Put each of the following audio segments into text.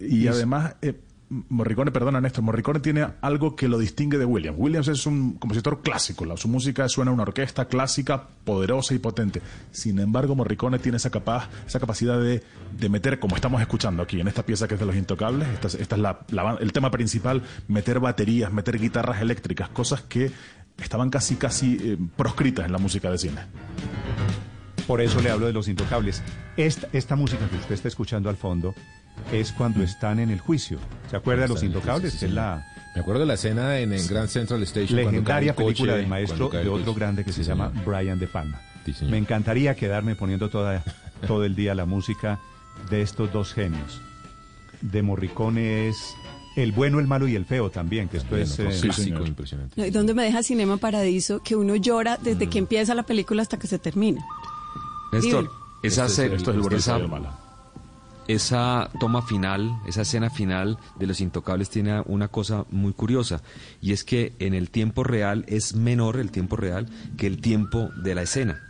Y, además, eh, Morricone, perdona Néstor, Morricone tiene algo que lo distingue de Williams. Williams es un compositor clásico, su música suena a una orquesta clásica, poderosa y potente. Sin embargo, Morricone tiene esa, capaz, esa capacidad de, meter, como estamos escuchando aquí en esta pieza que es de Los Intocables, esta, es la, el tema principal, meter baterías, meter guitarras eléctricas, cosas que estaban casi, casi eh, proscritas en la música de cine. Por eso le hablo de Los Intocables. Esta, esta música que usted está escuchando al fondo es cuando están en el juicio. ¿Se acuerda de Los Intocables? es la... Me acuerdo de la escena en el Grand Central Station. Legendaria película del maestro de otro grande que se llama Brian De Palma. Me encantaría quedarme poniendo toda, todo el día la música de estos dos genios. De Morricone es el bueno, el malo y el feo también, que esto es eh, clásico, impresionante. ¿Y dónde me deja Cinema Paradiso que uno llora desde que mm. empieza la película hasta que se termina? Néstor, esa, esto es, el esa, esa toma final, esa escena final de Los Intocables tiene una cosa muy curiosa y es que en el tiempo real es menor el tiempo real que el tiempo de la escena.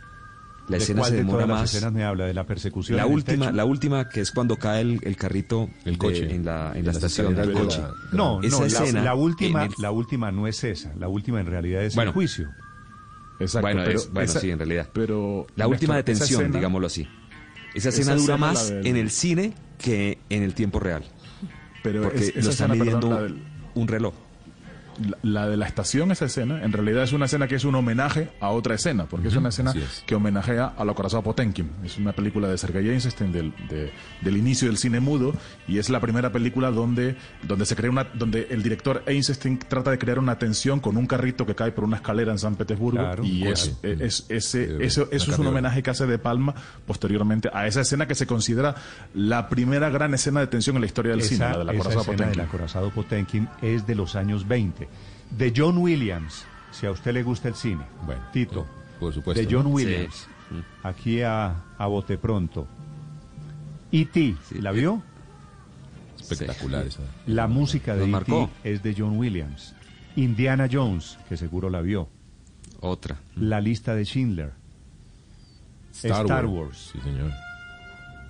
La escena se demora más. Las escenas me habla de la persecución. La última, la última que es cuando cae el, carrito el coche. en la, en la, estación del coche. No, esa no, escena, la, última, la última no es esa. La última en realidad es el juicio. Exacto, bueno, bueno sí, en realidad. Pero la última detención, digámoslo así. Esa escena dura más en el cine que en el tiempo real. Pero porque lo está midiendo un reloj la, de la estación, esa escena, en realidad es una escena que es un homenaje a otra escena, porque es una escena que homenajea a Lo Corazón Potemkin. Es una película de Sergei Eisenstein del, del inicio del cine mudo y es la primera película donde, donde se crea una, donde el director Eisenstein trata de crear una tensión con un carrito que cae por una escalera en San Petersburgo y es, es, ese, eso, eso es un homenaje que hace de Palma posteriormente a esa escena que se considera la primera gran escena de tensión en la historia del cine, la de la Corazón Potemkin. es de los años 20 de John Williams, si a usted le gusta el cine. Bueno, Tito. Por supuesto. De John Williams. Aquí a, a bote pronto. E.T. ¿La vio? Espectacular esa. La música de E.T. es de John Williams. Indiana Jones, que seguro la vio. Otra. La lista de Schindler. Star, Wars. Sí, señor.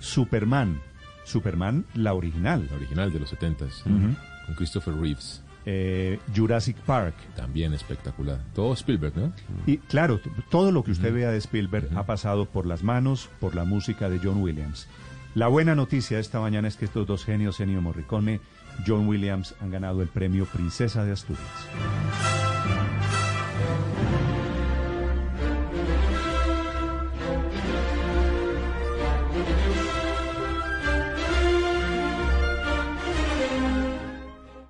Superman. Superman, la original. La original de los 70 Con Christopher Reeves eh, Jurassic Park. También espectacular. Todo Spielberg, ¿no? Y claro, todo lo que usted vea de Spielberg ha pasado por las manos, por la música de John Williams. La buena noticia esta mañana es que estos dos genios, Ennio Morricone, John Williams, han ganado el premio Princesa de Asturias.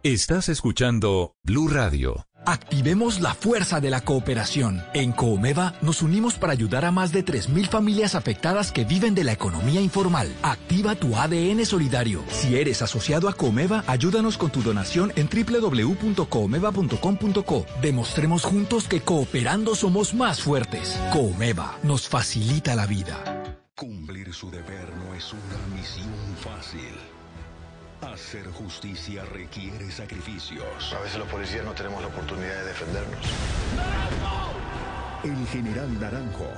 Estás escuchando Blue Radio. Activemos la fuerza de la cooperación. En Coomeva nos unimos para ayudar a más de 3.000 familias afectadas que viven de la economía informal. Activa tu ADN solidario. Si eres asociado a Coomeva, ayúdanos con tu donación en www.coomeva.com.co. Demostremos juntos que cooperando somos más fuertes. Coomeva nos facilita la vida. Cumplir su deber no es una misión fácil. Hacer justicia requiere sacrificios. A veces los policías no tenemos la oportunidad de defendernos. El General Naranjo.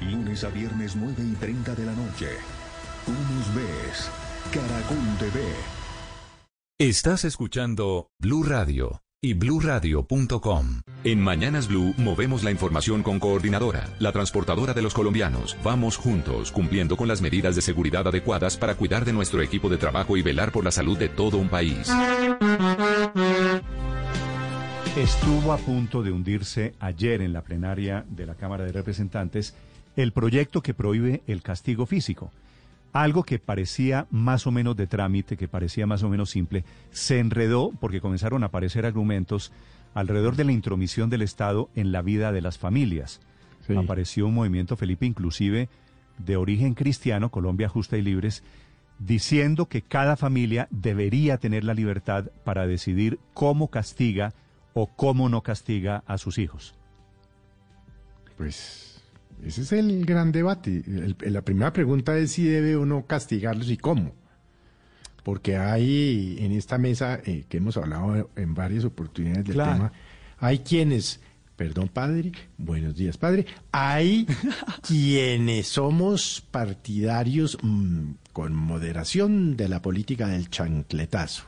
Lunes a viernes 9 y 30 de la noche. Tú nos ves. Caracol TV. Estás escuchando Blue Radio y bluradio.com. En Mañanas Blue movemos la información con Coordinadora, la transportadora de los colombianos. Vamos juntos, cumpliendo con las medidas de seguridad adecuadas para cuidar de nuestro equipo de trabajo y velar por la salud de todo un país. Estuvo a punto de hundirse ayer en la plenaria de la Cámara de Representantes el proyecto que prohíbe el castigo físico. Algo que parecía más o menos de trámite, que parecía más o menos simple, se enredó porque comenzaron a aparecer argumentos alrededor de la intromisión del Estado en la vida de las familias. Apareció un movimiento, Felipe, inclusive de origen cristiano, Colombia Justa y Libres, diciendo que cada familia debería tener la libertad para decidir cómo castiga o cómo no castiga a sus hijos. Pues ese es el gran debate. la primera pregunta es si debe o no castigarlos y cómo. Porque hay en esta mesa, eh, que hemos hablado en varias oportunidades del tema, hay quienes Perdón, padre. Buenos días, padre. Hay quienes somos partidarios mm, con moderación de la política del chancletazo.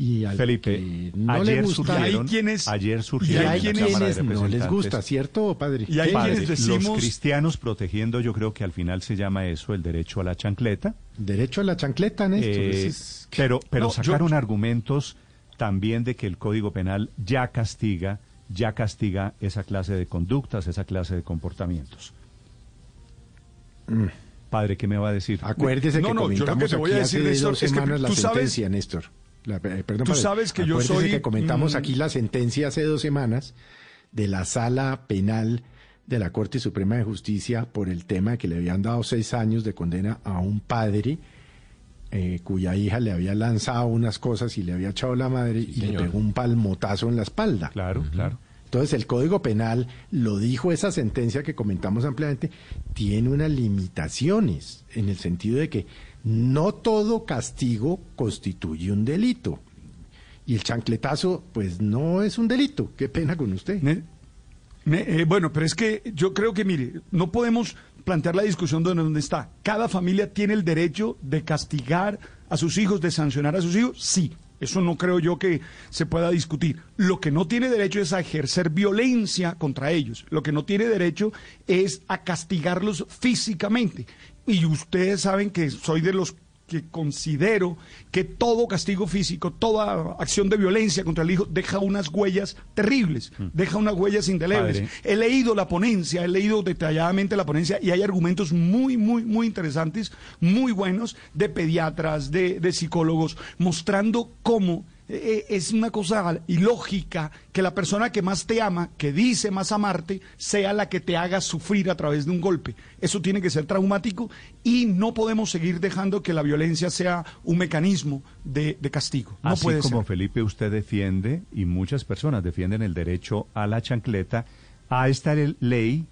Y Felipe, no ayer le gusta, surgieron, hay quienes, ayer surgieron hay quienes no les gusta, ¿cierto, padre? Y hay padre, quienes decimos... Los cristianos protegiendo, yo creo que al final se llama eso el derecho a la chancleta. Derecho a la chancleta, Néstor. Eh, pero pero sacaron argumentos también de que el Código Penal ya castiga, ya castiga esa clase de conductas, esa clase de comportamientos. Mm. Padre, ¿qué me va a decir? Acuérdese que comentamos aquí hace dos semanas la sentencia, Néstor. Eh, perdón, Tú sabes que yo soy... que comentamos aquí la sentencia hace dos semanas de la sala penal de la Corte Suprema de Justicia por el tema de que le habían dado seis años de condena a un padre eh, cuya hija le había lanzado unas cosas y le había echado la madre y le pegó un palmotazo en la espalda. Claro, claro. Entonces el Código Penal, lo dijo esa sentencia que comentamos ampliamente, tiene unas limitaciones en el sentido de que no todo castigo constituye un delito. Y el chancletazo, pues no es un delito. Qué pena con usted. Eh, bueno, pero es que yo creo que, mire, no podemos plantear la discusión de dónde está. Cada familia tiene el derecho de castigar a sus hijos, de sancionar a sus hijos, sí. Eso no creo yo que se pueda discutir. Lo que no tiene derecho es a ejercer violencia contra ellos. Lo que no tiene derecho es a castigarlos físicamente. Y ustedes saben que soy de los que considero que todo castigo físico, toda acción de violencia contra el hijo deja unas huellas terribles, mm. deja unas huellas indelebles. He leído la ponencia, he leído detalladamente la ponencia y hay argumentos muy, muy, muy interesantes, muy buenos de pediatras, de, de psicólogos, mostrando cómo eh, es una cosa ilógica que la persona que más te ama, que dice más amarte, sea la que te haga sufrir a través de un golpe. Eso tiene que ser traumático y no podemos seguir dejando que la violencia sea un mecanismo de, castigo. No Así como Felipe usted defiende y muchas personas defienden el derecho a la chancleta, a esta ley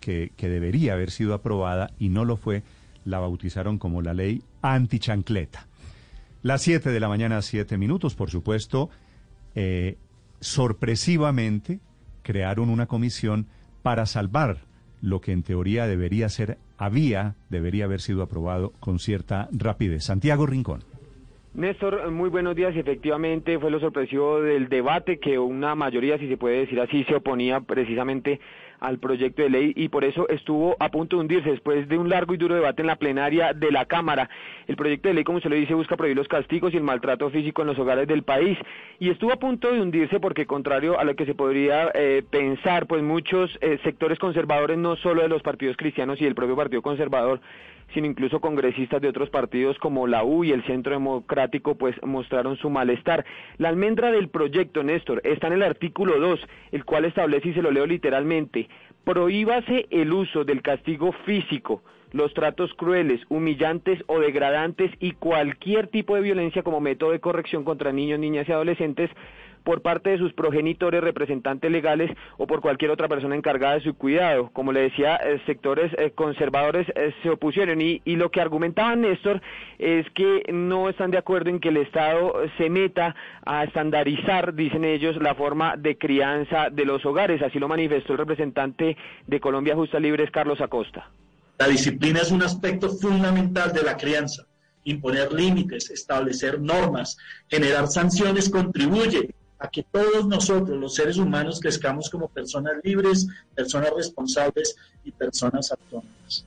que, que debería haber sido aprobada y no lo fue, la bautizaron como la ley antichancleta. Las 7 de la mañana, 7 minutos, por supuesto, eh, sorpresivamente crearon una comisión para salvar lo que en teoría debería ser, había, debería haber sido aprobado con cierta rapidez. Santiago Rincón. Néstor, muy buenos días. Efectivamente, fue lo sorpresivo del debate que una mayoría, si se puede decir así, se oponía precisamente al proyecto de ley y por eso estuvo a punto de hundirse después de un largo y duro debate en la plenaria de la Cámara. El proyecto de ley, como se lo dice, busca prohibir los castigos y el maltrato físico en los hogares del país y estuvo a punto de hundirse porque contrario a lo que se podría eh, pensar, pues muchos eh, sectores conservadores, no solo de los partidos cristianos y del propio Partido Conservador, sino incluso congresistas de otros partidos como la U y el Centro Democrático, pues mostraron su malestar. La almendra del proyecto, Néstor, está en el artículo 2, el cual establece, y se lo leo literalmente, prohíbase el uso del castigo físico, los tratos crueles, humillantes o degradantes y cualquier tipo de violencia como método de corrección contra niños, niñas y adolescentes por parte de sus progenitores, representantes legales o por cualquier otra persona encargada de su cuidado. Como le decía, eh, sectores eh, conservadores eh, se opusieron y, lo que argumentaba Néstor es que no están de acuerdo en que el Estado se meta a estandarizar, dicen ellos, la forma de crianza de los hogares. Así lo manifestó el representante de Colombia Justa Libres, Carlos Acosta. La disciplina es un aspecto fundamental de la crianza. Imponer límites, establecer normas, generar sanciones contribuye a que todos nosotros, los seres humanos, crezcamos como personas libres, personas responsables y personas autónomas.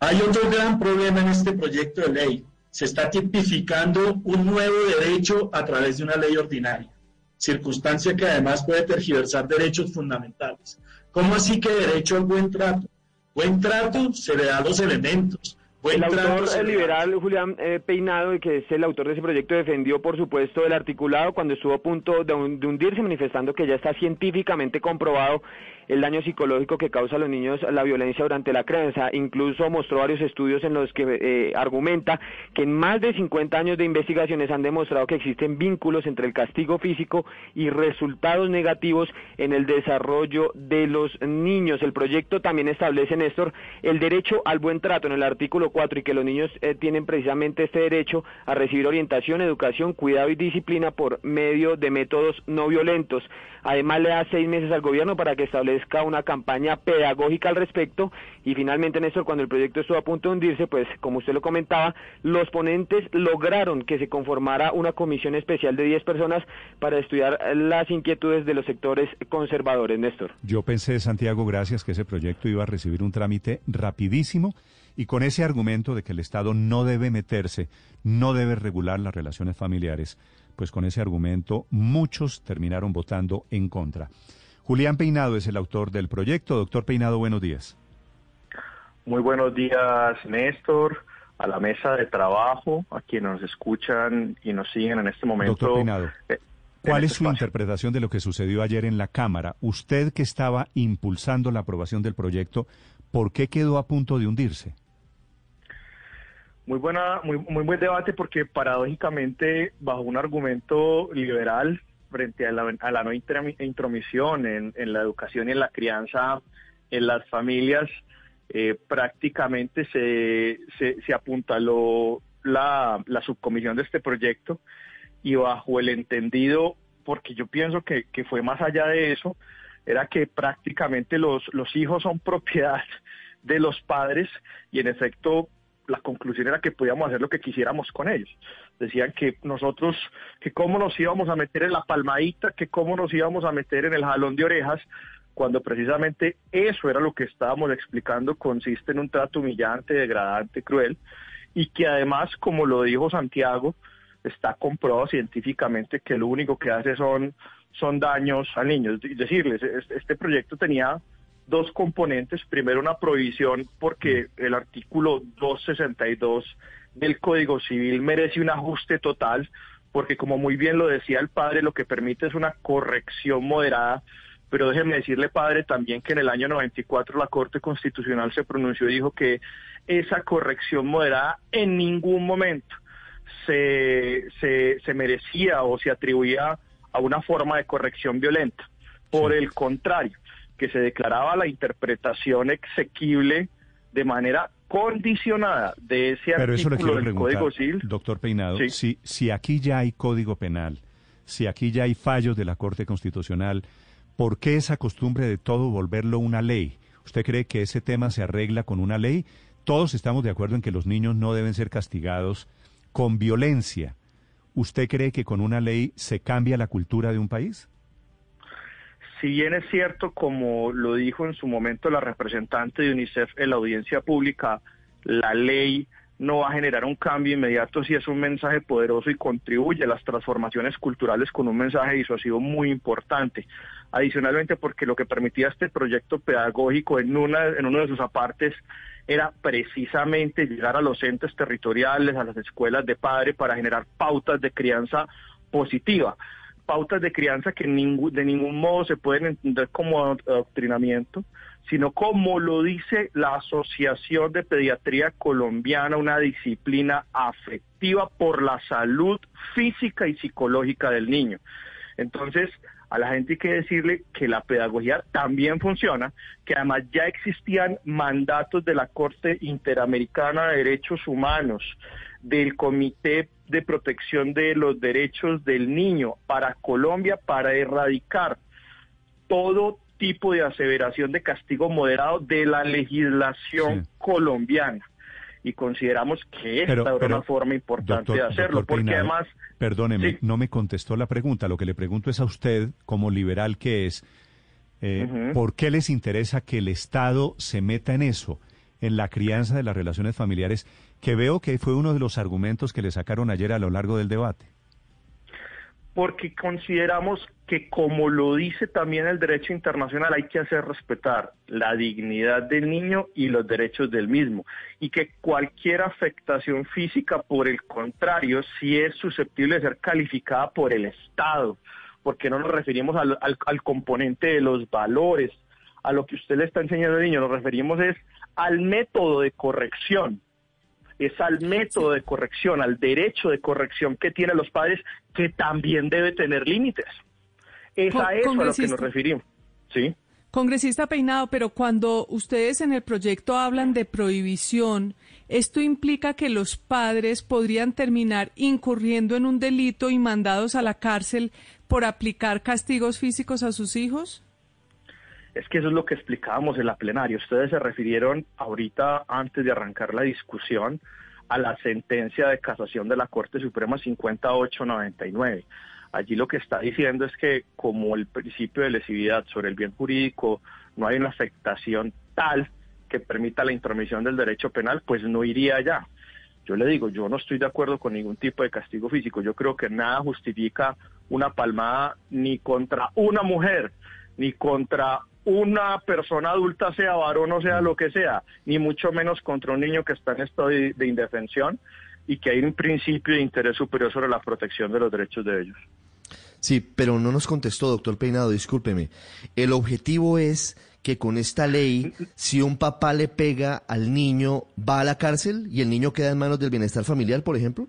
Hay otro gran problema en este proyecto de ley. Se está tipificando un nuevo derecho a través de una ley ordinaria, circunstancia que además puede tergiversar derechos fundamentales. ¿Cómo así que derecho al buen trato? Buen trato se le da los elementos, el autor liberal Julián eh, Peinado, que es el autor de ese proyecto, defendió, por supuesto, el articulado cuando estuvo a punto de, hundirse, manifestando que ya está científicamente comprobado el daño psicológico que causa a los niños la violencia durante la crianza. Incluso mostró varios estudios en los que eh, argumenta que en más de 50 años de investigaciones han demostrado que existen vínculos entre el castigo físico y resultados negativos en el desarrollo de los niños. El proyecto también establece, Néstor, el derecho al buen trato en el artículo artículo 4 y que los niños eh, tienen precisamente este derecho a recibir orientación, educación, cuidado y disciplina por medio de métodos no violentos. Además le da seis meses al gobierno para que establezca una campaña pedagógica al respecto y finalmente Néstor cuando el proyecto estuvo a punto de hundirse pues como usted lo comentaba los ponentes lograron que se conformara una comisión especial de 10 personas para estudiar las inquietudes de los sectores conservadores Néstor. Yo pensé Santiago gracias que ese proyecto iba a recibir un trámite rapidísimo y con ese argumento de que el Estado no debe meterse, no debe regular las relaciones familiares, pues con ese argumento muchos terminaron votando en contra. Julián Peinado es el autor del proyecto. Doctor Peinado, buenos días. Muy buenos días, Néstor, a la mesa de trabajo, a quienes nos escuchan y nos siguen en este momento. Doctor Peinado, eh, ¿cuál es este su interpretación de lo que sucedió ayer en la Cámara? Usted que estaba impulsando la aprobación del proyecto, ¿por qué quedó a punto de hundirse? Muy buena, muy, muy buen debate porque paradójicamente bajo un argumento liberal frente a la, a la no intromisión en, la educación y en la crianza en las familias, eh, prácticamente se, se, apuntaló la, la, subcomisión de este proyecto y bajo el entendido, porque yo pienso que, que fue más allá de eso, era que prácticamente los, los hijos son propiedad de los padres y en efecto la conclusión era que podíamos hacer lo que quisiéramos con ellos. Decían que nosotros, que cómo nos íbamos a meter en la palmadita, que cómo nos íbamos a meter en el jalón de orejas, cuando precisamente eso era lo que estábamos explicando, consiste en un trato humillante, degradante, cruel, y que además, como lo dijo Santiago, está comprobado científicamente que lo único que hace son, son daños a niños. Decirles, este proyecto tenía dos componentes. Primero, una prohibición porque el artículo 262 del Código Civil merece un ajuste total, porque como muy bien lo decía el padre, lo que permite es una corrección moderada. Pero déjeme decirle, padre, también que en el año 94 la Corte Constitucional se pronunció y dijo que esa corrección moderada en ningún momento se, se, se merecía o se atribuía a una forma de corrección violenta. Por el contrario, que se declaraba la interpretación exequible de manera condicionada de ese artículo del Código Civil. Doctor Peinado, si, si aquí ya hay Código Penal, si aquí ya hay fallos de la Corte Constitucional, ¿por qué esa costumbre de todo volverlo una ley? ¿Usted cree que ese tema se arregla con una ley? Todos estamos de acuerdo en que los niños no deben ser castigados con violencia. ¿Usted cree que con una ley se cambia la cultura de un país? Si bien es cierto, como lo dijo en su momento la representante de UNICEF en la audiencia pública, la ley no va a generar un cambio inmediato si es un mensaje poderoso y contribuye a las transformaciones culturales con un mensaje disuasivo muy importante. Adicionalmente, porque lo que permitía este proyecto pedagógico en, en uno de sus apartes era precisamente llegar a los entes territoriales, a las escuelas de padre, para generar pautas de crianza positiva pautas de crianza que de ningún modo se pueden entender como adoctrinamiento, sino como lo dice la Asociación de Pediatría Colombiana, una disciplina afectiva por la salud física y psicológica del niño. Entonces, a la gente hay que decirle que la pedagogía también funciona, que además ya existían mandatos de la Corte Interamericana de Derechos Humanos, del Comité de Protección de los Derechos del Niño para Colombia para erradicar todo tipo de aseveración de castigo moderado de la legislación colombiana. Y consideramos que esta es una forma importante de hacerlo, porque además... Perdóneme, no me contestó la pregunta. Lo que le pregunto es a usted, como liberal que es, eh, ¿por qué les interesa que el Estado se meta en eso? en la crianza de las relaciones familiares, que veo que fue uno de los argumentos que le sacaron ayer a lo largo del debate. Porque consideramos que, como lo dice también el derecho internacional, hay que hacer respetar la dignidad del niño y los derechos del mismo. Y que cualquier afectación física, por el contrario, sí es susceptible de ser calificada por el Estado. Porque no nos referimos al, al componente de los valores, a lo que usted le está enseñando al niño, nos referimos es al método de corrección, es al método de corrección, al derecho de corrección que tienen los padres, que también debe tener límites. Es a eso a lo que nos referimos. ¿Sí? Congresista Peinado, pero cuando ustedes en el proyecto hablan de prohibición, ¿esto implica que los padres podrían terminar incurriendo en un delito y mandados a la cárcel por aplicar castigos físicos a sus hijos? Es que eso es lo que explicábamos en la plenaria. Ustedes se refirieron ahorita, antes de arrancar la discusión, a la sentencia de casación de la Corte Suprema 5899. Allí lo que está diciendo es que como el principio de lesividad sobre el bien jurídico no hay una afectación tal que permita la intromisión del derecho penal, pues no iría allá. Yo le digo, yo no estoy de acuerdo con ningún tipo de castigo físico. Yo creo que nada justifica una palmada ni contra una mujer, ni contra una persona adulta, sea varón o sea lo que sea, ni mucho menos contra un niño que está en estado de, de indefensión y que hay un principio de interés superior sobre la protección de los derechos de ellos. Sí, pero no nos contestó, doctor Peinado, discúlpeme. El objetivo es que con esta ley, si un papá le pega al niño, ¿va a la cárcel y el niño queda en manos del bienestar familiar, por ejemplo?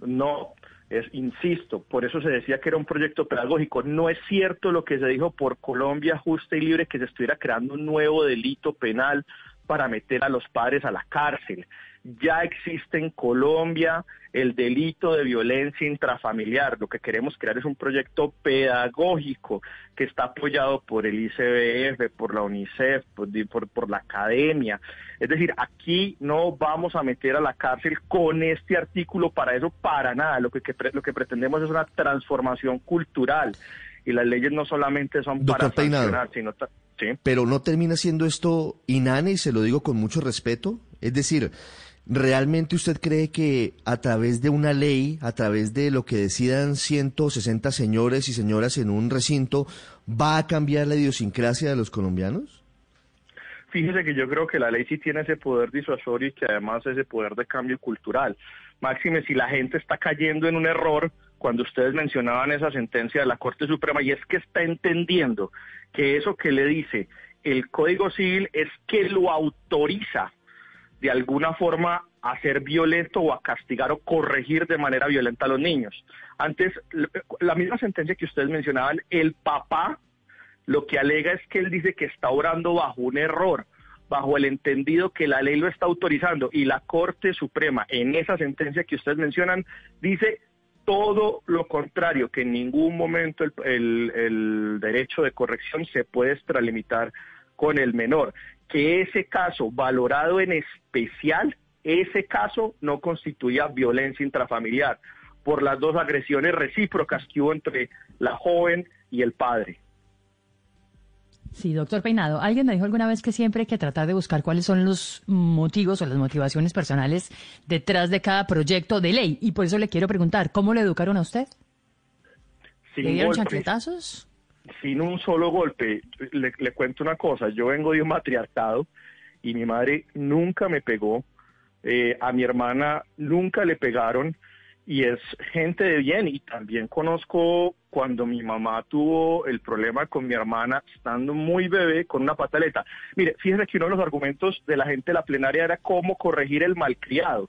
No, es, insisto, por eso se decía que era un proyecto pedagógico. No es cierto lo que se dijo por Colombia Justa y Libre, que se estuviera creando un nuevo delito penal para meter a los padres a la cárcel. Ya existe en Colombia el delito de violencia intrafamiliar. Lo que queremos crear es un proyecto pedagógico que está apoyado por el ICBF, por la UNICEF, por, por, la academia. Es decir, aquí no vamos a meter a la cárcel con este artículo para eso, para nada. Lo que, lo que pretendemos es una transformación cultural. Y las leyes no solamente son para sancionar, sino... ¿sí? Pero no termina siendo esto inane, y se lo digo con mucho respeto. Es decir, ¿Realmente usted cree que a través de una ley, a través de lo que decidan 160 señores y señoras en un recinto, va a cambiar la idiosincrasia de los colombianos? Fíjese que yo creo que la ley sí tiene ese poder disuasorio y que además ese poder de cambio cultural. Máxime, si la gente está cayendo en un error, cuando ustedes mencionaban esa sentencia de la Corte Suprema, y es que está entendiendo que eso que le dice el Código Civil es que lo autoriza de alguna forma a ser violento o a castigar o corregir de manera violenta a los niños. Antes, la misma sentencia que ustedes mencionaban, el papá lo que alega es que él dice que está obrando bajo un error, bajo el entendido que la ley lo está autorizando y la Corte Suprema en esa sentencia que ustedes mencionan dice todo lo contrario, que en ningún momento el, el derecho de corrección se puede extralimitar con el menor que ese caso, valorado en especial, ese caso no constituía violencia intrafamiliar por las dos agresiones recíprocas que hubo entre la joven y el padre. Sí, doctor Peinado, alguien me dijo alguna vez que siempre hay que tratar de buscar cuáles son los motivos o las motivaciones personales detrás de cada proyecto de ley. Y por eso le quiero preguntar, ¿cómo le educaron a usted? ¿Le dieron chancletazos? Sin un solo golpe. Le, cuento una cosa, yo vengo de un matriarcado y mi madre nunca me pegó, eh, a mi hermana nunca le pegaron y es gente de bien y también conozco cuando mi mamá tuvo el problema con mi hermana estando muy bebé con una pataleta. Mire, fíjese que uno de los argumentos de la gente de la plenaria era cómo corregir el malcriado.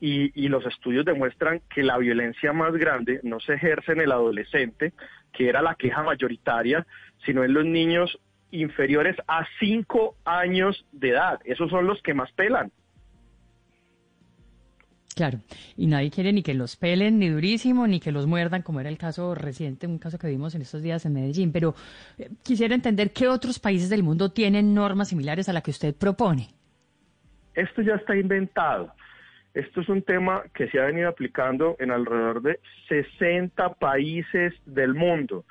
Y, y, los estudios demuestran que la violencia más grande no se ejerce en el adolescente, que era la queja mayoritaria, sino en los niños inferiores a 5 años de edad. Esos son los que más pelan. Claro, y nadie quiere ni que los pelen ni durísimo, ni que los muerdan, como era el caso reciente, un caso que vimos en estos días en Medellín. Pero eh, quisiera entender qué otros países del mundo tienen normas similares a la que usted propone. Esto ya está inventado. Esto es un tema que se ha venido aplicando en alrededor de 60 países del mundo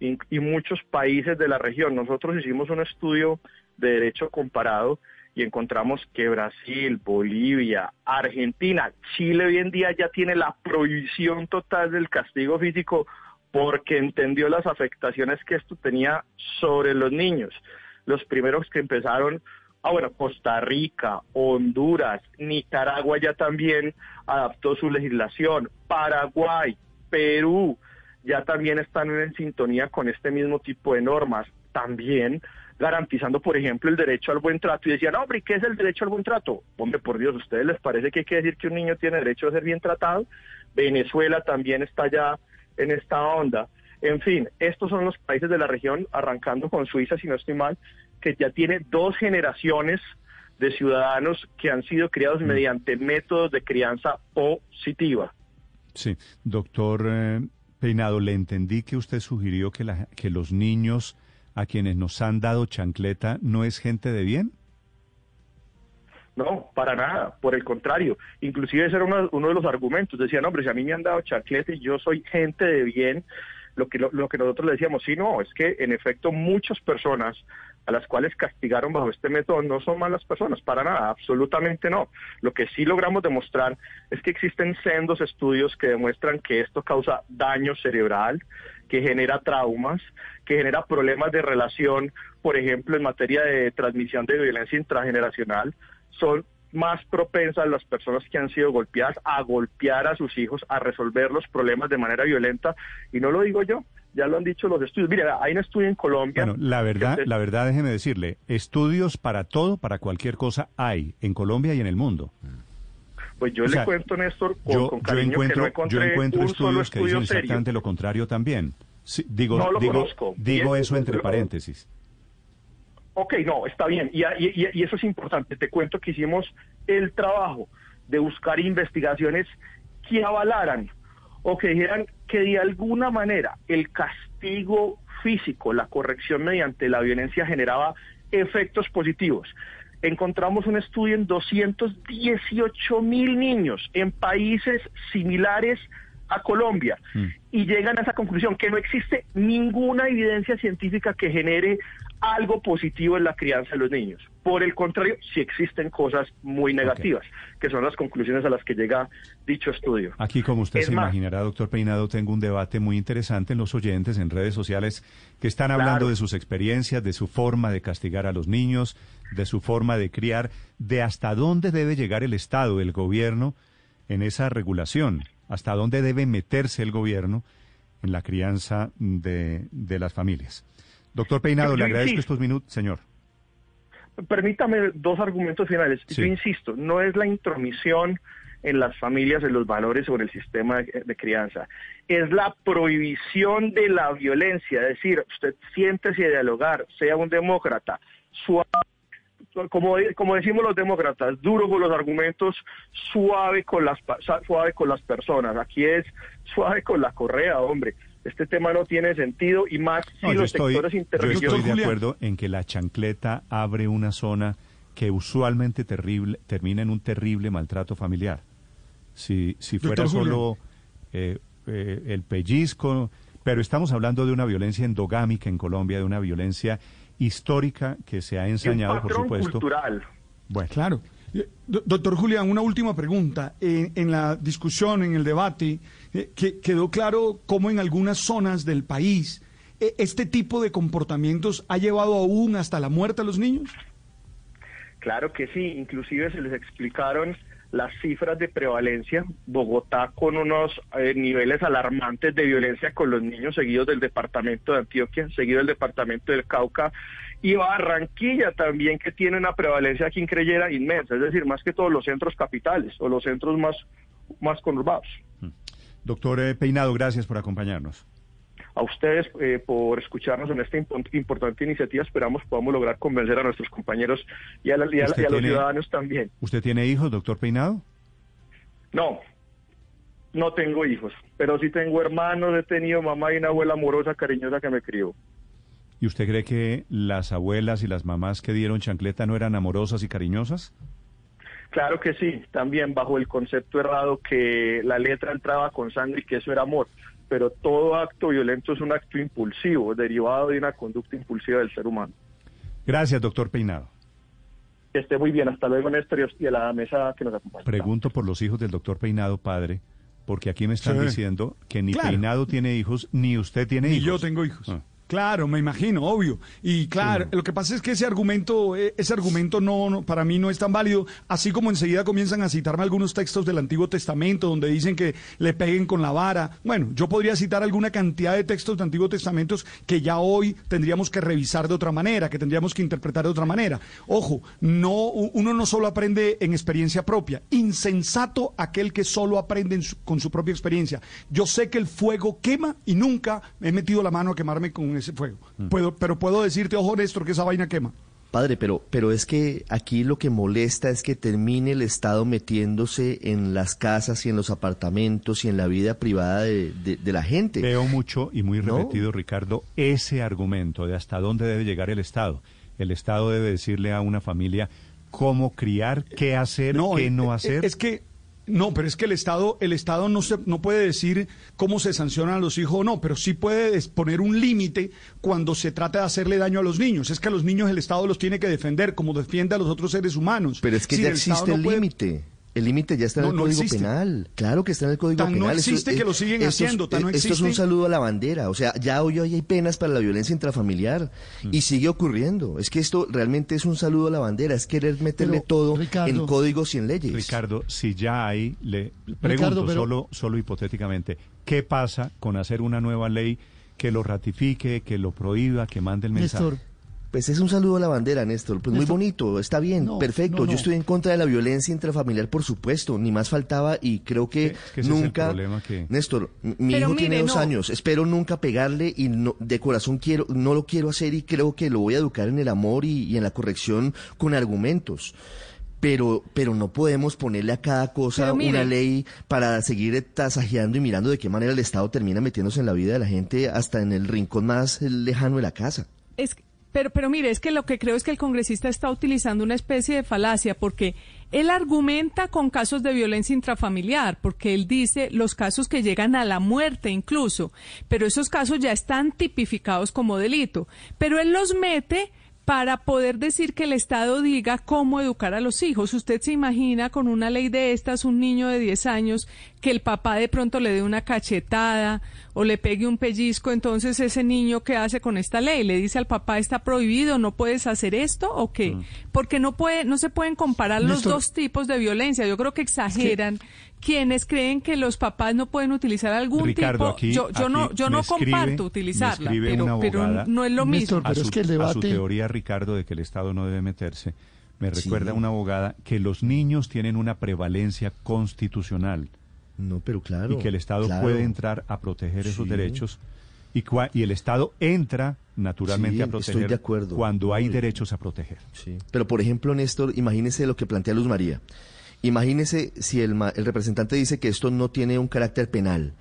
y, muchos países de la región. Nosotros hicimos un estudio de derecho comparado y encontramos que Brasil, Bolivia, Argentina, Chile hoy en día ya tiene la prohibición total del castigo físico porque entendió las afectaciones que esto tenía sobre los niños. Los primeros que empezaron Ah, bueno, Costa Rica, Honduras, Nicaragua ya también adaptó su legislación, Paraguay, Perú ya también están en sintonía con este mismo tipo de normas, también garantizando, por ejemplo, el derecho al buen trato. Y decían, hombre, ¿qué es el derecho al buen trato? Hombre, por Dios, ¿a ustedes les parece que hay que decir que un niño tiene derecho a ser bien tratado? Venezuela también está ya en esta onda. En fin, estos son los países de la región, arrancando con Suiza, si no estoy mal, que ya tiene dos generaciones de ciudadanos que han sido criados mm. mediante métodos de crianza positiva. Sí, doctor eh, Peinado, le entendí que usted sugirió que, la, que los niños a quienes nos han dado chancleta no es gente de bien. No, para nada, por el contrario. Inclusive ese era uno, uno de los argumentos. Decían, hombre, si a mí me han dado chancleta y yo soy gente de bien, lo que, lo, que nosotros le decíamos, sí, no, es que en efecto muchas personas a las cuales castigaron bajo este método no son malas personas, para nada, absolutamente no. Lo que sí logramos demostrar es que existen sendos estudios que demuestran que esto causa daño cerebral, que genera traumas, que genera problemas de relación, por ejemplo, en materia de transmisión de violencia intrageneracional, son más propensas las personas que han sido golpeadas a golpear a sus hijos, a resolver los problemas de manera violenta. Y no lo digo yo, ya lo han dicho los estudios. Mira, hay un estudio en Colombia. Bueno, la verdad, la verdad, déjeme decirle, estudios para todo, para cualquier cosa hay en Colombia y en el mundo. Pues yo le cuento, Néstor, con, cariño yo encuentro, que no yo encuentro estudios que dicen exactamente lo contrario también. digo, digo, digo eso entre paréntesis. Ok, no, está bien. Y, y, eso es importante. Te cuento que hicimos el trabajo de buscar investigaciones que avalaran o que dijeran que de alguna manera el castigo físico, la corrección mediante la violencia generaba efectos positivos. Encontramos un estudio en 218 mil niños en países similares a Colombia mm. y llegan a esa conclusión que no existe ninguna evidencia científica que genere algo positivo en la crianza de los niños. Por el contrario, sí existen cosas muy negativas, que son las conclusiones a las que llega dicho estudio. Aquí, como usted se imaginará, doctor Peinado, tengo un debate muy interesante en los oyentes, en redes sociales, que están hablando de sus experiencias, de su forma de castigar a los niños, de su forma de criar, de hasta dónde debe llegar el Estado, el gobierno, en esa regulación, hasta dónde debe meterse el gobierno en la crianza de, de las familias. Doctor Peinado, le agradezco estos minutos, señor. Permítame dos argumentos finales. Yo insisto, no es la intromisión en las familias, en los valores sobre el sistema de, crianza. Es la prohibición de la violencia, es decir, usted siéntese a dialogar, sea un demócrata, suave, como, como decimos los demócratas, duro con los argumentos, suave con las, suave con las personas. Aquí es suave con la correa, hombre este tema no tiene sentido y más si los sectores interreligiosos... Yo estoy de acuerdo en que la chancleta abre una zona que usualmente terrible, termina en un terrible maltrato familiar. Si, si fuera solo eh, eh, el pellizco, pero estamos hablando de una violencia endogámica en Colombia, de una violencia histórica que se ha ensañado, por supuesto. cultural. Bueno, claro. Eh, doctor Julián, una última pregunta. En, la discusión, en el debate, eh, que quedó claro cómo en algunas zonas del país eh, este tipo de comportamientos ha llevado aún hasta la muerte a los niños. Claro que sí, inclusive se les explicaron las cifras de prevalencia. Bogotá con unos niveles alarmantes de violencia con los niños, seguidos del departamento de Antioquia, seguido del departamento del Cauca y Barranquilla también que tiene una prevalencia aquí en Creyera inmensa, es decir, más que todos los centros capitales o los centros más, más conurbados. Mm. Doctor eh, Peinado, gracias por acompañarnos. A ustedes eh, por escucharnos en esta importante iniciativa. Esperamos podamos lograr convencer a nuestros compañeros y a, los ciudadanos también. ¿Usted tiene hijos, doctor Peinado? No, no tengo hijos, pero sí tengo hermanos, he tenido mamá y una abuela amorosa, cariñosa que me crió. ¿Y usted cree que las abuelas y las mamás que dieron chancleta no eran amorosas y cariñosas? Claro que sí, también bajo el concepto errado que la letra entraba con sangre y que eso era amor. Pero todo acto violento es un acto impulsivo, derivado de una conducta impulsiva del ser humano. Gracias, doctor Peinado. Que esté muy bien. Hasta luego, Néstor, y a la mesa que nos acompaña. Pregunto por los hijos del doctor Peinado, padre, porque aquí me están diciendo que ni Peinado tiene hijos, ni usted tiene hijos. Ni yo tengo hijos. Ah. Claro, me imagino, obvio. Y claro, lo que pasa es que ese argumento, eh, ese argumento no, para mí no es tan válido. Así como enseguida comienzan a citarme algunos textos del Antiguo Testamento donde dicen que le peguen con la vara. Bueno, yo podría citar alguna cantidad de textos del Antiguo Testamento que ya hoy tendríamos que revisar de otra manera, que tendríamos que interpretar de otra manera. Ojo, no, uno no solo aprende en experiencia propia. Insensato aquel que solo aprende con su propia experiencia. Yo sé que el fuego quema y nunca he metido la mano a quemarme con ese fuego. Mm. Puedo, pero puedo decirte, ojo Néstor, que esa vaina quema. Padre, pero, pero es que aquí lo que molesta es que termine el Estado metiéndose en las casas y en los apartamentos y en la vida privada de, la gente. Veo mucho y muy repetido, Ricardo, ese argumento de hasta dónde debe llegar el Estado. El Estado debe decirle a una familia cómo criar, qué hacer, qué no hacer. Es que no, pero es que el Estado, el Estado no, se, no puede decir cómo se sancionan a los hijos o no, pero sí puede poner un límite cuando se trata de hacerle daño a los niños. Es que a los niños el Estado los tiene que defender como defiende a los otros seres humanos. Pero es que ya existe el límite. El límite ya está en el Código Penal. Claro que está en el Código Penal. No existe que lo siguen haciendo. Tan no existe. Esto es un saludo a la bandera. O sea, ya hoy, hay penas para la violencia intrafamiliar y mm. sigue ocurriendo. Es que esto realmente es un saludo a la bandera. Es querer meterle todo en códigos y en leyes. Ricardo, si ya hay, le pregunto solo, solo hipotéticamente, ¿qué pasa con hacer una nueva ley que lo ratifique, que lo prohíba, que mande el mensaje? Pues es un saludo a la bandera, Néstor. Pues muy bonito, está bien, perfecto. Yo estoy en contra de la violencia intrafamiliar, por supuesto, ni más faltaba y creo que nunca. Néstor, mi hijo tiene dos años, espero nunca pegarle y no, de corazón quiero, no lo quiero hacer y creo que lo voy a educar en el amor y, en la corrección con argumentos pero, pero no podemos ponerle a cada cosa una ley para seguir tasajeando y mirando de qué manera el Estado termina metiéndose en la vida de la gente hasta en el rincón más lejano de la casa. Es, pero, pero mire, es que lo que creo es que el congresista está utilizando una especie de falacia porque él argumenta con casos de violencia intrafamiliar, porque él dice los casos que llegan a la muerte incluso, pero esos casos ya están tipificados como delito, pero él los mete para poder decir que el Estado diga cómo educar a los hijos. Usted se imagina con una ley de estas, un niño de 10 años, que el papá de pronto le dé una cachetada o le pegue un pellizco, entonces ese niño, ¿qué hace con esta ley? ¿Le dice al papá está prohibido, no puedes hacer esto o qué? Mm. Porque no, puede, no se pueden comparar los dos tipos de violencia. Yo creo que exageran quienes creen que los papás no pueden utilizar algún tipo yo, yo no yo no comparto utilizarla pero, no es lo mismo pero es que el debate... a su teoría Ricardo de que el Estado no debe meterse me recuerda a una abogada que los niños tienen una prevalencia constitucional no pero claro y que el Estado puede entrar a proteger esos derechos y, y el Estado entra naturalmente a proteger de acuerdo. cuando hay derechos a proteger. Pero por ejemplo, Néstor, imagínese lo que plantea Luz María. Imagínese si el, el representante dice que esto no tiene un carácter penal.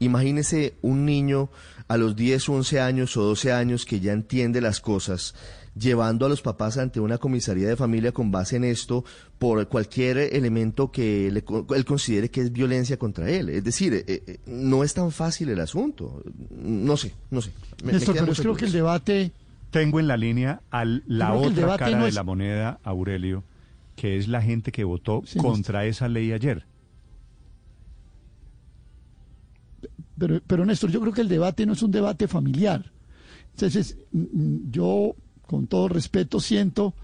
Imagínese un niño a los 10 o 11 años o 12 años que ya entiende las cosas, llevando a los papás ante una comisaría de familia con base en esto por cualquier elemento que él considere que es violencia contra él. Es decir, eh, eh, no es tan fácil el asunto. No sé, no sé. Néstor, pero creo que el debate... Tengo en la línea a la otra cara de la moneda, Aurelio que es la gente que votó contra esa ley ayer. Pero, pero Néstor, yo creo que el debate no es un debate familiar. Entonces, yo, con todo respeto, siento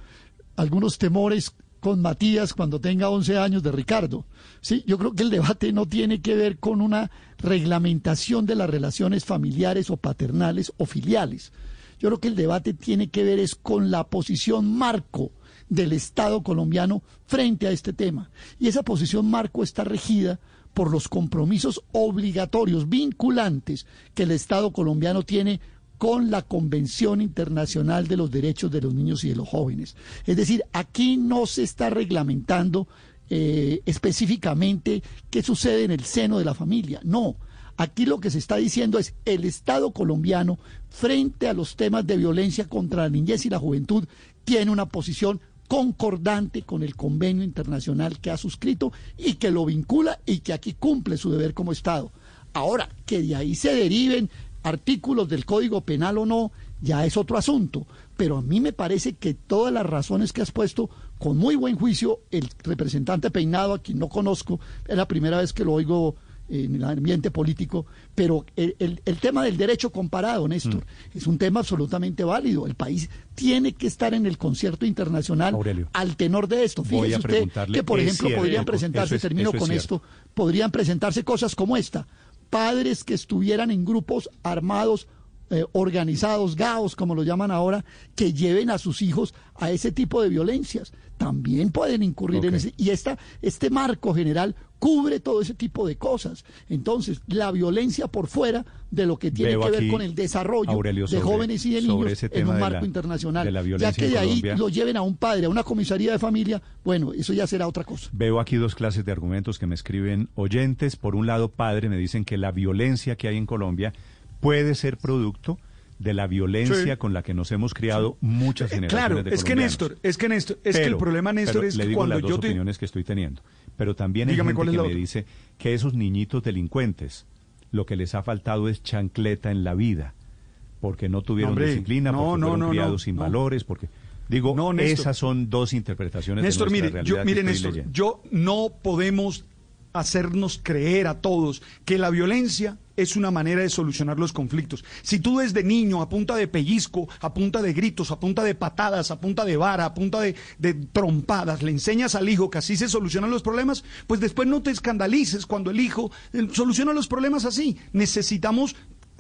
algunos temores con Matías cuando tenga 11 años de Ricardo. Sí, yo creo que el debate no tiene que ver con una reglamentación de las relaciones familiares o paternales o filiales. Yo creo que el debate tiene que ver es con la posición marco del Estado colombiano frente a este tema. Y esa posición marco está regida por los compromisos obligatorios, vinculantes, que el Estado colombiano tiene con la Convención Internacional de los Derechos de los Niños y de los Jóvenes. Es decir, aquí no se está reglamentando eh, específicamente qué sucede en el seno de la familia. No, aquí lo que se está diciendo es el Estado colombiano frente a los temas de violencia contra la niñez y la juventud tiene una posición concordante con el convenio internacional que ha suscrito y que lo vincula y que aquí cumple su deber como Estado. Ahora, que de ahí se deriven artículos del Código Penal o no, ya es otro asunto. Pero a mí me parece que todas las razones que has puesto, con muy buen juicio, el representante peinado, a quien no conozco, es la primera vez que lo oigo en el ambiente político, pero el, tema del derecho comparado, Néstor, mm. es un tema absolutamente válido. El país tiene que estar en el concierto internacional al tenor de esto. Fíjese usted que, por ejemplo, podrían presentarse, termino con esto, podrían presentarse cosas como esta. Padres que estuvieran en grupos armados eh, organizados, GAOs, como lo llaman ahora, que lleven a sus hijos a ese tipo de violencias. También pueden incurrir en ese. Y esta, este marco general cubre todo ese tipo de cosas. Entonces, la violencia por fuera de lo que tiene que ver con el desarrollo de jóvenes y de niños en un marco internacional. ya que de ahí lo lleven a un padre, a una comisaría de familia, bueno, eso ya será otra cosa. Veo aquí dos clases de argumentos que me escriben oyentes. Por un lado, padre, me dicen que la violencia que hay en Colombia puede ser producto de la violencia con la que nos hemos criado muchas eh, generaciones claro, es que Néstor, es que Néstor, es que el problema Néstor es le digo las dos opiniones que estoy teniendo, pero también hay gente que me dice que esos niñitos delincuentes lo que les ha faltado es chancleta en la vida, porque no tuvieron disciplina, porque fueron criados sin valores, porque digo, esas son dos interpretaciones Néstor, de nuestra mire, yo, mire Néstor, yo no podemos hacernos creer a todos que la violencia es una manera de solucionar los conflictos. Si tú desde niño, a punta de pellizco, a punta de gritos, a punta de patadas, a punta de vara, a punta de, trompadas, le enseñas al hijo que así se solucionan los problemas, pues después no te escandalices cuando el hijo eh, soluciona los problemas así. Necesitamos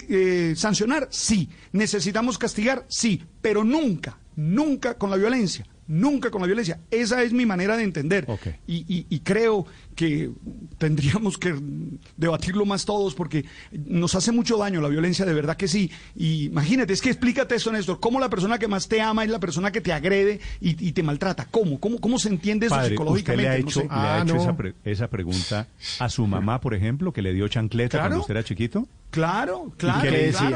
eh, sancionar, sí. Necesitamos castigar, sí. Pero nunca, nunca con la violencia nunca con la violencia. Esa es mi manera de entender. Y, creo que tendríamos que debatirlo más todos porque nos hace mucho daño la violencia, de verdad que sí. Y imagínate, es que explícate eso, Néstor, cómo la persona que más te ama es la persona que te agrede y, te maltrata. ¿Cómo? ¿Cómo, cómo se entiende eso psicológicamente? le ha hecho, ah, esa, pregunta a su mamá, por ejemplo, que le dio chancleta cuando usted era chiquito? Claro, claro.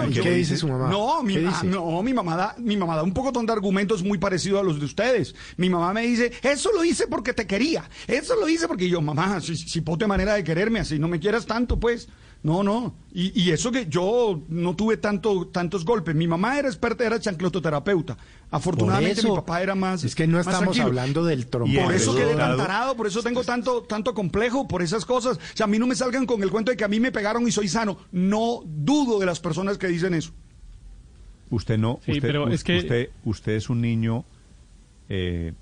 ¿Y qué, dice su mamá? No, mi, no, mi mamá da, mi mamá da un poco de argumentos muy parecidos a los de ustedes. Mi mamá me dice, eso lo hice porque te quería. Eso lo hice porque yo, mamá, si, si pote manera de quererme así, no me quieras tanto, pues. No, no. Y, eso que yo no tuve tanto, tantos golpes. Mi mamá era experta, era chanclototerapeuta. Afortunadamente mi papá era más. Es que no estamos hablando del trombón. Por eso quedé tan tarado, por eso tengo tanto, tanto complejo, por esas cosas. O sea, a mí no me salgan con el cuento de que a mí me pegaron y soy sano. No dudo de las personas que dicen eso. Usted no, usted, pero es que... usted, usted es un niño eh,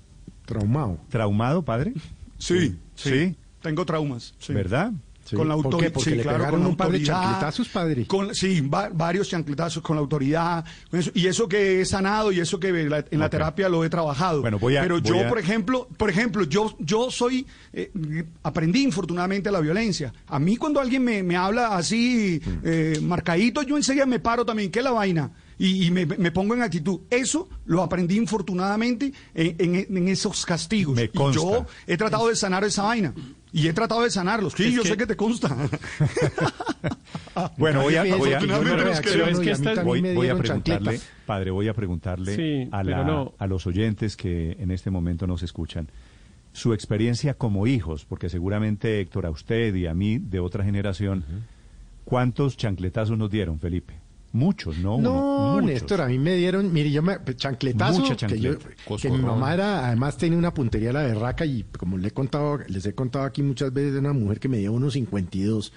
traumado. ¿Traumado, padre? Sí, sí. Tengo traumas. ¿Verdad? Con la autoridad. Porque sí, le claro, con un par de chancletazos, padre. Con, sí, varios chancletazos con la autoridad. y eso que he sanado y eso que en la terapia lo he trabajado. Bueno, voy a, Pero yo, por ejemplo, por ejemplo, yo, yo soy, eh, aprendí infortunadamente la violencia. A mí cuando alguien me, me habla así, mm. eh, marcadito, yo enseguida me paro también. ¿Qué es la vaina? y, me, pongo en actitud. Eso lo aprendí infortunadamente en, esos castigos. y yo he tratado de sanar esa vaina. Y he tratado de sanarlos. Sí, yo sé que te consta. bueno, voy a, voy a, voy, a preguntarle, padre, voy a preguntarle a, a los oyentes que en este momento nos escuchan su experiencia como hijos, porque seguramente Héctor, a usted y a mí de otra generación, ¿cuántos chancletazos nos dieron, Felipe? Muchos, no No, Néstor, a mí me dieron, mire, yo me, pues, chancletazo, que, yo, que, mi mamá era, además tenía una puntería a la berraca y como le he contado, les he contado aquí muchas veces de una mujer que me dio unos 52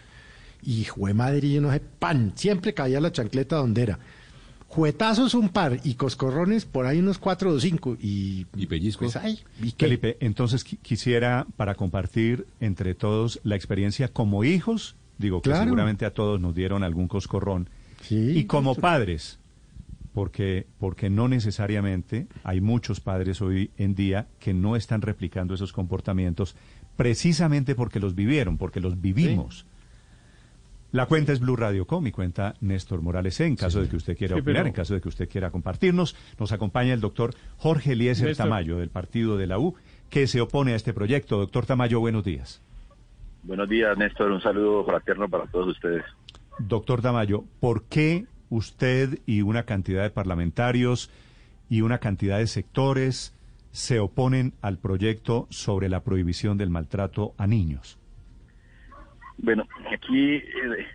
y jue madre, yo no sé, pan, siempre caía la chancleta donde era. Juetazos un par y coscorrones por ahí unos cuatro o cinco y, y pellizcos. Pues, Felipe, entonces quisiera para compartir entre todos la experiencia como hijos, digo que seguramente a todos nos dieron algún coscorrón y como padres, porque, porque no necesariamente hay muchos padres hoy en día que no están replicando esos comportamientos precisamente porque los vivieron, porque los vivimos. La cuenta es Blue Radio Com, mi cuenta Néstor Morales en caso de que usted quiera opinar, en caso de que usted quiera compartirnos. Nos acompaña el doctor Jorge Eliezer Tamayo, del partido de la U, que se opone a este proyecto. Doctor Tamayo, buenos días. Buenos días, Néstor. Un saludo fraterno para todos ustedes. Doctor Tamayo, ¿por qué usted y una cantidad de parlamentarios y una cantidad de sectores se oponen al proyecto sobre la prohibición del maltrato a niños? Bueno, aquí eh,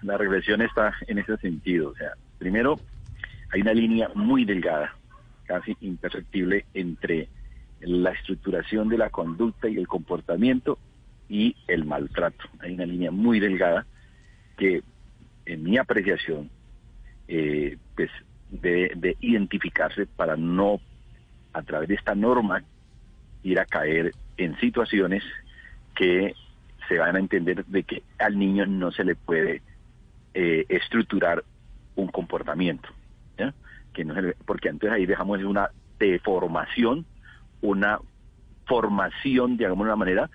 la regresión está en ese sentido. O sea, primero, hay una línea muy delgada, casi imperceptible, entre la estructuración de la conducta y el comportamiento y el maltrato. Hay una línea muy delgada que, en mi apreciación, eh, pues de, de identificarse para no, a través de esta norma, ir a caer en situaciones que se van a entender de que al niño no se le puede eh, estructurar un comportamiento, que no porque entonces ahí dejamos una deformación, una formación, digamos de una manera,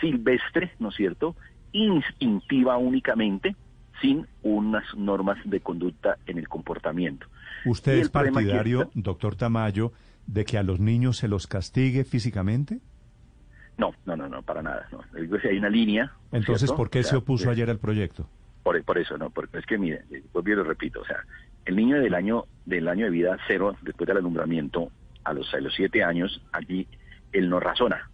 silvestre, ¿no es cierto?, instintiva únicamente, sin unas normas de conducta en el comportamiento. ¿Usted es partidario, doctor Tamayo, de que a los niños se los castigue físicamente? No, no, no, no, para nada. No. Hay una línea. Entonces, ¿por qué se opuso ayer al proyecto? Por, por eso, no, porque es que, mire, pues bien lo repito, o sea, el niño del año del año de vida cero, después del alumbramiento, a los, a los siete años, allí él no razona,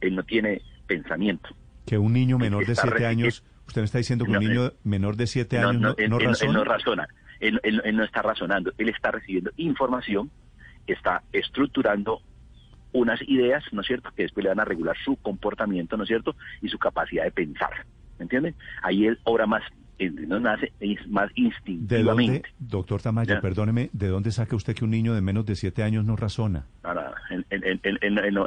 él no tiene pensamiento. Que un niño menor de siete años, usted me está diciendo que un niño menor de siete años no, no, razona. Él no razona, él no está razonando, él está recibiendo información, está estructurando unas ideas, ¿no es cierto?, que después le van a regular su comportamiento, ¿no es cierto?, y su capacidad de pensar, ¿me entienden? Ahí él obra más, eh, no nace, es más instintivamente. ¿De dónde, doctor Tamayo, perdóneme, ¿de dónde saca usted que un niño de menos de siete años no razona? No, no,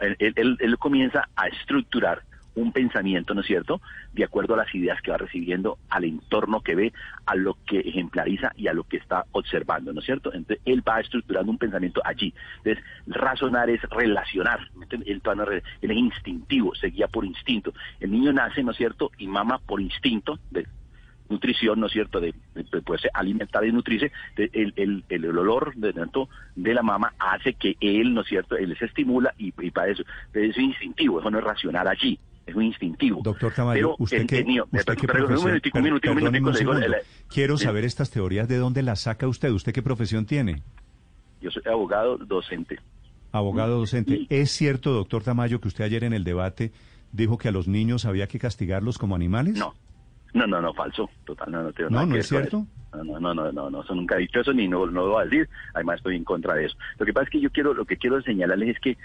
él comienza a estructurar un pensamiento, ¿no es cierto?, de acuerdo a las ideas que va recibiendo, al entorno que ve, a lo que ejemplariza y a lo que está observando, ¿no es cierto? Entonces, él va estructurando un pensamiento allí. Entonces, razonar es relacionar, Él, él es instintivo, se guía por instinto. El niño nace, ¿no es cierto?, y mama por instinto, de nutrición, ¿no es cierto?, de, de alimentar y nutrirse, el, el, el, olor de, de la mama hace que él, ¿no es cierto?, él se estimula y, para eso, es instintivo, eso no es racional allí es muy instintivo. Doctor Tamayo, usted que, quiero saber estas teorías, ¿de dónde las saca usted? ¿Usted qué profesión tiene? Yo soy abogado docente. Abogado docente. ¿Es cierto, doctor Tamayo, que usted ayer en el debate dijo que a los niños había que castigarlos como animales? No, no, no, no, falso, total, no, no, no, no es cierto. No, no, no, no, no, no, eso nunca he dicho eso ni no, no lo voy a decir. Además estoy en contra de eso. Lo que pasa es que yo quiero, lo que quiero señalarles es que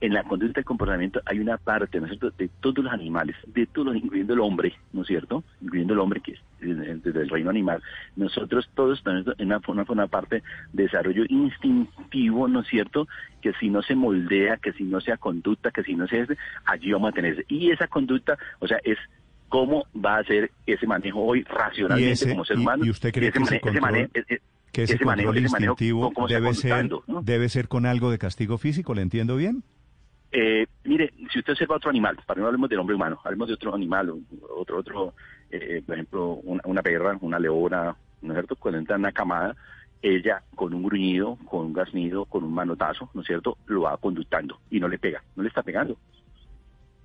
en la conducta y comportamiento hay una parte, ¿no es cierto?, de todos los animales, de todos, incluyendo el hombre, ¿no es cierto?, incluyendo el hombre que es desde el reino animal. Nosotros todos tenemos una, una, una parte de desarrollo instintivo, ¿no es cierto?, que si no se moldea, que si no sea conducta, que si no se allí vamos a tener. Y esa conducta, o sea, es cómo va a ser ese manejo hoy racionalmente como ser humano. ¿Y usted cree que ese, control, que ese, control instintivo debe, ser, debe ser con algo de castigo físico? ¿Le entiendo bien? Eh, mire, si usted observa otro animal, para no hablemos del hombre humano, hablemos de otro animal, otro, otro, eh, por ejemplo, una, perra, una leona, ¿no es cierto? Cuando entra en una camada, ella con un gruñido, con un gasnido, con un manotazo, ¿no es cierto? Lo va conductando y no le pega, no le está pegando,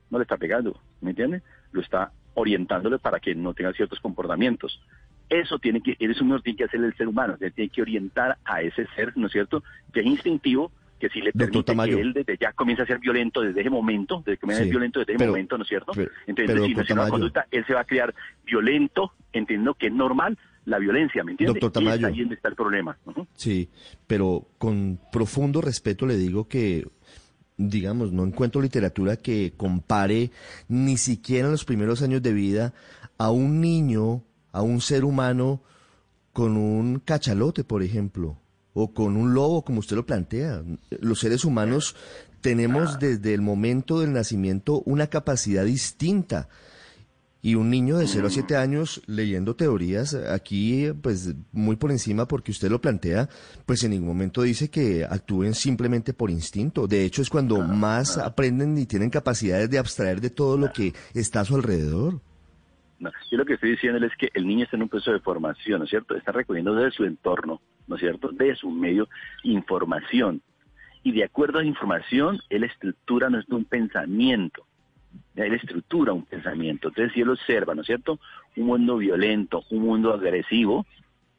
no le está pegando, ¿me entiende? Lo está orientándole para que no tenga ciertos comportamientos. Eso tiene que, eres un tiene que hacer el ser humano, tiene que orientar a ese ser, ¿no es cierto?, que es instintivo, que si le permite que él desde ya comienza a ser violento desde ese momento, desde que comienza a ser violento desde ese momento, ¿no es cierto? Entonces, si no es una conducta, él se va a crear violento, entiendo que es normal la violencia, ¿me entiendes? Doctor Tamayo. ahí está el problema. Sí, pero con profundo respeto le digo que digamos, no encuentro literatura que compare ni siquiera en los primeros años de vida a un niño, a un ser humano con un cachalote, por ejemplo, o con un lobo, como usted lo plantea. Los seres humanos tenemos desde el momento del nacimiento una capacidad distinta y un niño de 0 a 7 años leyendo teorías, aquí pues muy por encima porque usted lo plantea, pues en ningún momento dice que actúen simplemente por instinto. De hecho es cuando más aprenden y tienen capacidades de abstraer de todo lo que está a su alrededor. Yo lo que estoy diciendo es que el niño está en un proceso de formación, ¿no es cierto? Está recogiendo de su entorno, ¿no es cierto? De su medio información. Y de acuerdo a la información, él estructura nuestro un pensamiento él estructura un pensamiento. Entonces, si él observa, ¿no es cierto?, un mundo violento, un mundo agresivo,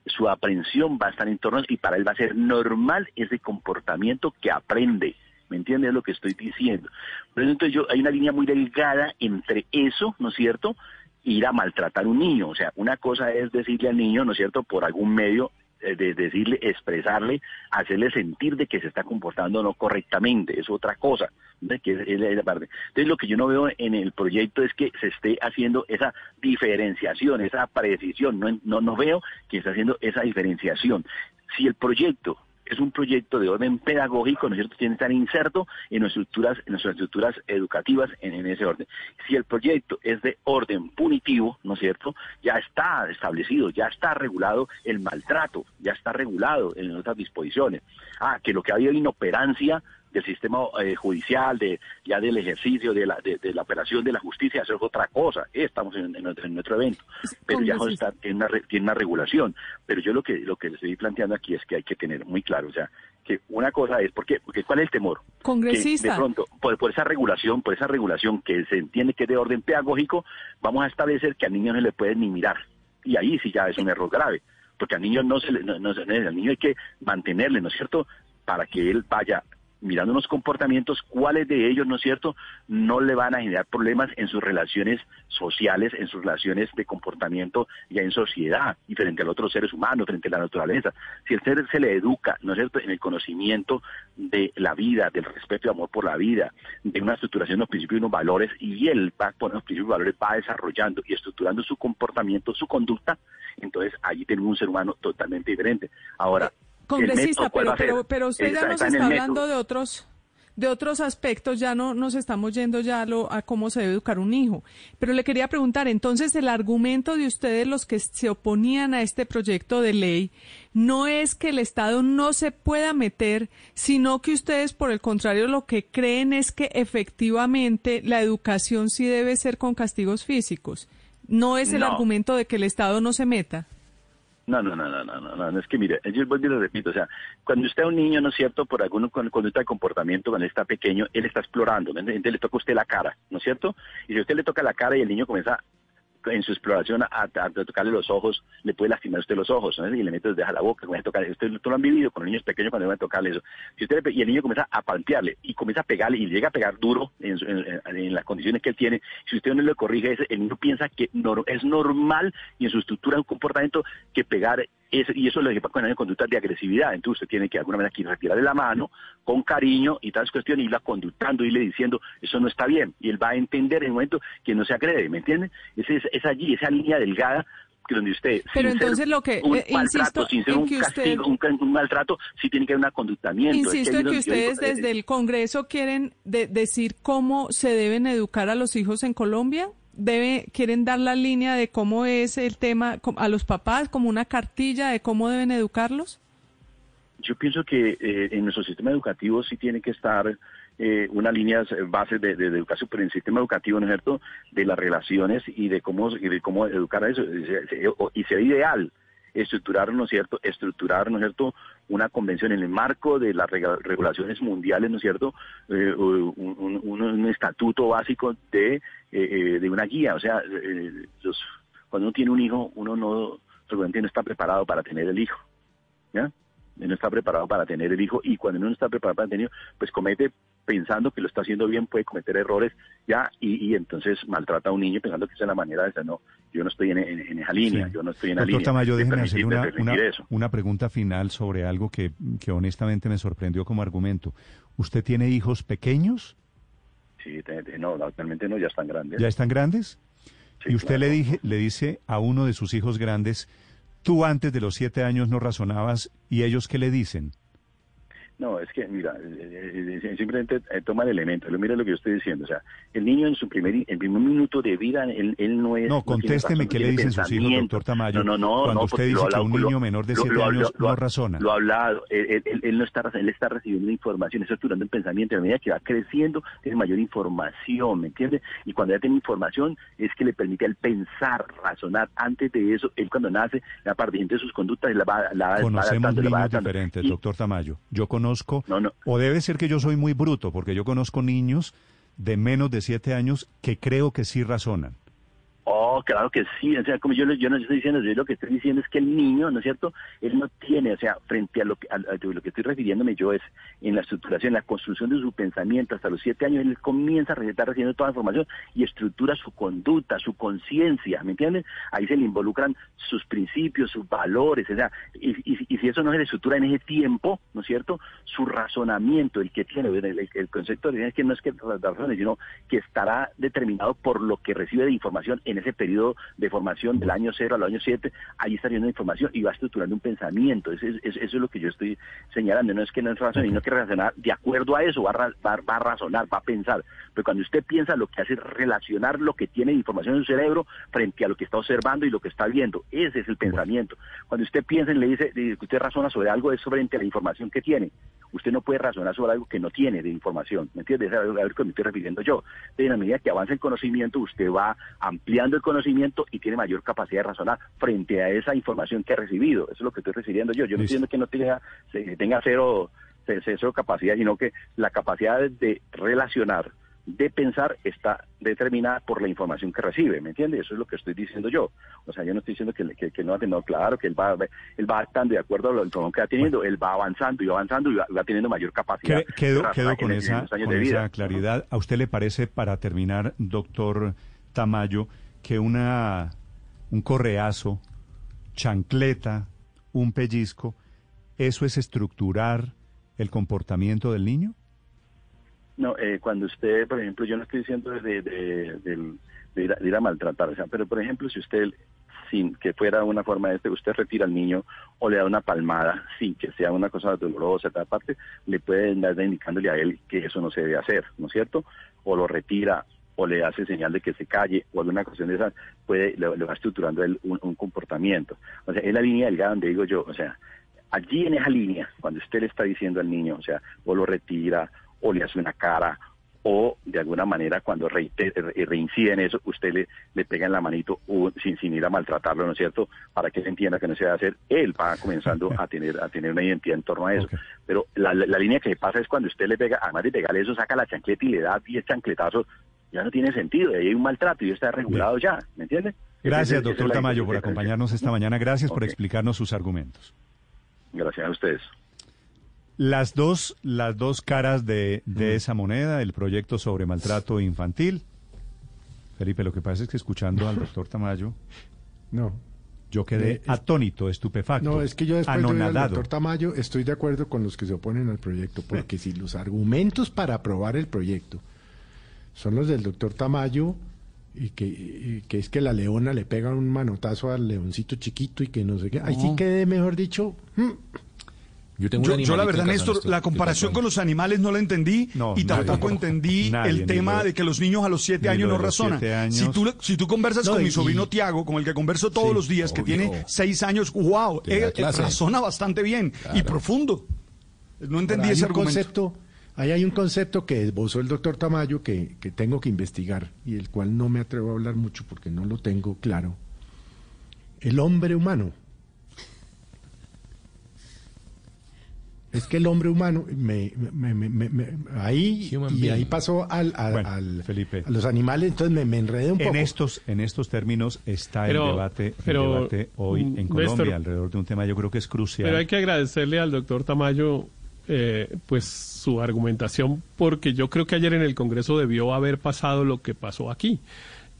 su aprensión va a estar en torno y para él va a ser normal ese comportamiento que aprende. ¿Me entiendes lo que estoy diciendo? Por eso entonces yo, hay una línea muy delgada entre eso, ¿no es cierto?, ir a maltratar a un niño. O sea, una cosa es decirle al niño, ¿no es cierto?, por algún medio, eh, de decirle, expresarle, hacerle sentir de que se está comportando no correctamente, es otra cosa. Que es, parte. Entonces lo que yo no veo en el proyecto es que se esté haciendo esa diferenciación, esa precisión, no, no, no veo que esté haciendo esa diferenciación. Si el proyecto es un proyecto de orden pedagógico, ¿no es cierto?, tiene que estar inserto en nuestras estructuras, en nuestras estructuras educativas en, ese orden. Si el proyecto es de orden punitivo, ¿no es cierto?, ya está establecido, ya está regulado el maltrato, ya está regulado en otras disposiciones. Ah, que lo que ha habido inoperancia del sistema eh, judicial, de ya del ejercicio de la, de, la operación de la justicia, eso es otra cosa. Estamos en, nuestro, evento, pero ya está en una, tiene una regulación. Pero yo lo que lo que les estoy planteando aquí es que hay que tener muy claro, o sea, que una cosa es, ¿por qué? Porque ¿cuál es el temor? Congresista. de pronto, por, por, esa regulación, por esa regulación que se entiende que es de orden pedagógico, vamos a establecer que al niño no se le puede ni mirar. Y ahí sí ya es un error grave porque al niño no se le, no, no, al niño hay que mantenerle, ¿no es cierto? Para que él vaya mirando unos comportamientos, cuáles de ellos, ¿no es cierto?, no le van a generar problemas en sus relaciones sociales, en sus relaciones de comportamiento ya en sociedad y frente a los otros seres humanos, frente a la naturaleza. Si el ser se le educa, ¿no es cierto?, en el conocimiento de la vida, del respeto y amor por la vida, de una estructuración de los principios y unos valores, y él va por los principios y valores, va desarrollando y estructurando su comportamiento, su conducta, entonces allí tenemos un ser humano totalmente diferente. Ahora, Congresista, pero, pero, pero usted ya nos está hablando de otros de otros aspectos, ya no nos estamos yendo ya a, lo, a cómo se debe educar un hijo. Pero le quería preguntar, entonces el argumento de ustedes, los que se oponían a este proyecto de ley, no es que el Estado no se pueda meter, sino que ustedes, por el contrario, lo que creen es que efectivamente la educación sí debe ser con castigos físicos. No es el argumento de que el Estado no se meta. No, no, no, no, no, no, no, es que mire, yo vuelvo y lo repito, o sea, cuando usted es un niño, ¿no es cierto?, por alguna conducta de comportamiento, cuando está pequeño, él está explorando, entonces le toca a usted la cara, ¿no es cierto? Y si usted le toca la cara y el niño comienza en su exploración a, tocarle los ojos, le puede lastimar usted los ojos, ¿no? y le mete deja la boca, comienza a tocar, usted lo han vivido con los niños pequeños cuando van a tocarle eso. Si usted y el niño comienza a palpearle y comienza a pegarle y llega a pegar duro en, las condiciones que él tiene, si usted no le corrige, el niño piensa que es normal y en su estructura un comportamiento que pegar y eso le pasa con la conductas de agresividad. Entonces usted tiene que de alguna manera retirarle la mano con cariño y tal cuestión, y irla conductando, y le diciendo, eso no está bien. Y él va a entender en el momento que no se agrede, ¿me entiende? Es, es, allí, esa línea delgada que donde usted pero entonces lo que un eh, insisto sin ser un castigo un, maltrato sí tiene que haber un conductamiento insisto en que ustedes desde el Congreso quieren decir cómo se deben educar a los hijos en Colombia debe, quieren dar la línea de cómo es el tema a los papás, como una cartilla de cómo deben educarlos? Yo pienso que eh, en nuestro sistema educativo sí tiene que estar eh, una línea base de, educación, pero en el sistema educativo, ¿no es cierto?, de las relaciones y de cómo, educar a eso. Y sería ideal estructurar, ¿no es cierto?, estructurar, ¿no es cierto?, una convención en el marco de las regulaciones mundiales, ¿no es cierto?, eh, un, estatuto básico de, eh, eh, de una guía. O sea, cuando uno tiene un hijo, uno no, no está preparado para tener el hijo, ¿ya? no está preparado para tener el hijo y cuando uno no está preparado para tener, pues comete pensando que lo está haciendo bien, puede cometer errores ya y, entonces maltrata a un niño pensando que esa es la manera de decir, no, yo no estoy en, esa línea, yo no estoy en la línea. Tamayo, déjeme hacer una, una, pregunta final sobre algo que, que honestamente me sorprendió como argumento. ¿Usted tiene hijos pequeños? Sí, no, actualmente no, ya están grandes. ¿Ya están grandes? y usted le, dije, le dice a uno de sus hijos grandes, tú antes de los siete años no razonabas y ellos qué le dicen? No, es que, mira, eh, eh, simplemente eh, toma el elemento. Mira lo que yo estoy diciendo. O sea, el niño en su primer, en primer minuto de vida, él, no es. No, contésteme qué le dicen sus hijos, doctor Tamayo. No, no, no. Cuando usted dice que un niño menor de 7 años no razona. Lo ha hablado. Él, no está, él está recibiendo información, está estructurando el pensamiento. A medida que va creciendo, tiene mayor información, ¿me entiende? Y cuando ya tiene información, es que le permite al pensar, razonar. Antes de eso, él cuando nace, la parte de sus conductas, la va, la Conocemos niños diferentes, doctor Tamayo. Yo conozco o debe ser que yo soy muy bruto, porque yo conozco niños de menos de siete años que creo que sí razonan. Oh, claro que sí, o sea, como yo, yo no estoy diciendo, yo lo que estoy diciendo es que el niño, ¿no es cierto? Él no tiene, o sea, frente a lo que, a, lo que estoy refiriéndome yo es en la estructuración, la construcción de su pensamiento, hasta los siete años él comienza a estar recibiendo toda la información y estructura su conducta, su conciencia, ¿me entiendes? Ahí se le involucran sus principios, sus valores, o sea, y, si eso no se le estructura en ese tiempo, ¿no es cierto? Su razonamiento, el que tiene, el, concepto de es que no es que razones, sino que estará determinado por lo que recibe de información ese periodo de formación del año cero al año siete, ahí está viendo información y va estructurando un pensamiento. Eso es, eso es lo que yo estoy señalando. No es que no es razón, sino que razonar de acuerdo a eso, va a, va, a razonar, va a pensar. Pero cuando usted piensa, lo que hace es relacionar lo que tiene de información en su cerebro frente a lo que está observando y lo que está viendo. Ese es el pensamiento. Cuando usted piensa y le dice que usted razona sobre algo, es frente a la información que tiene. Usted no puede razonar sobre algo que no tiene de información. ¿Me entiende? Es a lo que me estoy refiriendo yo. De la medida que avanza el conocimiento, usted va ampliando el conocimiento y tiene mayor capacidad de razonar frente a esa información que ha recibido. Eso es lo que estoy refiriendo yo. Yo no estoy que no tenga, tenga cero, cero capacidad, sino que la capacidad de relacionar de pensar está determinada por la información que recibe, ¿me entiende? Eso es lo que estoy diciendo yo. O sea, yo no estoy diciendo que, que, no ha tenido claro, que él va, él va estando de acuerdo a lo que va teniendo, él va avanzando y va avanzando y va, teniendo mayor capacidad. Quedo, con, esa, con esa claridad. ¿A usted le parece, para terminar, doctor Tamayo, que una un correazo, chancleta, un pellizco, eso es estructurar el comportamiento del niño? No, eh, cuando usted, por ejemplo, yo no estoy diciendo de, de, ir, a, maltratar, o sea, pero por ejemplo, si usted, sin que fuera una forma de este, usted retira al niño o le da una palmada sin que sea una cosa dolorosa, aparte, le puede dar indicándole a él que eso no se debe hacer, ¿no es cierto? O lo retira o le hace señal de que se calle o alguna cuestión de esa, puede, le, va estructurando él un, un, comportamiento. O sea, es la línea delgada donde digo yo, o sea, allí en esa línea, cuando usted le está diciendo al niño, o sea, o lo retira o le hace una cara o de alguna manera cuando reincide en eso, usted le, le pega en la manito sin, sin ir a maltratarlo, ¿no es cierto? Para que él entienda que no se debe hacer, él va comenzando a tener a tener una identidad en torno a eso. Pero la, la, línea que pasa es cuando usted le pega, además de pegarle eso, saca la chancleta y le da 10 chancletazos, ya no tiene sentido, ahí hay un maltrato y está regulado ya, ¿me entiende? Gracias, doctor Tamayo, por acompañarnos esta mañana. Gracias por explicarnos sus argumentos. Gracias a ustedes. Las dos, las dos caras de, de esa moneda, el proyecto sobre maltrato infantil. Felipe, lo que pasa es que escuchando al doctor Tamayo, no, yo quedé atónito, estupefacto. No, es que yo después del doctor Tamayo estoy de acuerdo con los que se oponen al proyecto, porque si los argumentos para aprobar el proyecto son los del doctor Tamayo, y que, que es que la leona le pega un manotazo al leoncito chiquito y que no sé qué. Ahí sí quedé, mejor dicho. Hmm. Yo, la verdad, Néstor, la comparación con los animales no la entendí y tampoco entendí el tema de que los niños a los siete años no razonan. Si, tú, si tú conversas con mi sobrino Tiago, con el que converso todos los días, que tiene seis años, wow, él, razona bastante bien y profundo. No entendí ese argumento. Concepto, ahí hay un concepto que esbozó el doctor Tamayo que, que tengo que investigar y el cual no me atrevo a hablar mucho porque no lo tengo claro. El hombre humano es que el hombre humano me, ahí y ahí pasó al, al, Felipe. a los animales entonces me, enredé un en poco estos en estos términos está el debate debate hoy en Colombia alrededor de un tema yo creo que es crucial pero hay que agradecerle al doctor Tamayo eh, pues su argumentación porque yo creo que ayer en el Congreso debió haber pasado lo que pasó aquí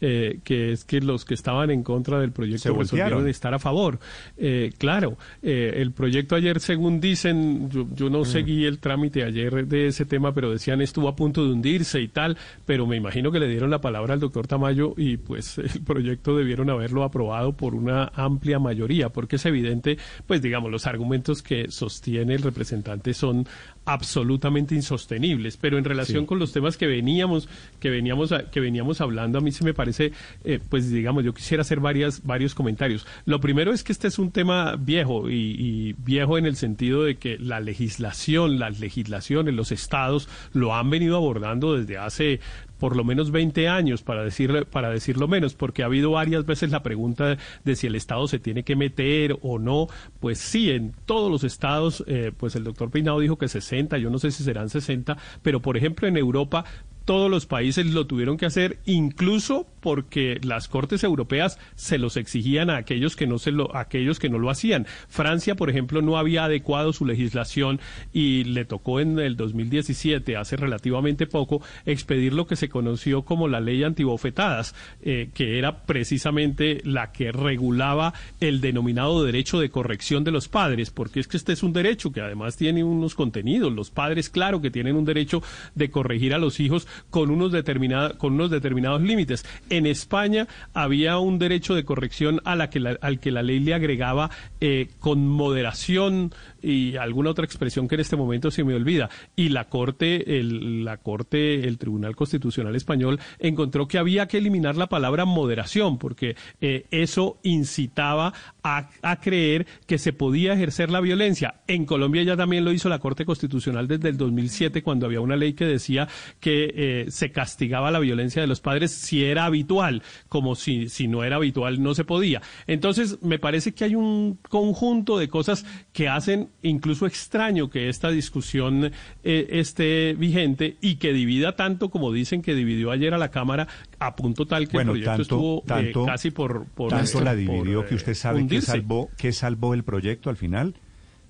eh, que es que los que estaban en contra del proyecto resolvieron estar a favor. Eh, claro, eh, el proyecto ayer, según dicen, yo, no mm. seguí el trámite ayer de ese tema, pero decían estuvo a punto de hundirse y tal, pero me imagino que le dieron la palabra al doctor Tamayo y pues el proyecto debieron haberlo aprobado por una amplia mayoría, porque es evidente, pues digamos, los argumentos que sostiene el representante son absolutamente insostenibles, pero en relación con los temas que veníamos, que veníamos, que veníamos hablando, a mí se me parece eh, pues digamos, yo quisiera hacer varias, varios comentarios. Lo primero es que este es un tema viejo y, viejo en el sentido de que la legislación, las legislaciones, los estados lo han venido abordando desde hace por lo menos 20 años, para, decir, para decirlo menos, porque ha habido varias veces la pregunta de si el Estado se tiene que meter o no. Pues sí, en todos los estados, eh, pues el doctor Peinado dijo que 60, yo no sé si serán 60, pero por ejemplo en Europa todos los países lo tuvieron que hacer, incluso porque las cortes europeas se los exigían a aquellos que no se lo, aquellos que no lo hacían. Francia, por ejemplo, no había adecuado su legislación y le tocó en el 2017, hace relativamente poco, expedir lo que se conoció como la ley antibofetadas, eh, que era precisamente la que regulaba el denominado derecho de corrección de los padres, porque es que este es un derecho que además tiene unos contenidos. Los padres, claro que tienen un derecho de corregir a los hijos con unos, determinados con unos determinados límites en España había un derecho de corrección a la que al que la ley le agregaba eh, con moderación y alguna otra expresión que en este momento se me olvida. Y la Corte, el, la Corte, el Tribunal Constitucional Español encontró que había que eliminar la palabra moderación porque eh, eso incitaba a, creer que se podía ejercer la violencia. En Colombia ya también lo hizo la Corte Constitucional desde el 2007 cuando había una ley que decía que eh, se castigaba la violencia de los padres si era habitual, como si, si no era habitual no se podía. Entonces, me parece que hay un conjunto de cosas que hacen incluso extraño que esta discusión eh, esté vigente y que divida tanto como dicen que dividió ayer a la Cámara a punto tal que el proyecto estuvo eh, casi por, por tanto la dividió que usted sabe que salvó que salvó el proyecto al final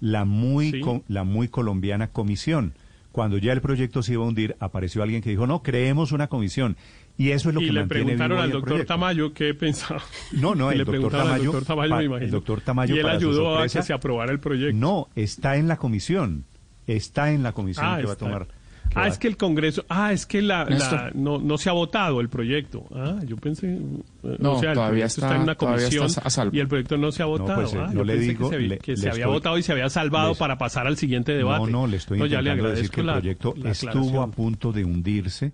la muy la muy colombiana comisión cuando ya el proyecto se iba a hundir apareció alguien que dijo no creemos una comisión y eso es lo y que le preguntaron al doctor Tamayo qué pensaba. No, no, el, doctor Tamayo, doctor Tamayo, me imagino. el doctor Tamayo. Y él ayudó a que se aprobara el proyecto. No, está en la comisión. Está en la comisión ah, que va a tomar. Ah, es que el Congreso, ah, es que la, no, no se ha votado el proyecto. Ah, yo pensé, eh, no, o sea, todavía está, en una comisión y el proyecto no se ha votado. No, pues, ah, no le digo que se, había votado y se había salvado para pasar al siguiente debate. No, no, le estoy intentando decir que el proyecto estuvo a punto de hundirse.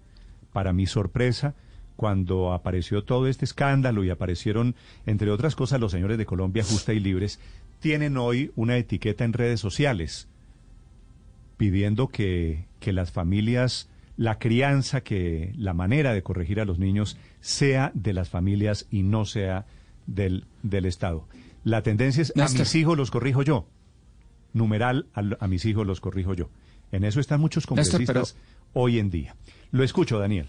Para mi sorpresa, cuando apareció todo este escándalo y aparecieron, entre otras cosas, los señores de Colombia Justa y Libres, tienen hoy una etiqueta en redes sociales pidiendo que, que las familias, la crianza, que la manera de corregir a los niños sea de las familias y no sea del, del Estado. La tendencia es, a mis hijos los corrijo yo. Numeral, a, mis hijos los corrijo yo. En eso están muchos congresistas hoy en día. Lo escucho, Daniel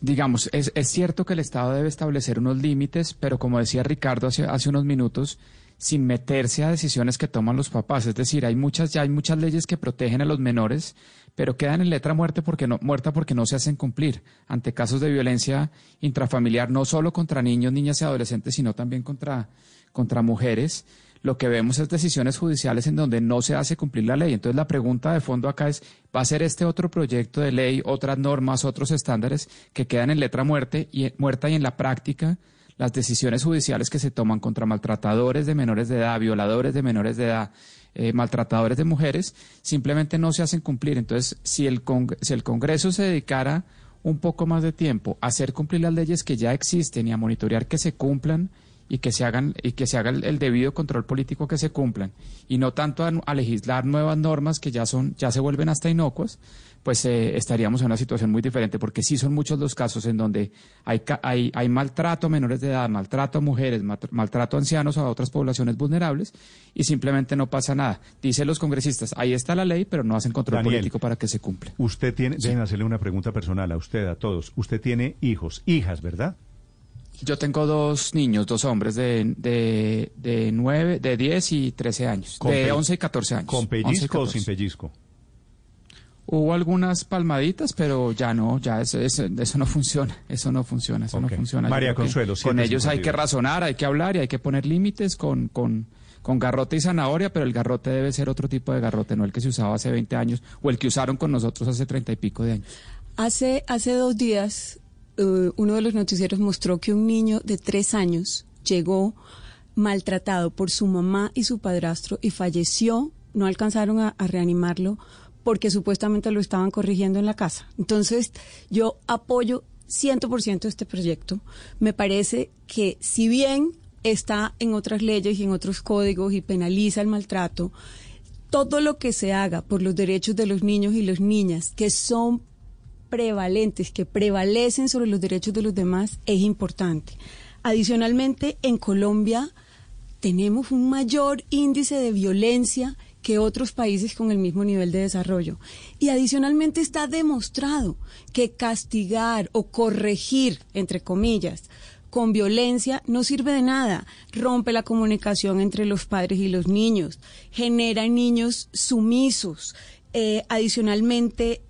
digamos, es, es, cierto que el Estado debe establecer unos límites, pero como decía Ricardo hace, hace unos minutos, sin meterse a decisiones que toman los papás. Es decir, hay muchas, ya hay muchas leyes que protegen a los menores, pero quedan en letra muerte porque no, muerta porque no se hacen cumplir ante casos de violencia intrafamiliar, no solo contra niños, niñas y adolescentes, sino también contra, contra mujeres lo que vemos es decisiones judiciales en donde no se hace cumplir la ley. Entonces la pregunta de fondo acá es, ¿va a ser este otro proyecto de ley, otras normas, otros estándares que quedan en letra muerte y, muerta y en la práctica las decisiones judiciales que se toman contra maltratadores de menores de edad, violadores de menores de edad, eh, maltratadores de mujeres, simplemente no se hacen cumplir. Entonces, si el, si el Congreso se dedicara un poco más de tiempo a hacer cumplir las leyes que ya existen y a monitorear que se cumplan, y que se hagan y que se haga el, debido control político que se cumplan y no tanto a, legislar nuevas normas que ya son ya se vuelven hasta inocuas pues eh, estaríamos en una situación muy diferente porque sí son muchos los casos en donde hay hay, hay maltrato a menores de edad maltrato a mujeres maltrato a ancianos o a otras poblaciones vulnerables y simplemente no pasa nada dicen los congresistas ahí está la ley pero no hacen control político para que se cumpla usted tiene sí. hacerle una pregunta personal a usted a todos usted tiene hijos hijas verdad yo tengo dos niños, dos hombres de, de, de 9, de 10 y 13 años, de 11 y 14 años. ¿Con pellizco o sin pellizco? Hubo algunas palmaditas, pero ya no, ya eso, eso, no funciona, eso no funciona, eso no funciona. María Consuelo, Con ellos hay que razonar, hay que hablar y hay que poner límites con, con, con garrote y zanahoria, pero el garrote debe ser otro tipo de garrote, no el que se usaba hace 20 años o el que usaron con nosotros hace 30 y pico de años. Hace, hace dos días eh, uno de los noticieros mostró que un niño de tres años llegó maltratado por su mamá y su padrastro y falleció. No alcanzaron a, reanimarlo porque supuestamente lo estaban corrigiendo en la casa. Entonces, yo apoyo 100% este proyecto. Me parece que si bien está en otras leyes y en otros códigos y penaliza el maltrato, todo lo que se haga por los derechos de los niños y las niñas que son prevalentes, que prevalecen sobre los derechos de los demás, es importante. Adicionalmente, en Colombia tenemos un mayor índice de violencia que otros países con el mismo nivel de desarrollo. Y adicionalmente está demostrado que castigar o corregir, entre comillas, con violencia no sirve de nada. Rompe la comunicación entre los padres y los niños, genera niños sumisos. Eh, adicionalmente,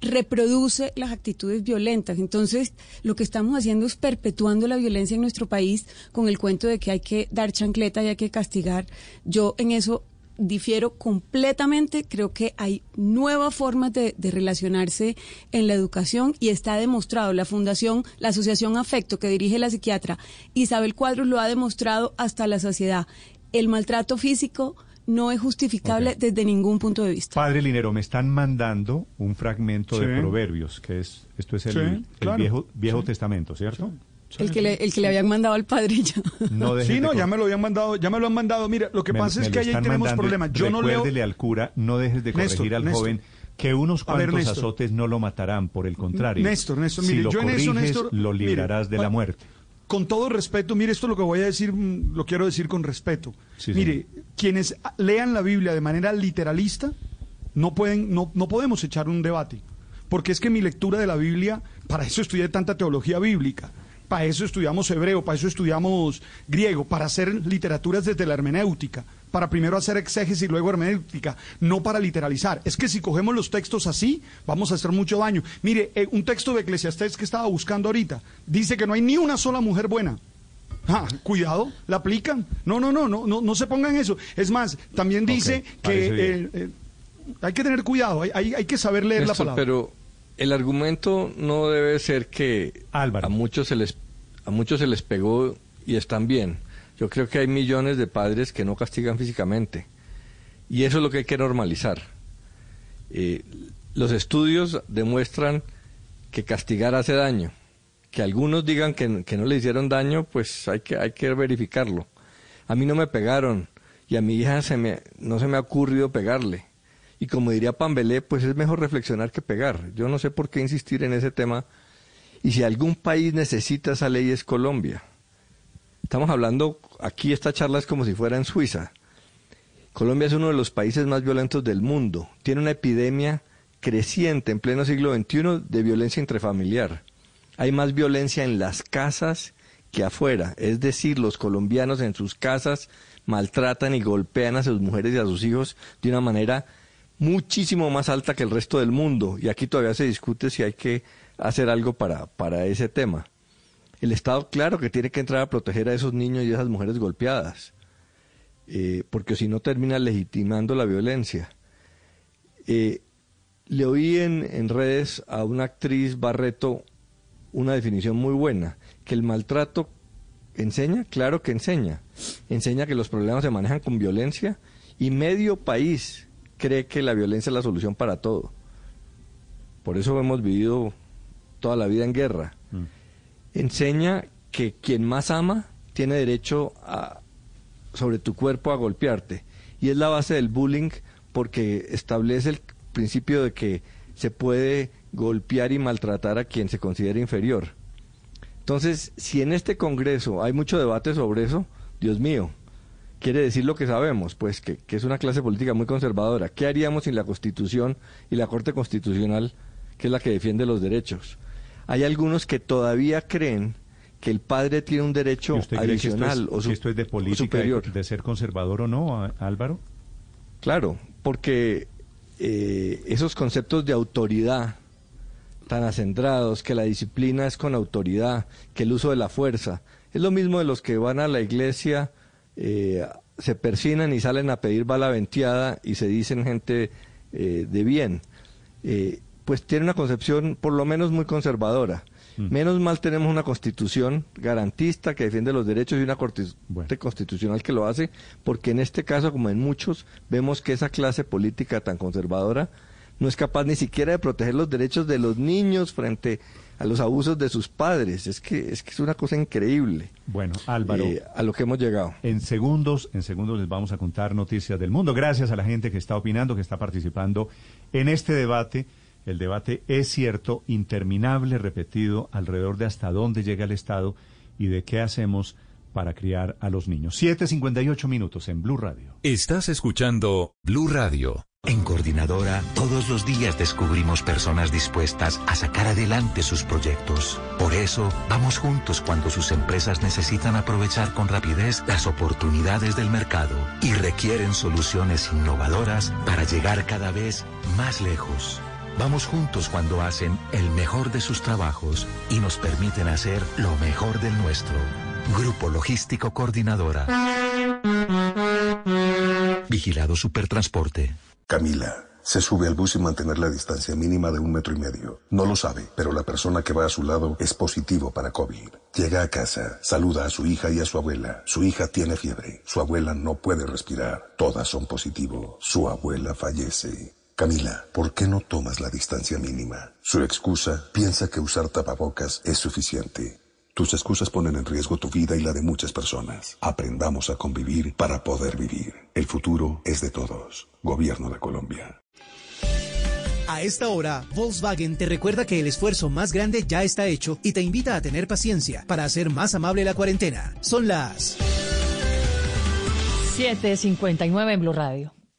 reproduce las actitudes violentas. Entonces, lo que estamos haciendo es perpetuando la violencia en nuestro país con el cuento de que hay que dar chancleta y hay que castigar. Yo en eso difiero completamente. Creo que hay nuevas formas de, relacionarse en la educación y está demostrado. La Fundación, la Asociación Afecto que dirige la psiquiatra Isabel Cuadros lo ha demostrado hasta la saciedad. El maltrato físico no es justificable desde ningún punto de vista. Padre Linero, me están mandando un fragmento de Proverbios, que es esto es el, viejo, viejo Testamento, ¿cierto? El que, le, el que le habían mandado al padre ya. No sí, no, ya me lo habían mandado, ya me lo han mandado. Mira, lo que pasa es que ahí tenemos problemas. Yo no leo... al cura, no dejes de corregir al joven que unos cuantos azotes no lo matarán, por el contrario. Néstor, Néstor, mire, yo en eso, Néstor, lo librarás de la muerte. Con todo respeto, mire, esto lo que voy a decir, mm, lo quiero decir con respeto. mire, quienes lean la Biblia de manera literalista, no pueden, no, no podemos echar un debate. Porque es que mi lectura de la Biblia, para eso estudié tanta teología bíblica para eso estudiamos hebreo, para eso estudiamos griego, para hacer literaturas desde la hermenéutica, para primero hacer exégesis y luego hermenéutica, no para literalizar. Es que si cogemos los textos así, vamos a hacer mucho daño. Mire, eh, un texto de Eclesiastés que estaba buscando ahorita, dice que no hay ni una sola mujer buena. Ah, cuidado, la aplican. No, no, no, no, no, no se pongan eso. Es más, también dice que eh, eh, hay que tener cuidado, hay, hay, que saber leer la palabra. Pero el argumento no debe ser que a muchos se les a muchos se les pegó y están bien. Yo creo que hay millones de padres que no castigan físicamente y eso es lo que hay que normalizar. Eh, los estudios demuestran que castigar hace daño. Que algunos digan que, que, no le hicieron daño, pues hay que, hay que verificarlo. A mí no me pegaron y a mi hija se me, no se me ha ocurrido pegarle. Y como diría Pambelé, pues es mejor reflexionar que pegar. Yo no sé por qué insistir en ese tema. Y si algún país necesita esa ley es Colombia. Estamos hablando, aquí esta charla es como si fuera en Suiza. Colombia es uno de los países más violentos del mundo. Tiene una epidemia creciente en pleno siglo XXI de violencia intrafamiliar. Hay más violencia en las casas que afuera. Es decir, los colombianos en sus casas maltratan y golpean a sus mujeres y a sus hijos de una manera muchísimo más alta que el resto del mundo. Y aquí todavía se discute si hay que hacer algo para, para ese tema. El Estado, claro que tiene que entrar a proteger a esos niños y a esas mujeres golpeadas, eh, porque si no termina legitimando la violencia. Eh, le oí en, en redes a una actriz Barreto una definición muy buena, que el maltrato enseña, claro que enseña, enseña que los problemas se manejan con violencia y medio país cree que la violencia es la solución para todo. Por eso hemos vivido toda la vida en guerra. Mm. Enseña que quien más ama tiene derecho a, sobre tu cuerpo a golpearte. Y es la base del bullying porque establece el principio de que se puede golpear y maltratar a quien se considera inferior. Entonces, si en este Congreso hay mucho debate sobre eso, Dios mío, quiere decir lo que sabemos, pues que, es una clase política muy conservadora. ¿Qué haríamos sin la Constitución y la Corte Constitucional, que es la que defiende los derechos? Hay algunos que todavía creen que el padre tiene un derecho adicional o, esto es de política, superior. De, ser conservador o no, Álvaro? Claro, porque eh, esos conceptos de autoridad tan acendrados, que la disciplina es con autoridad, que el uso de la fuerza, es lo mismo de los que van a la iglesia eh, se persinan y salen a pedir bala venteada y se dicen gente eh, de bien. Eh, pues tiene una concepción por lo menos muy conservadora. Mm. Menos mal tenemos una constitución garantista que defiende los derechos y una corte constitucional que lo hace, porque en este caso, como en muchos, vemos que esa clase política tan conservadora no es capaz ni siquiera de proteger los derechos de los niños frente a los abusos de sus padres. Es que es que es una cosa increíble. Bueno, Álvaro, eh, a lo que hemos llegado. En segundos, en segundos les vamos a contar noticias del mundo. Gracias a la gente que está opinando, que está participando en este debate. El debate es cierto, interminable, repetido, alrededor de hasta dónde llega el Estado y de qué hacemos para criar a los niños. 7.58 minutos en Blue Radio. Estás escuchando Blue Radio. En Coordinadora, todos los días descubrimos personas dispuestas a sacar adelante sus proyectos. Por eso, vamos juntos cuando sus empresas necesitan aprovechar con rapidez las oportunidades del mercado y requieren soluciones innovadoras para llegar cada vez más lejos. Vamos juntos cuando hacen el mejor de sus trabajos y nos permiten hacer lo mejor del nuestro. Grupo Logístico Coordinadora. Vigilado Supertransporte. Camila. Se sube al bus sin mantener la distancia mínima de un metro y medio. No lo sabe, pero la persona que va a su lado es positivo para COVID. Llega a casa, saluda a su hija y a su abuela. Su hija tiene fiebre. Su abuela no puede respirar. Todas son positivo. Su abuela fallece. Camila, ¿por qué no tomas la distancia mínima? Su excusa piensa que usar tapabocas es suficiente. Tus excusas ponen en riesgo tu vida y la de muchas personas. Aprendamos a convivir para poder vivir. El futuro es de todos. Gobierno de Colombia. A esta hora, Volkswagen te recuerda que el esfuerzo más grande ya está hecho y te invita a tener paciencia para hacer más amable la cuarentena. Son las 7:59 en Blue Radio.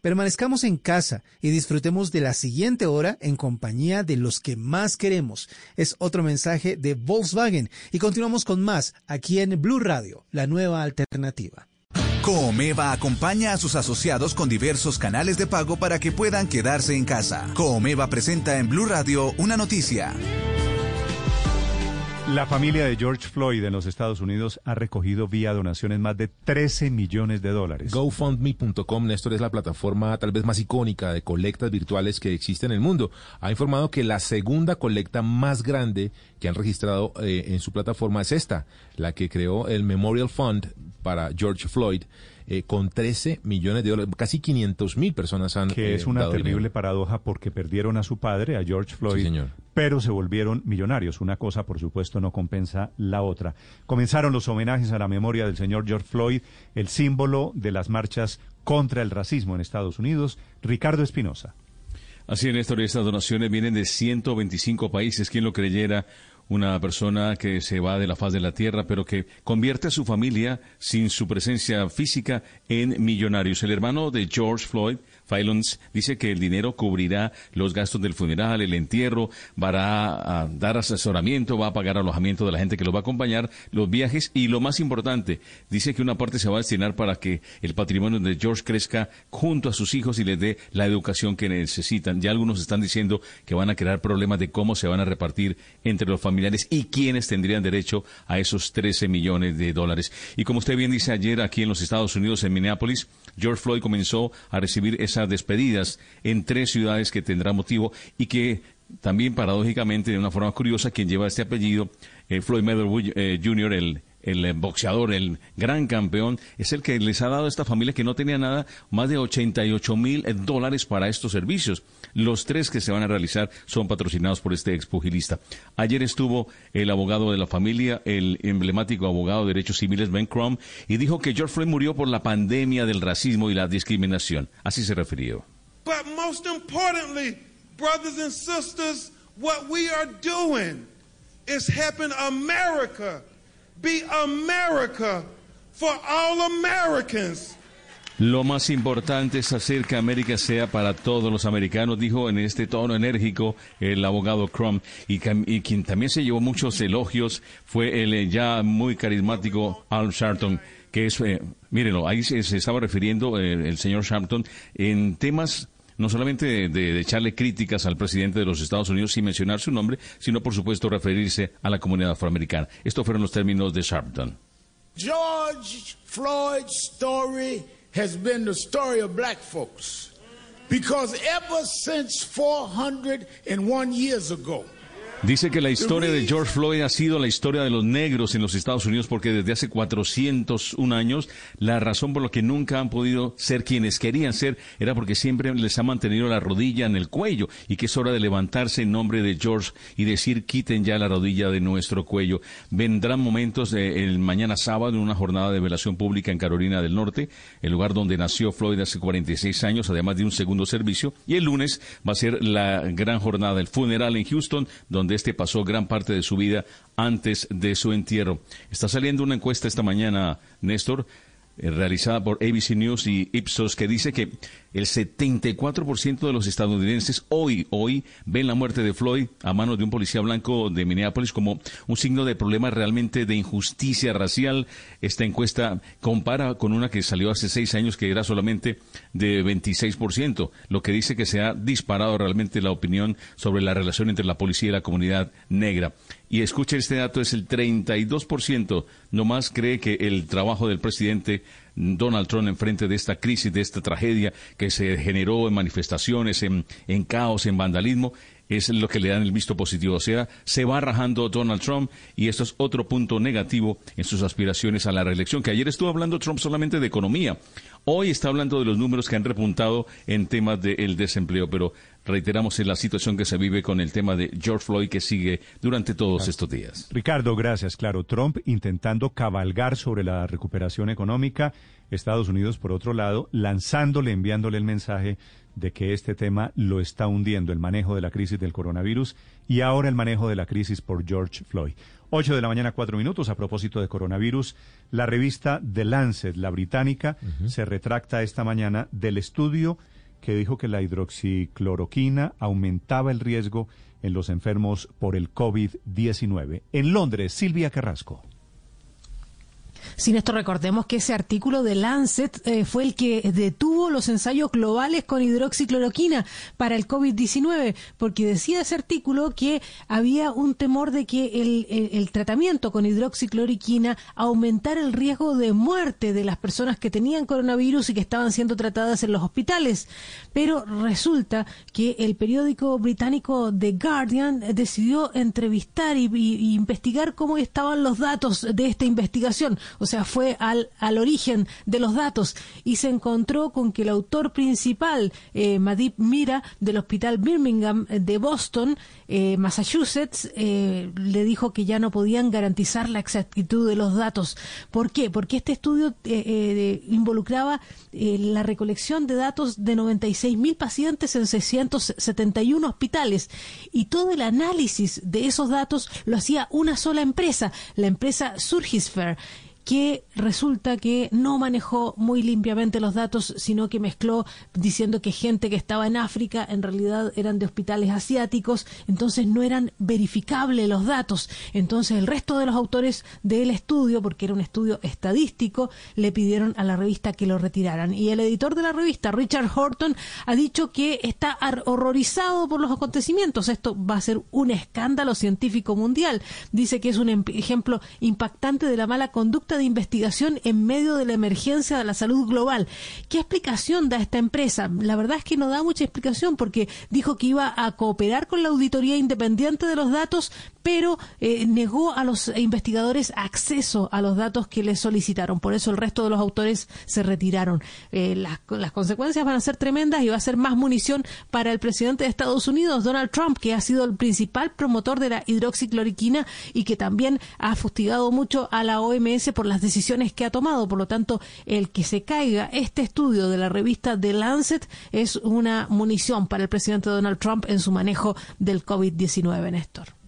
permanezcamos en casa y disfrutemos de la siguiente hora en compañía de los que más queremos. Es otro mensaje de Volkswagen y continuamos con más aquí en Blue Radio, la nueva alternativa. Coomeva acompaña a sus asociados con diversos canales de pago para que puedan quedarse en casa. Coomeva presenta en Blue Radio una noticia. La familia de George Floyd en los Estados Unidos ha recogido vía donaciones más de 13 millones de dólares. GoFundMe.com, Néstor, es la plataforma tal vez más icónica de colectas virtuales que existe en el mundo. Ha informado que la segunda colecta más grande que han registrado eh, en su plataforma es esta, la que creó el Memorial Fund para George Floyd. Eh, con 13 millones de dólares. Casi 500 mil personas han. Que es eh, una terrible paradoja porque perdieron a su padre, a George Floyd, señor. pero se volvieron millonarios. Una cosa, por supuesto, no compensa la otra. Comenzaron los homenajes a la memoria del señor George Floyd, el símbolo de las marchas contra el racismo en Estados Unidos. Ricardo Espinosa. Así, Néstor, estas donaciones vienen de 125 países. Quien lo creyera, una persona que se va de la faz de la tierra, pero que convierte a su familia sin su presencia física en millonarios. El hermano de George Floyd, Filons, dice que el dinero cubrirá los gastos del funeral, el entierro, va a dar asesoramiento, va a pagar alojamiento de la gente que lo va a acompañar, los viajes y lo más importante, dice que una parte se va a destinar para que el patrimonio de George crezca junto a sus hijos y les dé la educación que necesitan. Ya algunos están diciendo que van a crear problemas de cómo se van a repartir entre los familiares y quiénes tendrían derecho a esos 13 millones de dólares. Y como usted bien dice ayer aquí en los Estados Unidos, en Minneapolis, George Floyd comenzó a recibir esa despedidas en tres ciudades que tendrá motivo y que también paradójicamente de una forma curiosa quien lleva este apellido, eh, Floyd Mayweather eh, Jr., el el boxeador, el gran campeón, es el que les ha dado a esta familia que no tenía nada más de 88 mil dólares para estos servicios. Los tres que se van a realizar son patrocinados por este expugilista. Ayer estuvo el abogado de la familia, el emblemático abogado de derechos civiles Ben Crum, y dijo que George Floyd murió por la pandemia del racismo y la discriminación. Así se refirió. But most importantly, brothers and sisters, what we are doing is helping America be America for all Americans. Lo más importante es hacer que América sea para todos los americanos, dijo en este tono enérgico el abogado Crum. Y, quien también se llevó muchos elogios fue el eh, ya muy carismático Al Sharpton, que es, eh, mírenlo, ahí se, estaba refiriendo el señor Sharpton en temas no solamente de, echarle críticas al presidente de los Estados Unidos sin mencionar su nombre, sino por supuesto referirse a la comunidad afroamericana. Estos fueron los términos de Sharpton. George Floyd's story has been the story of black folks. Because ever since 401 years ago, Dice que la historia de George Floyd ha sido la historia de los negros en los Estados Unidos porque desde hace 401 años la razón por la que nunca han podido ser quienes querían ser era porque siempre les ha mantenido la rodilla en el cuello y que es hora de levantarse en nombre de George y decir quiten ya la rodilla de nuestro cuello. Vendrán momentos el mañana sábado en una jornada de velación pública en Carolina del Norte, el lugar donde nació Floyd hace 46 años, además de un segundo servicio, y el lunes va a ser la gran jornada del funeral en Houston donde donde este pasó gran parte de su vida antes de su entierro. Está saliendo una encuesta esta mañana, Néstor, eh, realizada por ABC News y Ipsos, que dice que el 74% de los estadounidenses hoy, hoy ven la muerte de Floyd a manos de un policía blanco de Minneapolis como un signo de problema realmente de injusticia racial. Esta encuesta compara con una que salió hace seis años que era solamente de 26%, lo que dice que se ha disparado realmente la opinión sobre la relación entre la policía y la comunidad negra. Y escuche este dato, es el 32% nomás cree que el trabajo del presidente Donald Trump enfrente de esta crisis, de esta tragedia que se generó en manifestaciones, en, caos, en vandalismo, es lo que le dan el visto positivo. O sea, se va rajando Donald Trump y esto es otro punto negativo en sus aspiraciones a la reelección, que ayer estuvo hablando Trump solamente de economía. Hoy está hablando de los números que han repuntado en temas del desempleo, pero reiteramos en la situación que se vive con el tema de George Floyd que sigue durante todos estos días. Ricardo, gracias. Claro, Trump intentando cabalgar sobre la recuperación económica, Estados Unidos, por otro lado, lanzándole, enviándole el mensaje de que este tema lo está hundiendo, el manejo de la crisis del coronavirus y ahora el manejo de la crisis por George Floyd. Ocho de la mañana, cuatro minutos. A propósito de coronavirus, la revista The Lancet, la británica, se retracta esta mañana del estudio que dijo que la hidroxicloroquina aumentaba el riesgo en los enfermos por el COVID-19. En Londres, Silvia Carrasco. Sin esto recordemos que ese artículo de Lancet eh, fue el que detuvo los ensayos globales con hidroxicloroquina para el COVID-19, porque decía ese artículo que había un temor de que el, tratamiento con hidroxicloroquina aumentara el riesgo de muerte de las personas que tenían coronavirus y que estaban siendo tratadas en los hospitales. Pero resulta que el periódico británico The Guardian decidió entrevistar y investigar cómo estaban los datos de esta investigación o sea, fue al, al origen de los datos y se encontró con que el autor principal, eh, Madip Mira, del Hospital Birmingham eh, de Boston, eh, Massachusetts, eh, le dijo que ya no podían garantizar la exactitud de los datos. ¿Por qué? Porque este estudio involucraba la recolección de datos de 96.000 pacientes en 671 hospitales y todo el análisis de esos datos lo hacía una sola empresa, la empresa Surgisphere que resulta que no manejó muy limpiamente los datos, sino que mezcló diciendo que gente que estaba en África en realidad eran de hospitales asiáticos, entonces no eran verificables los datos. Entonces el resto de los autores del estudio, porque era un estudio estadístico, le pidieron a la revista que lo retiraran. Y el editor de la revista, Richard Horton, ha dicho que está horrorizado por los acontecimientos. Esto va a ser un escándalo científico mundial. Dice que es un em-, ejemplo impactante de la mala conducta de investigación en medio de la emergencia de la salud global. ¿Qué explicación da esta empresa? La verdad es que no da mucha explicación porque dijo que iba a cooperar con la auditoría independiente de los datos, pero eh, negó a los investigadores acceso a los datos que les solicitaron. Por eso el resto de los autores se retiraron. Eh, las, las consecuencias van a ser tremendas y va a ser más munición para el presidente de Estados Unidos, Donald Trump, que ha sido el principal promotor de la hidroxicloroquina y que también ha fustigado mucho a la OMS por las decisiones que ha tomado. Por lo tanto, el que se caiga este estudio de la revista The Lancet es una munición para el presidente Donald Trump en su manejo del COVID-19, Néstor.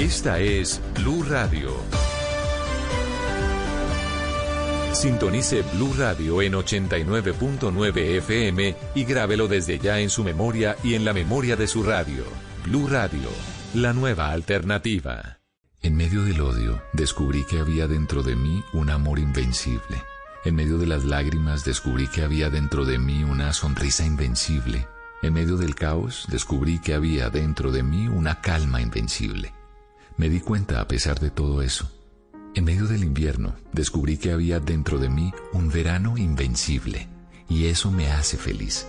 Esta es Blue Radio. Sintonice Blue Radio en 89.9 FM y grábelo desde ya en su memoria y en la memoria de su radio. Blue Radio, la nueva alternativa. En medio del odio, descubrí que había dentro de mí un amor invencible. En medio de las lágrimas, descubrí que había dentro de mí una sonrisa invencible. En medio del caos, descubrí que había dentro de mí una calma invencible. Me di cuenta a pesar de todo eso. En medio del invierno, descubrí que había dentro de mí un verano invencible. Y eso me hace feliz.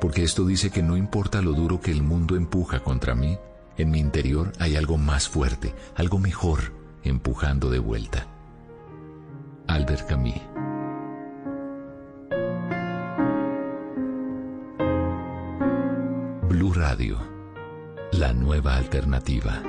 Porque esto dice que no importa lo duro que el mundo empuja contra mí, en mi interior hay algo más fuerte, algo mejor, empujando de vuelta. Albert Camus. Blue Radio, la nueva alternativa.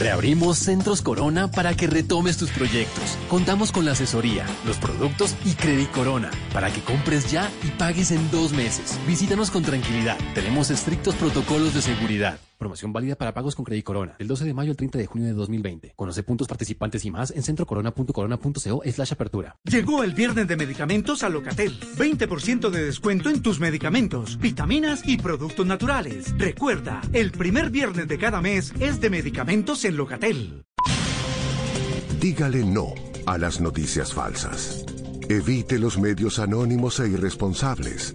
Reabrimos Centros Corona para que retomes tus proyectos. Contamos con la asesoría, los productos y Credit Corona para que compres ya y pagues en dos meses. Visítanos con tranquilidad. Tenemos estrictos protocolos de seguridad. Promoción válida para pagos con Credit Corona. Del 12 de mayo al 30 de junio de 2020. Conoce puntos participantes y más en centrocorona.corona.co slash apertura. Llegó el viernes de medicamentos a Locatel. 20% de descuento en tus medicamentos, vitaminas y productos naturales. Recuerda, el primer viernes de cada mes es de medicamentos en Locatel. Dígale no a las noticias falsas. Evite los medios anónimos e irresponsables.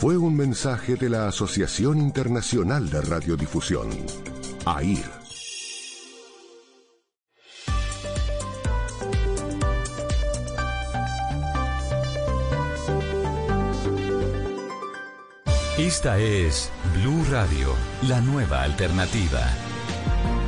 fue un mensaje de la Asociación Internacional de Radiodifusión, AIR. Esta es Blue Radio, la nueva alternativa.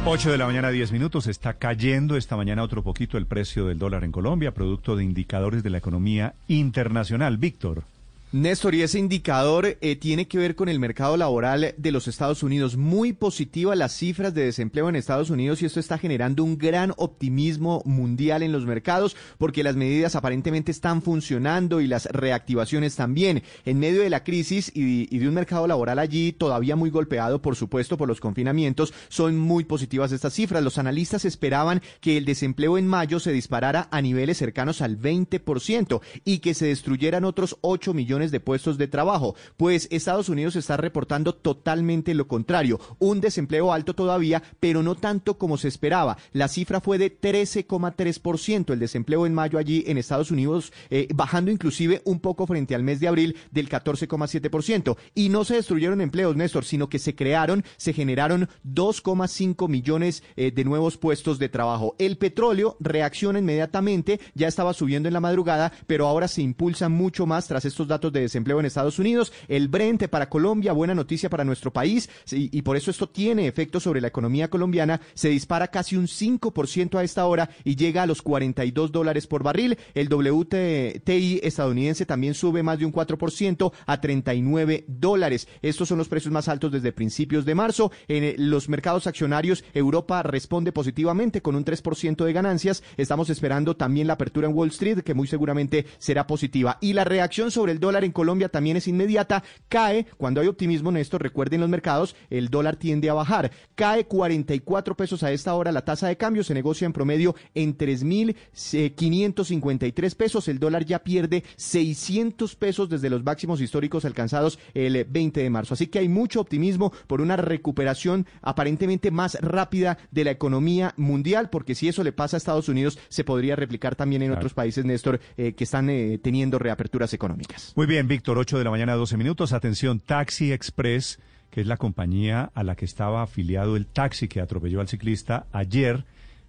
8 de la mañana, 10 minutos. Está cayendo esta mañana otro poquito el precio del dólar en Colombia, producto de indicadores de la economía internacional. Víctor. Néstor, y ese indicador eh, tiene que ver con el mercado laboral de los Estados Unidos. Muy positiva las cifras de desempleo en Estados Unidos y esto está generando un gran optimismo mundial en los mercados porque las medidas aparentemente están funcionando y las reactivaciones también. En medio de la crisis y, de un mercado laboral allí todavía muy golpeado, por supuesto, por los confinamientos, son muy positivas estas cifras. Los analistas esperaban que el desempleo en mayo se disparara a niveles cercanos al 20% y que se destruyeran otros 8 millones de puestos de trabajo. Pues Estados Unidos está reportando totalmente lo contrario, un desempleo alto todavía, pero no tanto como se esperaba. La cifra fue de 13,3% el desempleo en mayo allí en Estados Unidos, eh, bajando inclusive un poco frente al mes de abril del 14,7%. Y no se destruyeron empleos, Néstor, sino que se crearon, se generaron 2,5 millones eh, de nuevos puestos de trabajo. El petróleo reacciona inmediatamente, ya estaba subiendo en la madrugada, pero ahora se impulsa mucho más tras estos datos de desempleo en Estados Unidos. El Brent para Colombia, buena noticia para nuestro país, y, y por eso esto tiene efecto sobre la economía colombiana, se dispara casi un 5% a esta hora y llega a los 42 dólares por barril. El WTI estadounidense también sube más de un 4% a 39 dólares. Estos son los precios más altos desde principios de marzo. En eh, los mercados accionarios, Europa responde positivamente con un 3% de ganancias. Estamos esperando también la apertura en Wall Street, que muy seguramente será positiva. Y la reacción sobre el dólar en Colombia también es inmediata. Cae, cuando hay optimismo, Néstor, recuerden los mercados, el dólar tiende a bajar. Cae 44 pesos a esta hora la tasa de cambio, se negocia en promedio en 3.553 pesos. El dólar ya pierde 600 pesos desde los máximos históricos alcanzados el 20 de marzo. Así que hay mucho optimismo por una recuperación aparentemente más rápida de la economía mundial, porque si eso le pasa a Estados Unidos, se podría replicar también en claro. otros países, Néstor, eh, que están eh, teniendo reaperturas económicas. Muy bien, Víctor, 8 de la mañana, 12 minutos. Atención, Taxi Express, que es la compañía a la que estaba afiliado el taxi que atropelló al ciclista ayer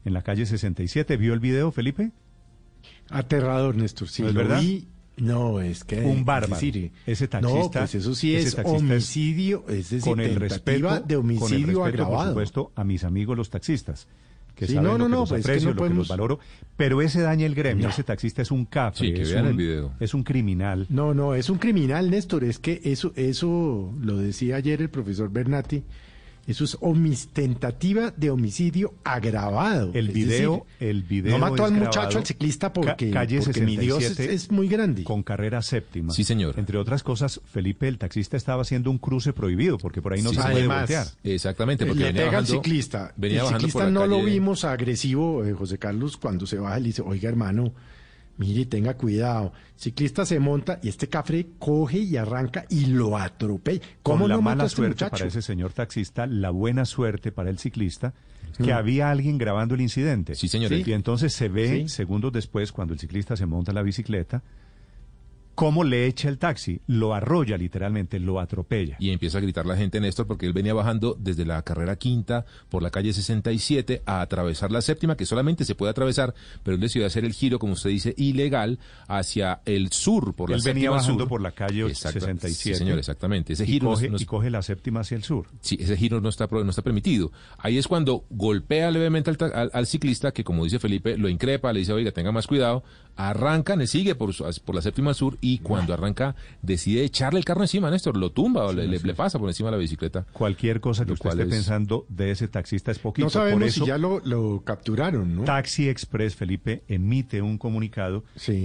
en la calle 67. ¿Vio el video, Felipe? Aterrador, Néstor. Sí, ¿No es verdad? Vi. No, es que... Un bárbaro. Es decir, ese taxista... No, pues eso sí es homicidio, es decir, con el respeto, de homicidio con el respeto, agravado. por supuesto, a mis amigos los taxistas. Que saben no, no, lo que los aprecio, lo que los valoro, pero ese daña el gremio, ese taxista es un café, sí, que es, vean un, el video. es un criminal. No, no, es un criminal, Néstor, es que eso, eso lo decía ayer el profesor Bernati, eso es tentativa de homicidio agravado. El video, el video. No mató al muchacho, al ciclista, porque, calle porque mi Dios es, es, muy grande. Con carrera séptima. Sí, señor. Entre otras cosas, Felipe, el taxista estaba haciendo un cruce prohibido, porque por ahí no Sí, se puede además, voltear. Exactamente, porque le venía pega al ciclista. venía el ciclista por la no lo calle- vimos agresivo, eh, José Carlos, cuando se baja, le dice, oiga hermano, mire, tenga cuidado. Ciclista se monta y este cafre coge y arranca y lo atropella. ¿Cómo Con la no mala a este suerte muchacho? para ese señor taxista, la buena suerte para el ciclista, que Mm. había alguien grabando el incidente. Sí, señor. Y entonces se ve, Sí. segundos después, cuando el ciclista se monta en la bicicleta, cómo le echa el taxi. Lo arrolla literalmente, lo atropella. Y empieza a gritar la gente, Néstor, porque él venía bajando desde la carrera quinta por la calle 67 a atravesar la séptima, que solamente se puede atravesar, pero él decidió hacer el giro, como usted dice, ilegal, hacia el sur, por la Él venía séptima bajando sur. por la calle Exacto. 67. Sí, señor, exactamente. Ese y giro no es- coge, no es- y coge la séptima hacia el sur. Sí, ese giro no está, no está permitido. Ahí es cuando golpea levemente al, al- al ciclista, que como dice Felipe, lo increpa, le dice, oiga, tenga más cuidado. Arranca, le sigue por, la séptima sur y cuando arranca decide echarle el carro encima, Néstor. Lo tumba o le, le- le pasa por encima de la bicicleta. Cualquier cosa que usted esté es- pensando de ese taxista es poquito. No sabemos por eso, si ya lo, lo capturaron, ¿no? Taxi Express, Felipe, emite un comunicado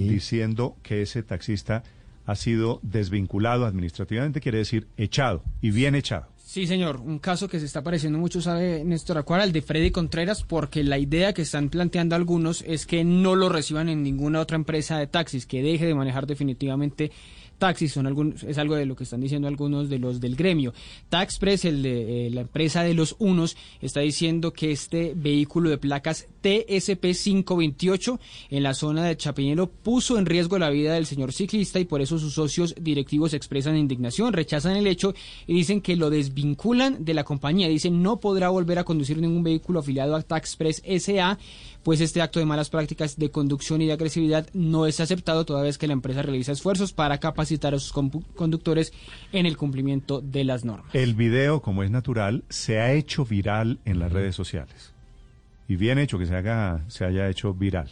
diciendo que ese taxista ha sido desvinculado administrativamente, quiere decir echado, y bien echado. Sí, señor, un caso que se está pareciendo mucho, sabe Néstor Acuara, el de Freddy Contreras, porque la idea que están planteando algunos es que no lo reciban en ninguna otra empresa de taxis, que deje de manejar definitivamente taxis, son es algo de lo que están diciendo algunos de los del gremio. Taxpress, el de eh, la empresa de los unos, está diciendo que este vehículo de placas TSP 528 en la zona de Chapinero puso en riesgo la vida del señor ciclista y por eso sus socios directivos expresan indignación, rechazan el hecho y dicen que lo desvinculan de la compañía. Dicen no podrá volver a conducir ningún vehículo afiliado a Taxpress SA, pues este acto de malas prácticas de conducción y de agresividad no es aceptado toda vez que la empresa realiza esfuerzos para capacitar a sus conductores en el cumplimiento de las normas. El video, como es natural, se ha hecho viral en las redes sociales. Y bien hecho que se, haga, se haya hecho viral.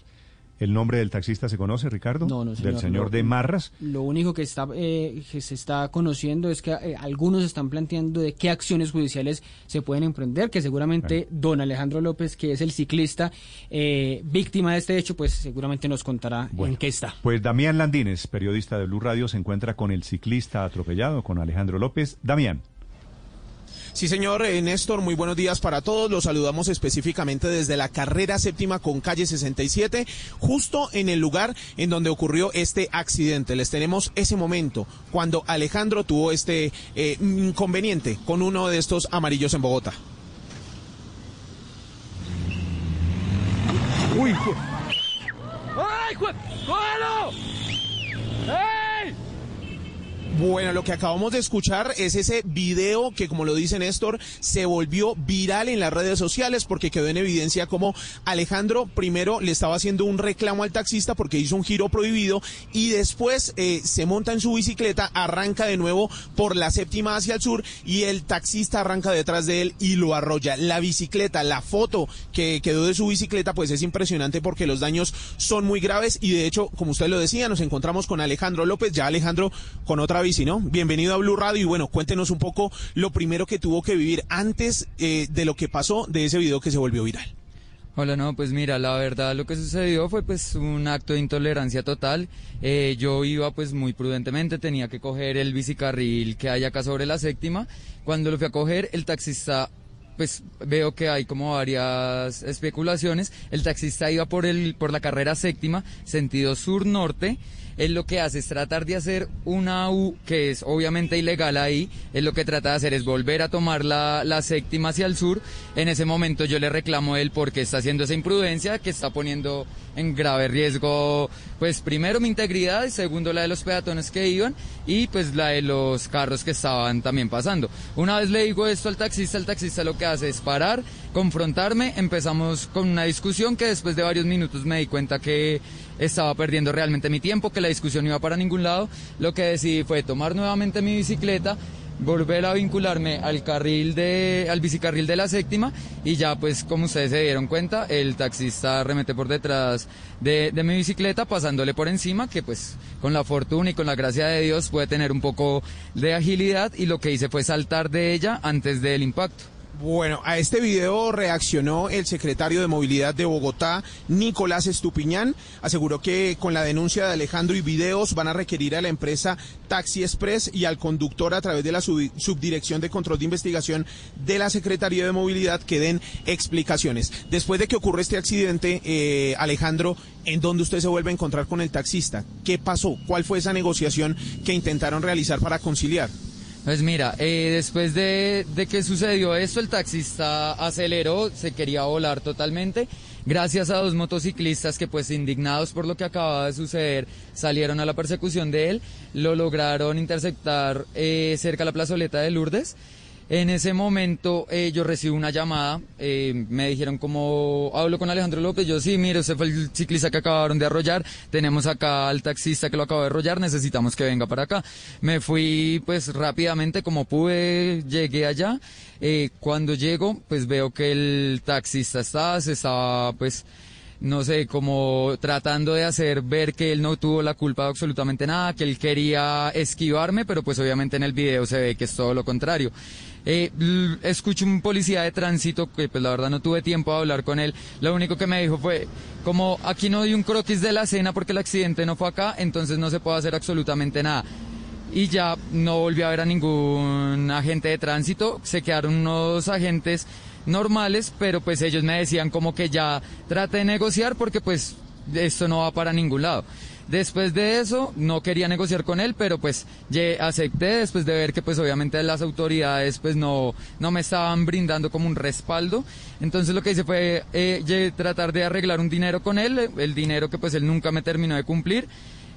¿El nombre del taxista se conoce, Ricardo? No, no, señor. Del señor de Marras. Lo único que está eh, que se está conociendo es que eh, algunos están planteando de qué acciones judiciales se pueden emprender, que seguramente don Alejandro López, que es el ciclista eh, víctima de este hecho, pues seguramente nos contará en qué está. Pues Damián Landines, periodista de Blue Radio, se encuentra con el ciclista atropellado, con Alejandro López. Damián. Sí, señor eh, Néstor, muy buenos días para todos. Los saludamos específicamente desde la carrera séptima con calle 67, justo en el lugar en donde ocurrió este accidente. Les tenemos ese momento cuando Alejandro tuvo este eh, inconveniente con uno de estos amarillos en Bogotá. ¡Uy! ¡Ay! ¡Cógelo! ¡Ey! Bueno, lo que acabamos de escuchar es ese video que, como lo dice Néstor, se volvió viral en las redes sociales porque quedó en evidencia como Alejandro primero le estaba haciendo un reclamo al taxista porque hizo un giro prohibido y después eh, se monta en su bicicleta, arranca de nuevo por la séptima hacia el sur y el taxista arranca detrás de él y lo arrolla. La bicicleta, la foto que quedó de su bicicleta, pues es impresionante porque los daños son muy graves y de hecho, como usted lo decía, nos encontramos con Alejandro López, ya Alejandro con otra bici, ¿no? Bienvenido a Blue Radio y bueno, cuéntenos un poco lo primero que tuvo que vivir antes eh, de lo que pasó de ese video que se volvió viral. Hola, no, pues mira, la verdad lo que sucedió fue pues un acto de intolerancia total. Eh, yo iba pues muy prudentemente, tenía que coger el bicicarril que hay acá sobre la séptima. Cuando lo fui a coger, el taxista pues veo que hay como varias especulaciones. El taxista iba por el por la carrera séptima, sentido sur-norte. Él lo que hace es tratar de hacer una U que es obviamente ilegal ahí. Él lo que trata de hacer es volver a tomar la, la séptima hacia el sur. En ese momento yo le reclamo a él porque está haciendo esa imprudencia, que está poniendo en grave riesgo, pues primero mi integridad y segundo la de los peatones que iban y pues la de los carros que estaban también pasando. Una vez le digo esto al taxista, el taxista lo que hace es parar, confrontarme, empezamos con una discusión que después de varios minutos me di cuenta que estaba perdiendo realmente mi tiempo, que la discusión no iba para ningún lado. Lo que decidí fue tomar nuevamente mi bicicleta, volver a vincularme al carril de, al bicicarril de la séptima y ya pues como ustedes se dieron cuenta, el taxista remete por detrás de, de mi bicicleta pasándole por encima que pues con la fortuna y con la gracia de Dios puede tener un poco de agilidad y lo que hice fue saltar de ella antes del impacto. Bueno, a este video reaccionó el secretario de Movilidad de Bogotá, Nicolás Estupiñán. Aseguró que con la denuncia de Alejandro y videos van a requerir a la empresa Taxi Express y al conductor a través de la sub- Subdirección de Control de Investigación de la Secretaría de Movilidad que den explicaciones. Después de que ocurre este accidente, eh, Alejandro, ¿en dónde usted se vuelve a encontrar con el taxista? ¿Qué pasó? ¿Cuál fue esa negociación que intentaron realizar para conciliar? Pues mira, eh, después de, de que sucedió esto, el taxista aceleró, se quería volar totalmente. Gracias a dos motociclistas que pues indignados por lo que acababa de suceder salieron a la persecución de él, lo lograron interceptar eh, cerca de la plazoleta de Lourdes. En ese momento eh, yo recibo una llamada, eh, me dijeron como hablo con Alejandro López, yo sí, mire, usted fue el ciclista que acabaron de arrollar, tenemos acá al taxista que lo acaba de arrollar, necesitamos que venga para acá. Me fui pues rápidamente como pude, llegué allá, eh, cuando llego pues veo que el taxista estaba, se estaba pues no sé, como tratando de hacer ver que él no tuvo la culpa de absolutamente nada, que él quería esquivarme, pero pues obviamente en el video se ve que es todo lo contrario. Eh, escucho un policía de tránsito que pues la verdad no tuve tiempo de hablar con él. Lo único que me dijo fue como aquí no hay un croquis de la cena porque el accidente no fue acá, entonces no se puede hacer absolutamente nada. Y ya no volví a ver a ningún agente de tránsito, se quedaron unos agentes normales, pero pues ellos me decían como que ya trate de negociar porque pues esto no va para ningún lado. Después de eso, no quería negociar con él, pero pues acepté después de ver que pues obviamente las autoridades pues no, no me estaban brindando como un respaldo. Entonces lo que hice fue eh, tratar de arreglar un dinero con él, eh, el dinero que pues él nunca me terminó de cumplir.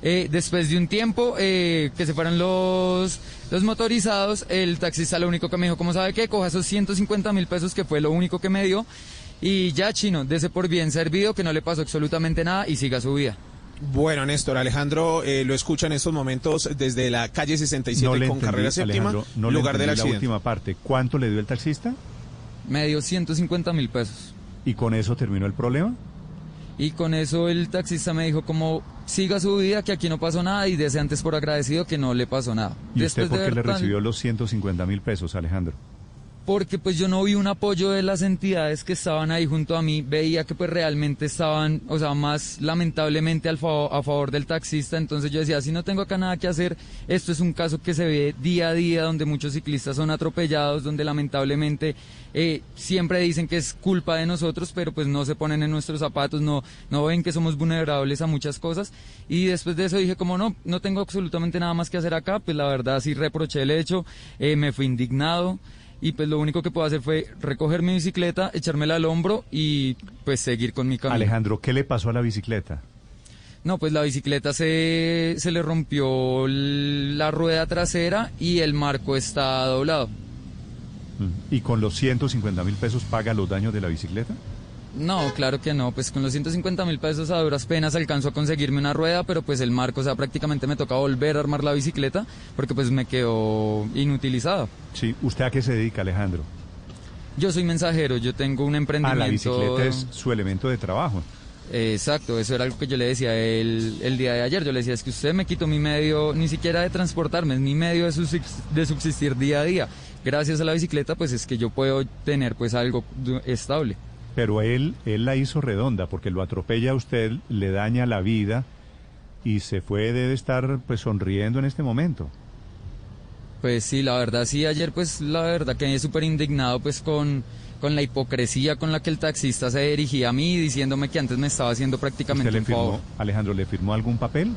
Eh, después de un tiempo eh, que se fueron los, los motorizados, el taxista lo único que me dijo, como sabe qué? Coja esos 150 mil pesos que fue lo único que me dio y ya chino, dese por bien servido, que no le pasó absolutamente nada y siga su vida. Bueno, Néstor, Alejandro eh, lo escucha en estos momentos desde la calle 67 No con entendí, carrera séptima, no lugar del entendí la accidente. última parte. ¿Cuánto le dio el taxista? Me dio 150 mil pesos. ¿Y con eso terminó el problema? Y con eso el taxista me dijo como siga su vida, que aquí no pasó nada y dese antes por agradecido que no le pasó nada. ¿Y usted por qué le tan- recibió los 150 mil pesos, Alejandro? Porque pues yo no vi un apoyo de las entidades que estaban ahí junto a mí, veía que pues realmente estaban, o sea, más lamentablemente a favor del taxista, entonces yo decía, si no tengo acá nada que hacer, esto es un caso que se ve día a día donde muchos ciclistas son atropellados, donde lamentablemente eh, siempre dicen que es culpa de nosotros, pero pues no se ponen en nuestros zapatos, no, no ven que somos vulnerables a muchas cosas, y después de eso dije como no, no tengo absolutamente nada más que hacer acá, pues la verdad sí reproché el hecho, eh, me fui indignado, y pues lo único que puedo hacer fue recoger mi bicicleta, echármela al hombro y pues seguir con mi camino. Alejandro, ¿qué le pasó a la bicicleta? No, pues la bicicleta se, se le rompió la rueda trasera y el marco está doblado. Mm. ¿Y con los 150 mil pesos paga los daños de la bicicleta? No, claro que no, pues con los 150 mil pesos a duras penas alcanzó a conseguirme una rueda, pero pues el marco, o sea, prácticamente me toca volver a armar la bicicleta porque pues me quedó inutilizada. Sí, ¿usted a qué se dedica, Alejandro? Yo soy mensajero, yo tengo un Ah, emprendimiento... la bicicleta es su elemento de trabajo. Exacto, eso era algo que yo le decía el, el día de ayer. Yo le decía, es que usted me quitó mi medio, ni siquiera de transportarme, es mi medio de, subsist- de subsistir día a día. Gracias a la bicicleta, pues es que yo puedo tener pues algo estable. Pero él, él la hizo redonda porque lo atropella a usted, le daña la vida y se fue, debe estar pues sonriendo en este momento. Pues sí, la verdad sí, ayer pues la verdad quedé súper indignado pues con, con la hipocresía con la que el taxista se dirigía a mí diciéndome que antes me estaba haciendo prácticamente ¿Usted le un favor. firmó, Alejandro, le firmó algún papel?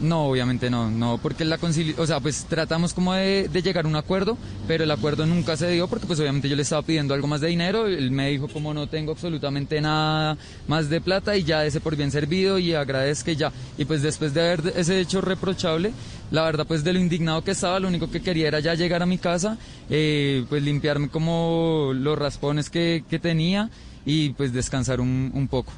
No, obviamente no, no, porque la concili o sea, pues tratamos como de, de llegar a un acuerdo, pero el acuerdo nunca se dio porque pues obviamente yo le estaba pidiendo algo más de dinero, él me dijo como no tengo absolutamente nada más de plata y ya ese por bien servido y agradezca y ya. Y pues después de haber ese hecho reprochable, la verdad pues de lo indignado que estaba, lo único que quería era ya llegar a mi casa, eh, pues limpiarme como los raspones que, que tenía y pues descansar un, un poco.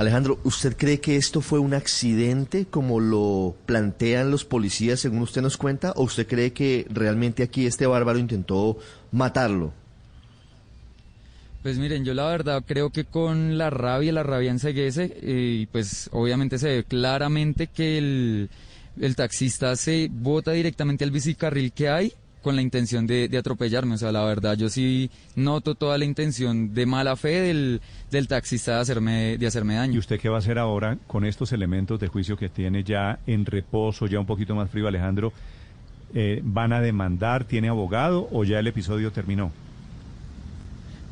Alejandro, ¿usted cree que esto fue un accidente como lo plantean los policías según usted nos cuenta? ¿O usted cree que realmente aquí este bárbaro intentó matarlo? Pues miren, yo la verdad creo que con la rabia, la rabia enseguece, y pues obviamente se ve claramente que el, el taxista se bota directamente al bicicarril que hay con la intención de, de, atropellarme. O sea, la verdad, yo sí noto toda la intención de mala fe del, del taxista de hacerme, de hacerme daño. ¿Y usted qué va a hacer ahora con estos elementos de juicio que tiene ya en reposo, ya un poquito más frío, Alejandro? Eh, ¿Van a demandar? ¿Tiene abogado o ya el episodio terminó?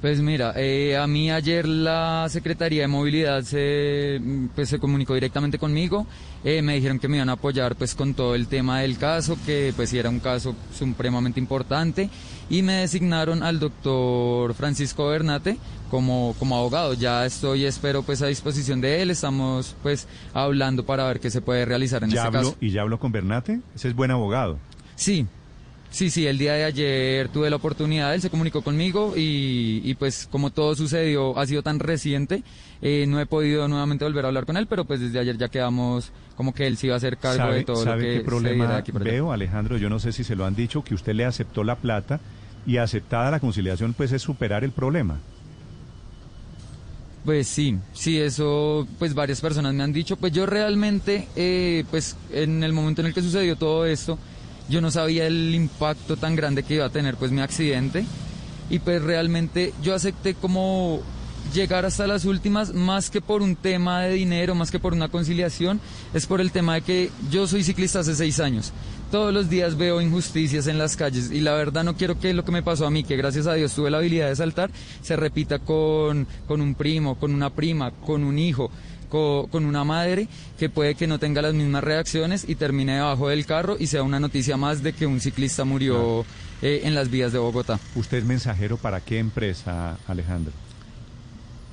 Pues mira, eh, a mí ayer la Secretaría de Movilidad se, pues, se comunicó directamente conmigo, eh, me dijeron que me iban a apoyar pues con todo el tema del caso, que pues era un caso supremamente importante y me designaron al doctor Francisco Bernate como, como abogado. Ya estoy, espero pues a disposición de él, estamos pues hablando para ver qué se puede realizar en ¿Ya este habló, caso. ¿Y ya habló con Bernate? Ese es buen abogado. Sí, Sí, sí, el día de ayer tuve la oportunidad, él se comunicó conmigo y, y pues como todo sucedió, ha sido tan reciente, eh, no he podido nuevamente volver a hablar con él, pero pues desde ayer ya quedamos como que él sí iba a hacer cargo ¿Sabe, de todo sabe lo que qué se problema de aquí allá. veo, Alejandro? Yo no sé si se lo han dicho, que usted le aceptó la plata y aceptada la conciliación, pues es superar el problema. Pues sí, sí, eso, pues varias personas me han dicho, pues yo realmente, eh, pues en el momento en el que sucedió todo esto, yo no sabía el impacto tan grande que iba a tener pues mi accidente y pues realmente yo acepté como llegar hasta las últimas más que por un tema de dinero, más que por una conciliación, es por el tema de que yo soy ciclista hace seis años. Todos los días veo injusticias en las calles y la verdad no quiero que lo que me pasó a mí, que gracias a Dios tuve la habilidad de saltar, se repita con, con un primo, con una prima, con un hijo con una madre que puede que no tenga las mismas reacciones y termine debajo del carro y sea una noticia más de que un ciclista murió eh, en las vías de Bogotá. ¿Usted es mensajero para qué empresa, Alejandro?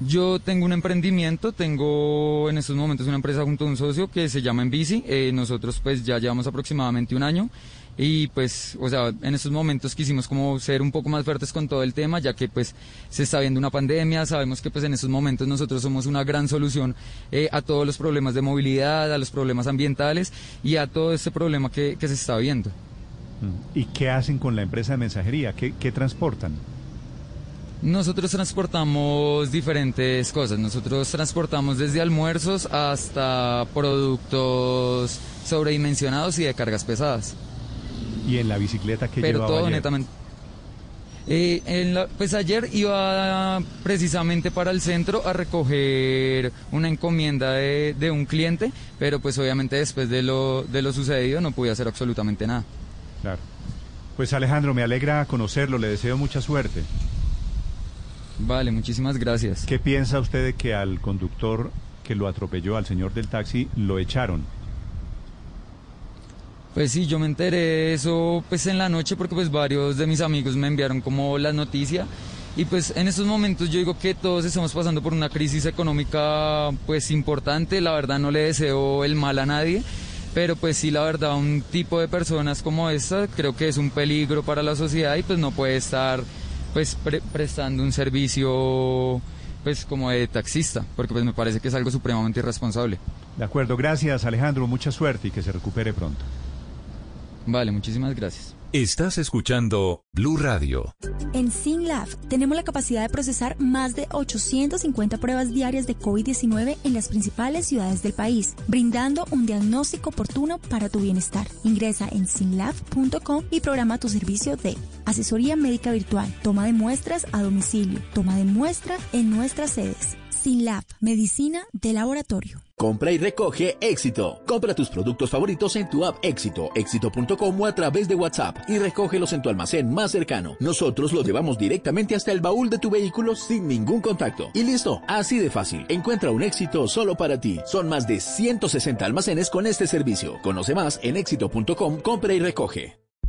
Yo tengo un emprendimiento, tengo en estos momentos una empresa junto a un socio que se llama Enbici. Eh, nosotros pues ya llevamos aproximadamente un año y pues, o sea, en estos momentos quisimos como ser un poco más fuertes con todo el tema, ya que pues se está viendo una pandemia, sabemos que pues en estos momentos nosotros somos una gran solución eh, a todos los problemas de movilidad, a los problemas ambientales y a todo este problema que, que se está viendo. ¿Y qué hacen con la empresa de mensajería? ¿Qué, qué transportan? Nosotros transportamos diferentes cosas. Nosotros transportamos desde almuerzos hasta productos sobredimensionados y de cargas pesadas. ¿Y en la bicicleta que Pero llevaba todo ayer? netamente. Eh, en la- pues ayer iba precisamente para el centro a recoger una encomienda de, de un cliente, pero pues obviamente después de lo, de lo sucedido no pude hacer absolutamente nada. Claro. Pues Alejandro, me alegra conocerlo, le deseo mucha suerte. Vale, muchísimas gracias. ¿Qué piensa usted de que al conductor que lo atropelló, al señor del taxi, lo echaron? Pues sí, yo me enteré de eso pues en la noche porque pues varios de mis amigos me enviaron como la noticia y pues en estos momentos yo digo que todos estamos pasando por una crisis económica pues importante, la verdad no le deseo el mal a nadie, pero pues sí la verdad un tipo de personas como esta creo que es un peligro para la sociedad y pues no puede estar pues pre- prestando un servicio pues como de taxista, porque pues me parece que es algo supremamente irresponsable. De acuerdo, gracias Alejandro, mucha suerte y que se recupere pronto. Vale, muchísimas gracias. Estás escuchando Blue Radio. En SynLab tenemos la capacidad de procesar más de 850 pruebas diarias de COVID-19 en las principales ciudades del país, brindando un diagnóstico oportuno para tu bienestar. Ingresa en synlab.com y programa tu servicio de asesoría médica virtual, toma de muestras a domicilio, toma de muestra en nuestras sedes. SynLab, medicina de laboratorio. Compra y recoge éxito. Compra tus productos favoritos en tu app Éxito, éxito.com o a través de WhatsApp y recógelos en tu almacén más cercano. Nosotros los llevamos directamente hasta el baúl de tu vehículo sin ningún contacto. Y listo, así de fácil. Encuentra un éxito solo para ti. Son más de 160 almacenes con este servicio. Conoce más en éxito.com, compra y recoge.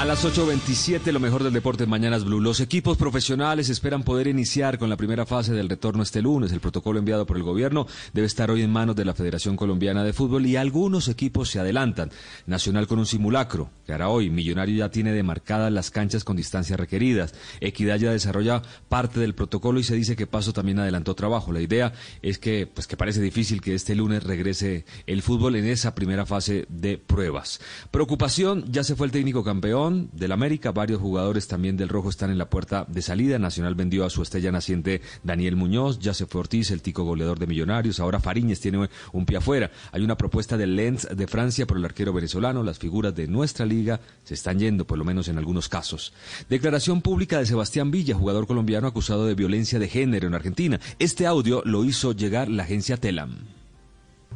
A las 8.27, lo mejor del deporte en Mañanas Blue. Los equipos profesionales esperan poder iniciar con la primera fase del retorno este lunes. El protocolo enviado por el gobierno debe estar hoy en manos de la Federación Colombiana de Fútbol y algunos equipos se adelantan. Nacional con un simulacro, que hará hoy. Millonario ya tiene demarcadas las canchas con distancias requeridas. Equidad ya desarrolla parte del protocolo y se dice que Paso también adelantó trabajo. La idea es que, pues que parece difícil que este lunes regrese el fútbol en esa primera fase de pruebas. Preocupación, ya se fue el técnico campeón del América, varios jugadores también del Rojo están en la puerta de salida. Nacional vendió a su estrella naciente Daniel Muñoz, ya se Ortiz, el tico goleador de Millonarios, ahora Fariñez tiene un pie afuera. Hay una propuesta del Lens de Francia por el arquero venezolano, las figuras de nuestra liga se están yendo, por lo menos en algunos casos. Declaración pública de Sebastián Villa, jugador colombiano acusado de violencia de género en Argentina. Este audio lo hizo llegar la agencia Telam.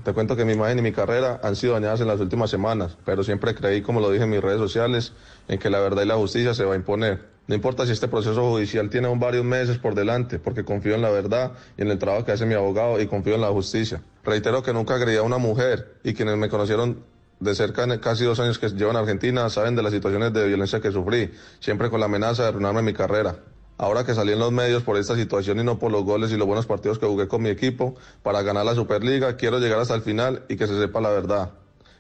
Te cuento que mi imagen y mi carrera han sido dañadas en las últimas semanas, pero siempre creí, como lo dije en mis redes sociales, en que la verdad y la justicia se va a imponer. No importa si este proceso judicial tiene aún varios meses por delante, porque confío en la verdad y en el trabajo que hace mi abogado y confío en la justicia. Reitero que nunca agredí a una mujer y quienes me conocieron de cerca en casi dos años que llevo en Argentina saben de las situaciones de violencia que sufrí, siempre con la amenaza de arruinarme mi carrera. Ahora que salí en los medios por esta situación y no por los goles y los buenos partidos que jugué con mi equipo para ganar la Superliga, quiero llegar hasta el final y que se sepa la verdad.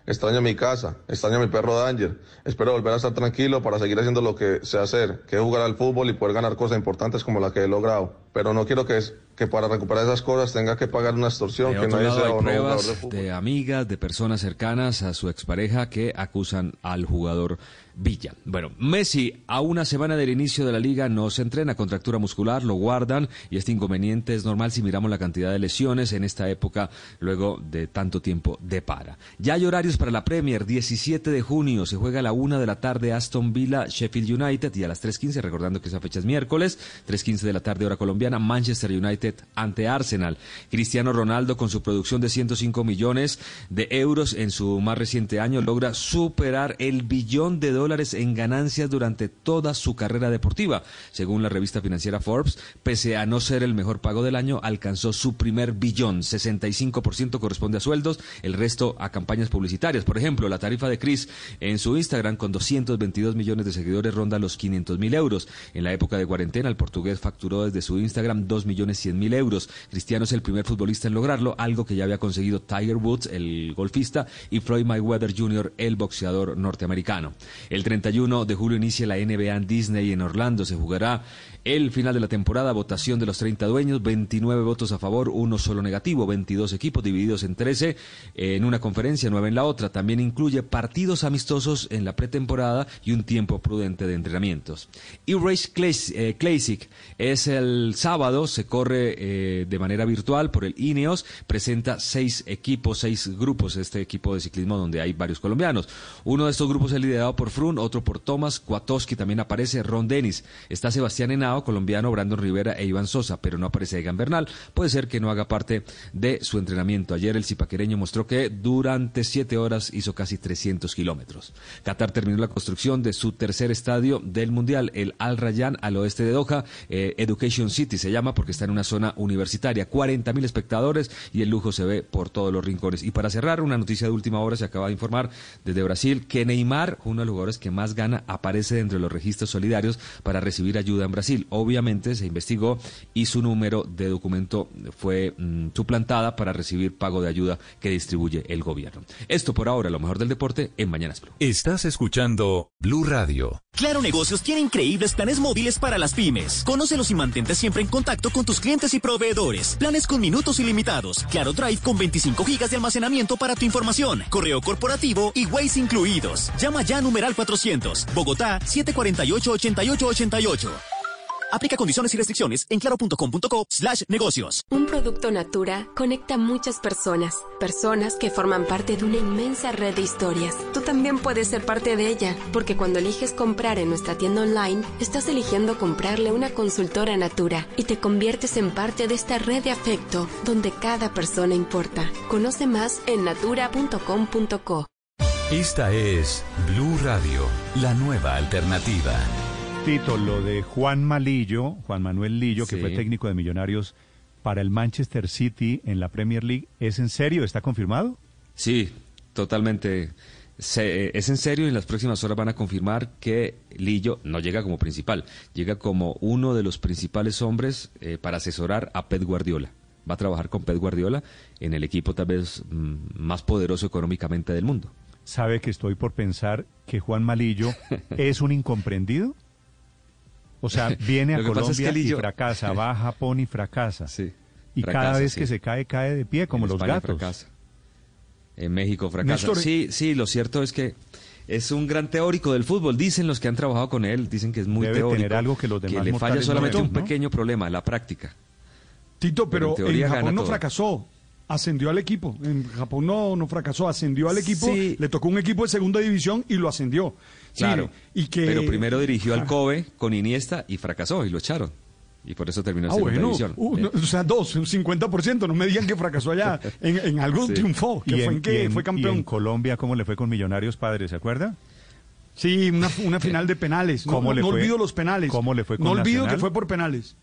Extraño mi casa, extraño mi perro Danger. Espero volver a estar tranquilo para seguir haciendo lo que sé hacer, que es jugar al fútbol y poder ganar cosas importantes como la que he logrado. Pero no quiero que, que para recuperar esas cosas tenga que pagar una extorsión de que no lado, sea hay pruebas de, amigas, de personas cercanas a su expareja que acusan al jugador Villa. Bueno, Messi a una semana del inicio de la liga no se entrena, contractura muscular, lo guardan y este inconveniente es normal si miramos la cantidad de lesiones en esta época luego de tanto tiempo de para. Ya hay horarios para la Premier, 17 de junio se juega a la una de la tarde Aston Villa, Sheffield United y a las 3.15, recordando que esa fecha es miércoles, 3.15 de la tarde hora colombiana, Manchester United ante Arsenal. Cristiano Ronaldo con su producción de 105 millones de euros en su más reciente año logra superar el billón de dólares en ganancias durante toda su carrera deportiva. Según la revista financiera Forbes, pese a no ser el mejor pago del año, alcanzó su primer billón. 65% corresponde a sueldos, el resto a campañas publicitarias. Por ejemplo, la tarifa de Chris en su Instagram con 222 millones de seguidores ronda los 500 mil euros. En la época de cuarentena, el portugués facturó desde su Instagram 2 millones 100 mil euros. Cristiano es el primer futbolista en lograrlo, algo que ya había conseguido Tiger Woods, el golfista, y Floyd Mayweather Jr., el boxeador norteamericano. El 31 de julio inicia la NBA en Disney en Orlando. Se jugará el final de la temporada, votación de los 30 dueños, 29 votos a favor, uno solo negativo, 22 equipos divididos en 13 en una conferencia, 9 en la otra. También incluye partidos amistosos en la pretemporada y un tiempo prudente de entrenamientos. E-Race eh, Classic es el sábado, se corre eh, de manera virtual por el INEOS, presenta seis equipos, seis grupos, este equipo de ciclismo donde hay varios colombianos. Uno de estos grupos es liderado por Frun, otro por Thomas, Kuatowski también aparece, Ron Dennis, está Sebastián Henao, colombiano, Brandon Rivera e Iván Sosa, pero no aparece Egan Bernal. Puede ser que no haga parte de su entrenamiento. Ayer el zipaquereño mostró que durante siete horas hizo casi 300 kilómetros. Qatar terminó la construcción de su tercer estadio del Mundial, el Al Rayyan, al oeste de Doha, eh, Education City se llama porque está en una zona universitaria. 40 mil espectadores y el lujo se ve por todos los rincones. Y para cerrar, una noticia de última hora se acaba de informar desde Brasil que Neymar, uno de los jugadores que más gana, aparece dentro de los registros solidarios para recibir ayuda en Brasil. Obviamente se investigó y su número de documento fue mm, suplantada para recibir pago de ayuda que distribuye el gobierno. Esto por ahora, lo mejor del deporte en Mañanas Blue. Estás escuchando Blue Radio. Claro Negocios tiene increíbles planes móviles para las pymes. Conócelos y mantente siempre en contacto con tus clientes y proveedores. Planes con minutos ilimitados. Claro Drive con 25 gigas de almacenamiento para tu información. Correo corporativo y Waze incluidos. Llama ya a numeral 400. Bogotá 748-8888. Aplica condiciones y restricciones en claro.com.co slash negocios. Un producto Natura conecta a muchas personas, personas que forman parte de una inmensa red de historias. Tú también puedes ser parte de ella, porque cuando eliges comprar en nuestra tienda online, estás eligiendo comprarle una consultora Natura y te conviertes en parte de esta red de afecto donde cada persona importa. Conoce más en natura.com.co. Esta es Blue Radio, la nueva alternativa. Tito, lo de Juan Malillo, Juan Manuel Lillo, que Sí. fue técnico de Millonarios para el Manchester City en la Premier League, ¿es en serio? ¿Está confirmado? Sí, totalmente se- es en serio y en las próximas horas van a confirmar que Lillo no llega como principal, llega como uno de los principales hombres eh, para asesorar a Pep Guardiola. Va a trabajar con Pep Guardiola en el equipo tal vez mm, más poderoso económicamente del mundo. ¿Sabe que estoy por pensar que Juan Malillo es un incomprendido? O sea, viene a que es Colombia que y fracasa, va a Japón y fracasa. y cada vez sí. que se cae, cae de pie, como En los España gatos. fracasa. En México fracasa. Néstor- Sí, sí, lo cierto es que es un gran teórico del fútbol. Dicen los que han trabajado con él, dicen que es muy Debe teórico. tener algo que los demás le falla no solamente un ¿no? pequeño problema, la práctica. Tito, Pero pero, en Japón no todo. fracasó. Ascendió al equipo. En Japón no, no fracasó, ascendió al equipo. Sí. Le tocó un equipo de segunda división y lo ascendió. Claro. y que, Pero primero dirigió al Ah. Kobe con Iniesta y fracasó y lo echaron. Y por eso terminó en Ah, segunda bueno, división. uh, Eh, no, o sea, dos, un 50%, no me digan que fracasó allá. En, en algo Sí. triunfó, que ¿Y fue en- en que y en- fue y campeón. en Colombia cómo le fue con Millonarios Padres, ¿se acuerda? Sí, una, una final de penales. No, ¿Cómo no, le no fue? olvido los penales. ¿Cómo le fue con No olvido Nacional? que fue por penales.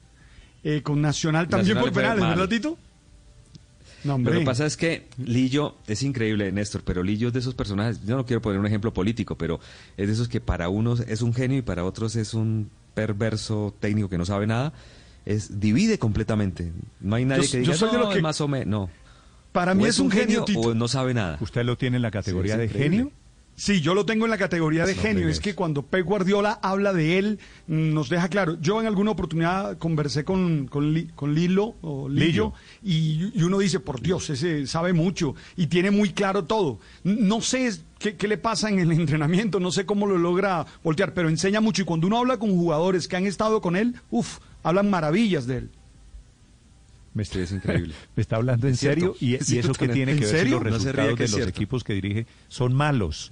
Eh, con Nacional también Nacional por penales. ¿verdad, Tito? No, Lo que pasa es que Lillo es increíble, Néstor, pero Lillo es de esos personajes, yo no quiero poner un ejemplo político, pero es de esos que para unos es un genio y para otros es un perverso técnico que no sabe nada. Es divide completamente. No hay nadie Yo- que yo diga, soy de no, lo que- es más o menos, no. Para mí O es un genio, o no sabe nada. ¿Usted lo tiene en la categoría Sí, de increíble. genio? Sí, yo lo tengo en la categoría de No, genio. Es que cuando Pep Guardiola habla de él, nos deja claro. Yo en alguna oportunidad conversé con, con, Li- con Lilo, o Lillo, y, y uno dice, por Dios, ese sabe mucho y tiene muy claro todo. No sé qué, qué le pasa en el entrenamiento, no sé cómo lo logra voltear, pero enseña mucho. Y cuando uno habla con jugadores que han estado con él, uff, hablan maravillas de él. Me Sí, es increíble. ¿Me está hablando en Es cierto, serio? ¿Y, es y eso ¿en tiene que ver los No resultados que de los cierto. equipos que dirige son malos?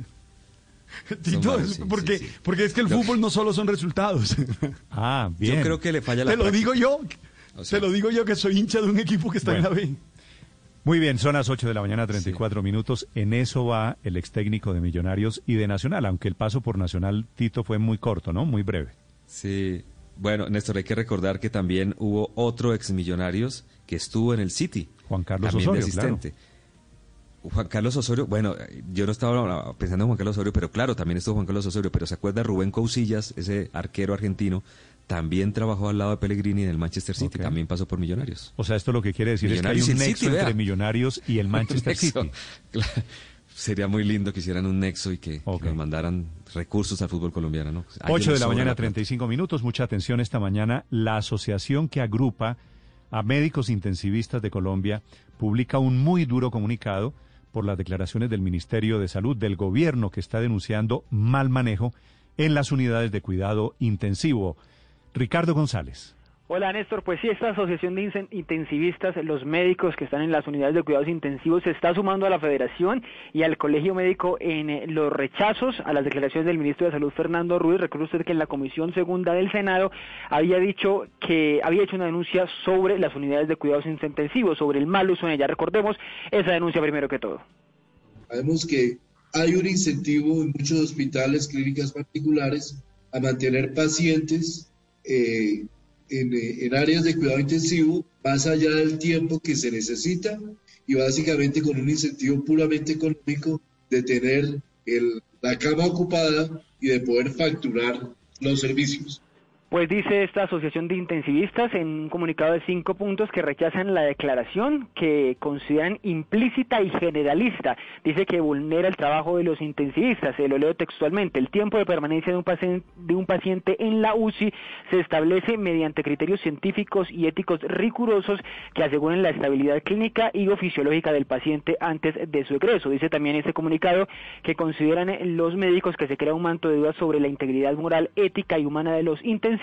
Tito, malos, es- sí, porque, sí, sí. porque es que el fútbol no solo son resultados. Ah, bien. Yo creo que le falla la Te lo práctica. digo yo. O sea- te lo digo yo que soy hincha de un equipo que está en la B. Muy bien, son las 8 de la mañana, 34 minutos. En eso va el ex técnico de Millonarios y de Nacional, aunque el paso por Nacional, Tito, fue muy corto, ¿no? Muy breve. Sí. Bueno, Néstor, hay que recordar que también hubo otro ex millonarios que estuvo en el City. Juan Carlos también claro. Juan Carlos Osorio, bueno, yo no estaba pensando en Juan Carlos Osorio, pero claro, también estuvo Juan Carlos Osorio, pero se acuerda Rubén Cousillas, ese arquero argentino, también trabajó al lado de Pellegrini en el Manchester City, también pasó por Millonarios. O sea, esto lo que quiere decir es que hay un nexo City, entre. Millonarios y el Manchester. City. Claro. Sería muy lindo que hicieran un nexo y que, que nos mandaran recursos al fútbol colombiano, ¿no? A ellos 8 de la mañana, plata. 35 minutos. Mucha atención esta mañana. La asociación que agrupa a médicos intensivistas de Colombia publica un muy duro comunicado por las declaraciones del Ministerio de Salud del gobierno que está denunciando mal manejo en las unidades de cuidado intensivo. Ricardo González. Hola Néstor, pues sí, esta asociación de intensivistas, los médicos que están en las unidades de cuidados intensivos, se está sumando a la federación y al colegio médico en eh, los rechazos a las declaraciones del ministro de Salud Fernando Ruiz. Recuerda usted que en la Comisión Segunda del Senado había dicho que había hecho una denuncia sobre las unidades de cuidados intensivos, sobre el mal uso en ellas. Recordemos esa denuncia primero que todo. Sabemos que hay un incentivo en muchos hospitales, clínicas particulares, a mantener pacientes eh, en, eh, en áreas de cuidado intensivo más allá del tiempo que se necesita y básicamente con un incentivo puramente económico de tener el- la cama ocupada y de poder facturar los servicios. Pues dice esta asociación de intensivistas en un comunicado de cinco puntos que rechazan la declaración que consideran implícita y generalista. Dice que vulnera el trabajo de los intensivistas. Se lo leo textualmente. El tiempo de permanencia de un, paciente, de un paciente en la UCI se establece mediante criterios científicos y éticos rigurosos que aseguren la estabilidad clínica y o fisiológica del paciente antes de su egreso. Dice también este comunicado que consideran los médicos que se crea un manto de dudas sobre la integridad moral, ética y humana de los intensivistas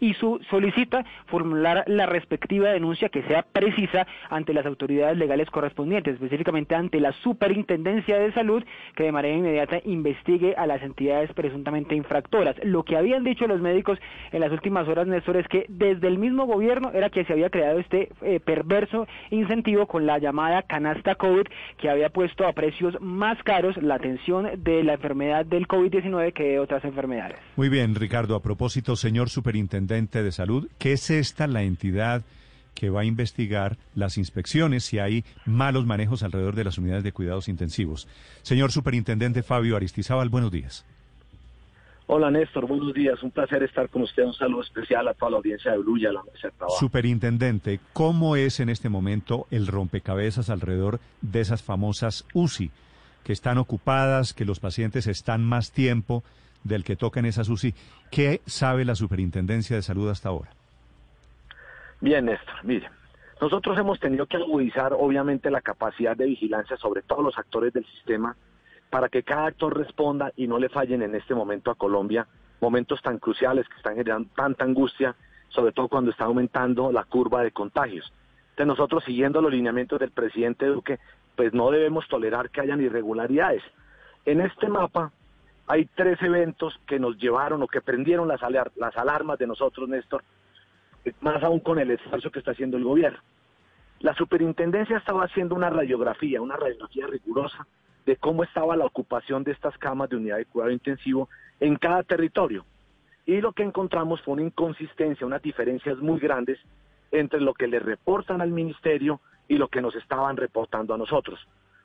y su solicita formular la respectiva denuncia que sea precisa ante las autoridades legales correspondientes, específicamente ante la Superintendencia de Salud, que de manera inmediata investigue a las entidades presuntamente infractoras. Lo que habían dicho los médicos en las últimas horas, Néstor, es que desde el mismo gobierno era que se había creado este eh, perverso incentivo con la llamada canasta COVID, que había puesto a precios más caros la atención de la enfermedad del COVID-19 que de otras enfermedades. Muy bien, Ricardo. A propósito, señor Superintendente de Salud, ¿qué es esta la entidad que va a investigar las inspecciones si hay malos manejos alrededor de las unidades de cuidados intensivos. Señor Superintendente Fabio Aristizábal, buenos días. Hola Néstor, buenos días. Un placer estar con usted. Un saludo especial a toda la audiencia de Blue y a la mesa de trabajo. Superintendente, ¿cómo es en este momento el rompecabezas alrededor de esas famosas UCI que están ocupadas, que los pacientes están más tiempo del que tocan esas UCI? ¿Qué sabe la Superintendencia de Salud hasta ahora? Bien, Néstor, mire. Nosotros hemos tenido que agudizar, obviamente, la capacidad de vigilancia sobre todos los actores del sistema para que cada actor responda y no le fallen en este momento a Colombia, momentos tan cruciales que están generando tanta angustia, sobre todo cuando está aumentando la curva de contagios. Entonces nosotros, siguiendo los lineamientos del presidente Duque, pues no debemos tolerar que hayan irregularidades. En este mapa hay tres eventos que nos llevaron o que prendieron las, las alarmas de nosotros, Néstor, más aún con el esfuerzo que está haciendo el gobierno. La superintendencia estaba haciendo una radiografía, una radiografía rigurosa de cómo estaba la ocupación de estas camas de unidad de cuidado intensivo en cada territorio. Y lo que encontramos fue una inconsistencia, unas diferencias muy grandes entre lo que le reportan al ministerio y lo que nos estaban reportando a nosotros.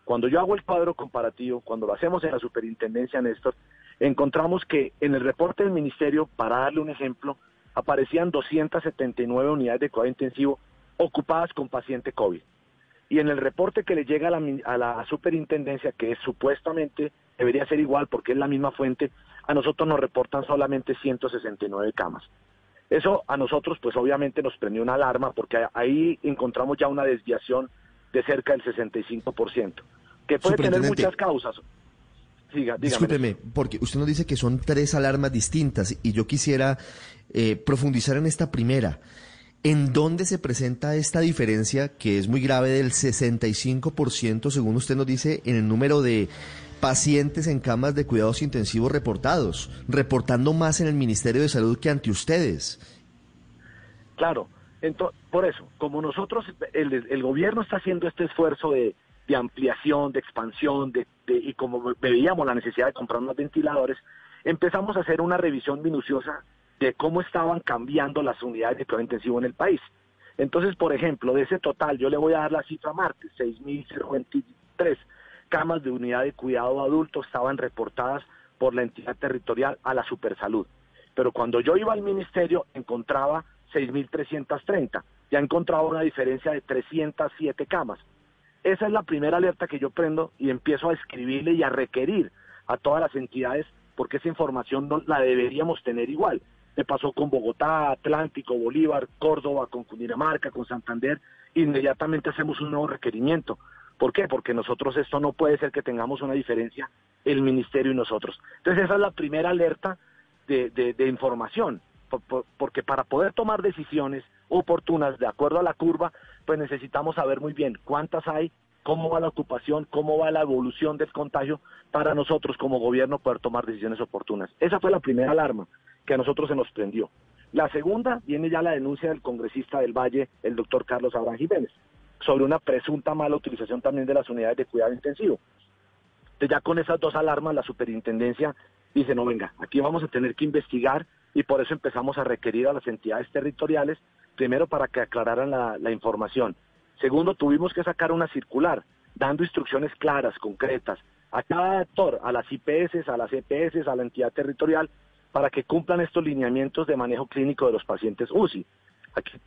Cuando yo hago el cuadro comparativo, cuando lo hacemos en la superintendencia, Néstor, encontramos que en el reporte del ministerio, para darle un ejemplo, aparecían 279 unidades de cuidado intensivo ocupadas con paciente COVID y en el reporte que le llega a la, a la superintendencia, que supuestamente debería ser igual porque es la misma fuente, a nosotros nos reportan solamente 169 camas. Eso a nosotros pues obviamente nos prendió una alarma porque ahí encontramos ya una desviación de cerca del 65%, que puede tener muchas causas. Siga, Discúlpeme, porque usted nos dice que son tres alarmas distintas y yo quisiera eh, profundizar en esta primera. ¿En dónde se presenta esta diferencia que es muy grave del 65%, según usted nos dice, en el número de pacientes en camas de cuidados intensivos reportados, reportando más en el Ministerio de Salud que ante ustedes? Claro, por eso, como nosotros, el, gobierno está haciendo este esfuerzo de, ampliación, de expansión, de, y como veíamos la necesidad de comprar más ventiladores, empezamos a hacer una revisión minuciosa de cómo estaban cambiando las unidades de cuidado intensivo en el país. Entonces, por ejemplo, de ese total, yo le voy a dar la cifra martes, 6.023 camas de unidad de cuidado adulto estaban reportadas por la entidad territorial a la Supersalud. Pero cuando yo iba al ministerio encontraba 6.330, ya encontraba una diferencia de 307 camas. Esa es la primera alerta que yo prendo y empiezo a escribirle y a requerir a todas las entidades porque esa información no la deberíamos tener igual me pasó con Bogotá, Atlántico, Bolívar, Córdoba, con Cundinamarca, con Santander, inmediatamente hacemos un nuevo requerimiento. ¿Por qué? Porque nosotros esto no puede ser que tengamos una diferencia el ministerio y nosotros. Entonces esa es la primera alerta de, de, información, porque para poder tomar decisiones oportunas de acuerdo a la curva, pues necesitamos saber muy bien cuántas hay, cómo va la ocupación, cómo va la evolución del contagio, para nosotros como gobierno poder tomar decisiones oportunas. Esa fue la primera alarma que a nosotros se nos prendió. La segunda viene ya la denuncia del congresista del Valle, el doctor Carlos Abraham Jiménez, sobre una presunta mala utilización también de las unidades de cuidado intensivo. Entonces ya con esas dos alarmas la superintendencia dice, no venga, aquí vamos a tener que investigar y por eso empezamos a requerir a las entidades territoriales, primero para que aclararan la, información. Segundo, tuvimos que sacar una circular dando instrucciones claras, concretas, a cada actor, a las IPS, a las EPS, a la entidad territorial, para que cumplan estos lineamientos de manejo clínico de los pacientes UCI.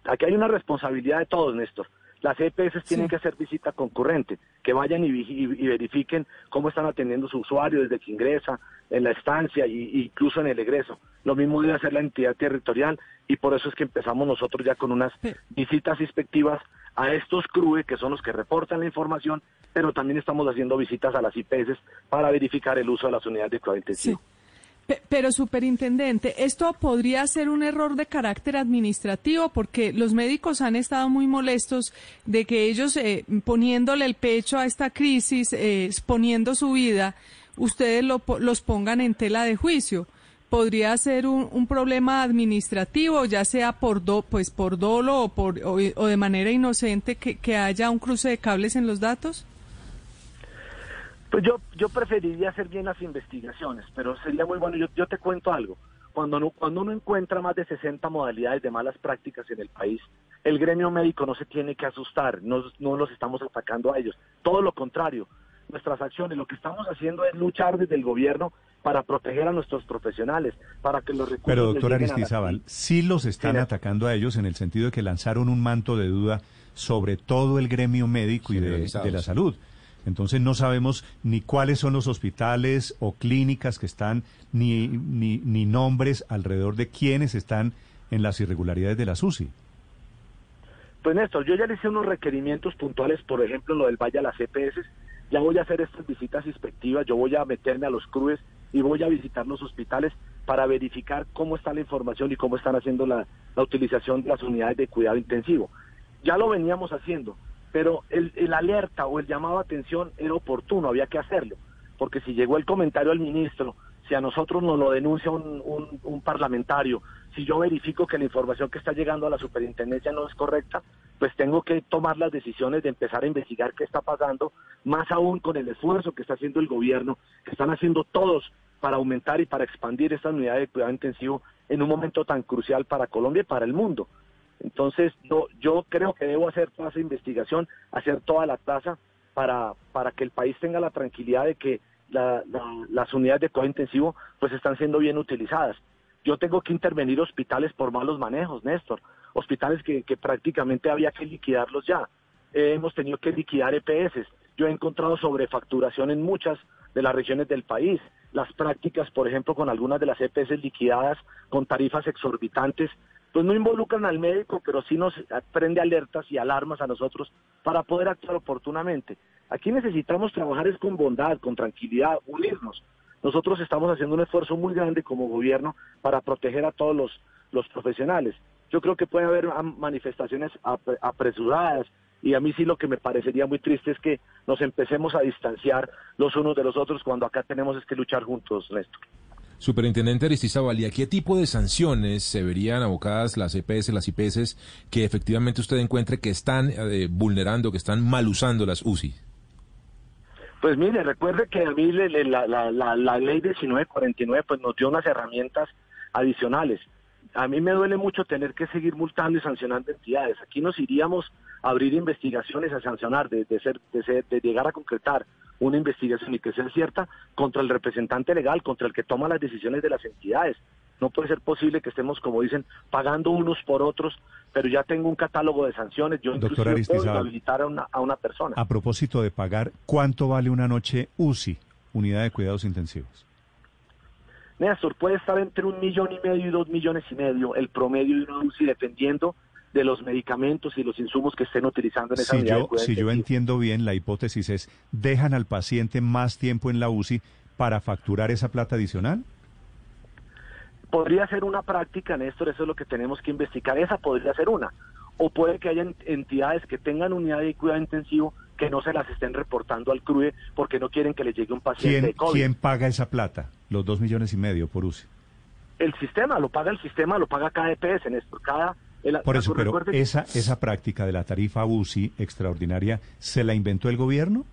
Aquí, hay una responsabilidad de todos, Néstor. Las EPS tienen que hacer visita concurrente, que vayan y, verifiquen cómo están atendiendo su usuario desde que ingresa, en la estancia e incluso en el egreso. Lo mismo debe hacer la entidad territorial y por eso es que empezamos nosotros ya con unas visitas inspectivas a estos CRUE, que son los que reportan la información, pero también estamos haciendo visitas a las IPS para verificar el uso de las unidades de cuidado intensivo. Pero, superintendente, esto podría ser un error de carácter administrativo porque los médicos han estado muy molestos de que ellos, eh, poniéndole el pecho a esta crisis, eh, exponiendo su vida, ustedes los pongan en tela de juicio. Podría ser un, problema administrativo, ya sea por do, pues por dolo o, por, o, de manera inocente, que, que haya un cruce de cables en los datos. Pues yo, yo preferiría hacer bien las investigaciones, pero sería muy bueno. Yo, yo te cuento algo. Cuando, no, cuando uno encuentra más de 60 modalidades de malas prácticas en el país, el gremio médico no se tiene que asustar, no, no los estamos atacando a ellos, todo lo contrario, nuestras acciones, lo que estamos haciendo es luchar desde el gobierno para proteger a nuestros profesionales, para que los recursos... Pero doctor Aristizábal, sí los están atacando a ellos en el sentido de que lanzaron un manto de duda sobre todo el gremio médico y de, de la salud. Entonces no sabemos ni cuáles son los hospitales o clínicas que están, ni, ni, nombres alrededor de quiénes están en las irregularidades de la SUSI. Pues Néstor, yo ya le hice unos requerimientos puntuales, por ejemplo, lo del Valle a las EPS, ya voy a hacer estas visitas inspectivas, yo voy a meterme a los CRUES y voy a visitar los hospitales para verificar cómo está la información y cómo están haciendo la, la utilización de las unidades de cuidado intensivo. Ya lo veníamos haciendo, pero el, el alerta o el llamado a atención era oportuno, había que hacerlo, porque si llegó el comentario al ministro, si a nosotros nos lo denuncia un, un, un, parlamentario, si yo verifico que la información que está llegando a la superintendencia no es correcta, pues tengo que tomar las decisiones de empezar a investigar qué está pasando, más aún con el esfuerzo que está haciendo el gobierno, que están haciendo todos para aumentar y para expandir esta unidad de cuidado intensivo en un momento tan crucial para Colombia y para el mundo. Entonces, yo, yo creo que debo hacer toda esa investigación, hacer toda la tasa para, para que el país tenga la tranquilidad de que la, la, las unidades de cuidado intensivo pues están siendo bien utilizadas. Yo tengo que intervenir hospitales por malos manejos, Néstor, hospitales que, que prácticamente había que liquidarlos ya. Eh, hemos tenido que liquidar EPS. Yo he encontrado sobrefacturación en muchas de las regiones del país. Las prácticas, por ejemplo, con algunas de las EPS liquidadas con tarifas exorbitantes, pues no involucran al médico, pero sí nos prende alertas y alarmas a nosotros para poder actuar oportunamente. Aquí necesitamos trabajar es con bondad, con tranquilidad, unirnos. Nosotros estamos haciendo un esfuerzo muy grande como gobierno para proteger a todos los, los profesionales. Yo creo que puede haber manifestaciones apresuradas y a mí sí lo que me parecería muy triste es que nos empecemos a distanciar los unos de los otros cuando acá tenemos es que luchar juntos, Néstor. Superintendente Aristizábal, ¿y a qué tipo de sanciones se verían abocadas las EPS, las IPS, que efectivamente usted encuentre que están eh, vulnerando, que están mal usando las UCI? Pues mire, recuerde que a mí la, la, la, la ley 1949 pues nos dio unas herramientas adicionales. A mí me duele mucho tener que seguir multando y sancionando entidades. Aquí nos iríamos a abrir investigaciones, a sancionar, de, de, ser, de, ser, de llegar a concretar una investigación y que sea cierta contra el representante legal, contra el que toma las decisiones de las entidades. No puede ser posible que estemos, como dicen, pagando unos por otros, pero ya tengo un catálogo de sanciones. Yo Doctor puedo habilitar a una, a una persona. A propósito de pagar, ¿cuánto vale una noche UCI, unidad de cuidados intensivos? Néstor, puede estar entre un millón y medio y dos millones y medio el promedio de una UCI, dependiendo de los medicamentos y los insumos que estén utilizando en esa si unidad yo, Si yo entiendo bien, la hipótesis es, ¿dejan al paciente más tiempo en la UCI para facturar esa plata adicional? Podría ser una práctica, Néstor, eso es lo que tenemos que investigar, esa podría ser una. O puede que haya entidades que tengan unidad de cuidado intensivo que no se las estén reportando al CRUE porque no quieren que le llegue un paciente ¿Quién, de COVID. ¿Quién paga esa plata? Los dos millones y medio por UCI. El sistema, lo paga el sistema, lo paga cada EPS, Néstor, cada el, Por eso, pero esa, esa práctica de la tarifa UCI extraordinaria, ¿se la inventó el gobierno?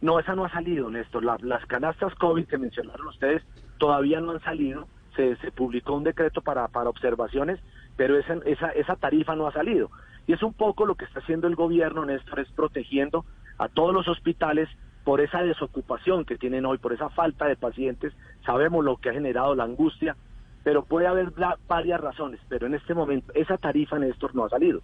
No, esa no ha salido, Néstor. La, las canastas COVID que mencionaron ustedes todavía no han salido. Se, se publicó un decreto para, para observaciones, pero esa, esa, esa tarifa no ha salido. Y es un poco lo que está haciendo el gobierno, Néstor, es protegiendo a todos los hospitales por esa desocupación que tienen hoy, por esa falta de pacientes. Sabemos lo que ha generado la angustia pero puede haber varias razones, pero en este momento esa tarifa, Néstor, no ha salido.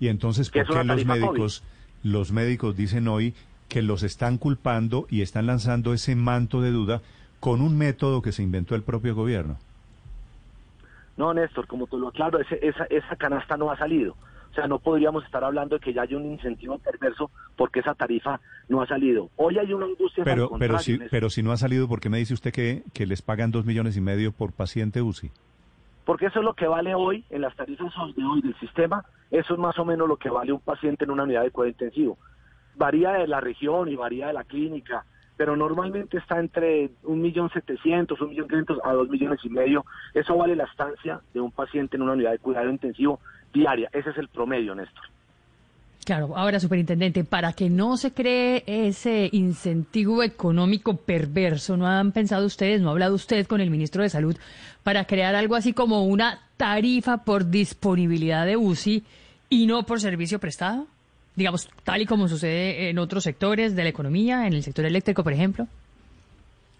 Y entonces, ¿por qué los médicos, los médicos dicen hoy que los están culpando y están lanzando ese manto de duda con un método que se inventó el propio gobierno? No, Néstor, como tú lo aclaro, ese, esa, esa canasta no ha salido. O sea, no podríamos estar hablando de que ya hay un incentivo perverso porque esa tarifa no ha salido. Hoy hay una industria... Pero, pero, si, pero si no ha salido, ¿por qué me dice usted que, que les pagan dos millones y medio por paciente UCI? Porque eso es lo que vale hoy en las tarifas de hoy del sistema. Eso es más o menos lo que vale un paciente en una unidad de cuidado intensivo. Varía de la región y varía de la clínica, pero normalmente está entre un millón setecientos, un millón quinientos a dos millones y medio. Eso vale la estancia de un paciente en una unidad de cuidado intensivo diaria. Ese es el promedio, Néstor. Claro, ahora, superintendente, para que no se cree ese incentivo económico perverso, ¿no han pensado ustedes, no ha hablado usted con el ministro de Salud para crear algo así como una tarifa por disponibilidad de UCI ¿Y no por servicio prestado? Digamos, tal y como sucede en otros sectores de la economía, en el sector eléctrico, por ejemplo.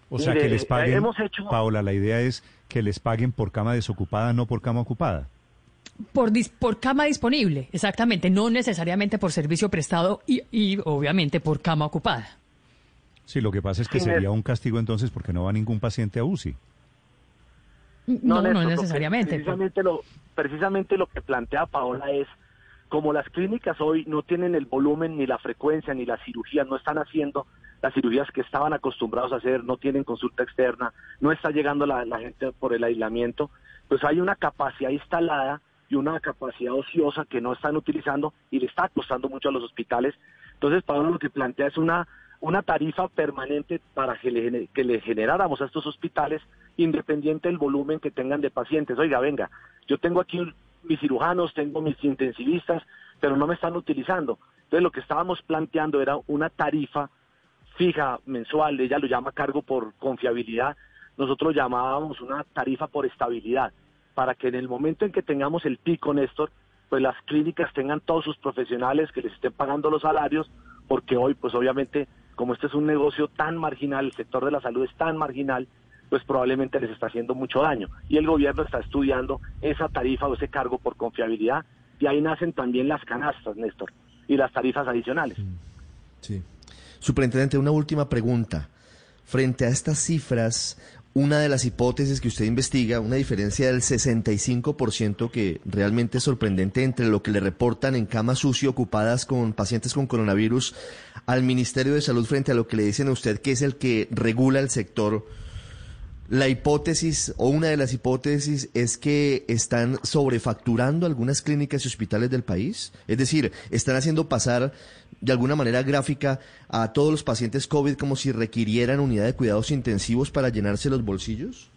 O sea, que les paguen, Paola, la idea es que les paguen por cama desocupada, no por cama ocupada. Por, por cama disponible, exactamente, no necesariamente por servicio prestado y, y obviamente por cama ocupada. Sí, lo que pasa es que sería un castigo entonces porque no va ningún paciente a UCI. No, no, no necesariamente. Precisamente lo, precisamente lo que plantea Paola es, como las clínicas hoy no tienen el volumen ni la frecuencia ni la cirugía, no están haciendo las cirugías que estaban acostumbrados a hacer, no tienen consulta externa, no está llegando la, gente por el aislamiento, pues hay una capacidad instalada y una capacidad ociosa que no están utilizando y le está costando mucho a los hospitales. Entonces, Pablo lo que plantea es una, una tarifa permanente para que le, que le generáramos a estos hospitales independiente del volumen que tengan de pacientes. Oiga, venga, yo tengo aquí mis cirujanos, tengo mis intensivistas, pero no me están utilizando. Entonces, lo que estábamos planteando era una tarifa fija mensual, ella lo llama cargo por confiabilidad, nosotros llamábamos una tarifa por estabilidad, para que en el momento en que tengamos el pico, Néstor, pues las clínicas tengan todos sus profesionales que les estén pagando los salarios, porque hoy, pues obviamente, como este es un negocio tan marginal, el sector de la salud es tan marginal, pues probablemente les está haciendo mucho daño. Y el gobierno está estudiando esa tarifa o ese cargo por confiabilidad, y ahí nacen también las canastas, Néstor, y las tarifas adicionales. Sí. Superintendente, una última pregunta. Frente a estas cifras, una de las hipótesis que usted investiga, una diferencia del 65% que realmente es sorprendente entre lo que le reportan en camas sucio ocupadas con pacientes con coronavirus al Ministerio de Salud frente a lo que le dicen a usted que es el que regula el sector la hipótesis o una de las hipótesis es que están sobrefacturando algunas clínicas y hospitales del país. Es decir, están haciendo pasar de alguna manera gráfica a todos los pacientes COVID como si requirieran unidad de cuidados intensivos para llenarse los bolsillos.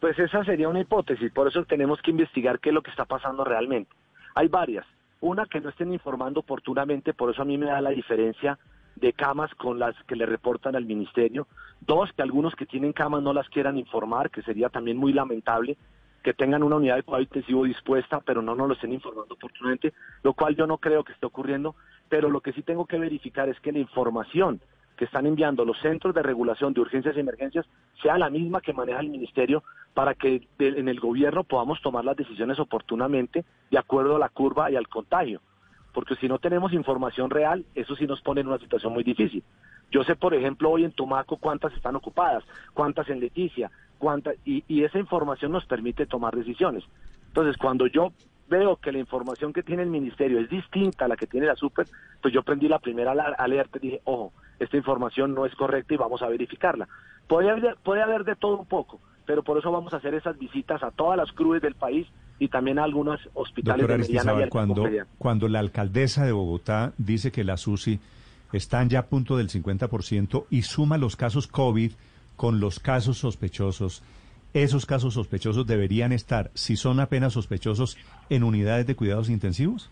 Pues esa sería una hipótesis, por eso tenemos que investigar qué es lo que está pasando realmente. Hay varias. Una, que no estén informando oportunamente, por eso a mí me da la diferencia de camas con las que le reportan al ministerio. Dos, que algunos que tienen camas no las quieran informar, que sería también muy lamentable que tengan una unidad de cuidado intensivo dispuesta, pero no nos lo estén informando oportunamente, lo cual yo no creo que esté ocurriendo, pero lo que sí tengo que verificar es que la información que están enviando los centros de regulación de urgencias y emergencias sea la misma que maneja el ministerio para que en el gobierno podamos tomar las decisiones oportunamente de acuerdo a la curva y al contagio porque si no tenemos información real, eso sí nos pone en una situación muy difícil. Yo sé, por ejemplo, hoy en Tumaco cuántas están ocupadas, cuántas en Leticia, cuántas, y, esa información nos permite tomar decisiones. Entonces, cuando yo veo que la información que tiene el ministerio es distinta a la que tiene la super, pues yo prendí la primera alerta y dije, ojo, esta información no es correcta y vamos a verificarla. Puede haber, haber de todo un poco, pero por eso vamos a hacer esas visitas a todas las cruces del país y también a algunos hospitales de mediana cuando, cuando la alcaldesa de Bogotá dice que las UCI están ya a punto del 50% y suma los casos COVID con los casos sospechosos, esos casos sospechosos deberían estar, si son apenas sospechosos, en unidades de cuidados intensivos?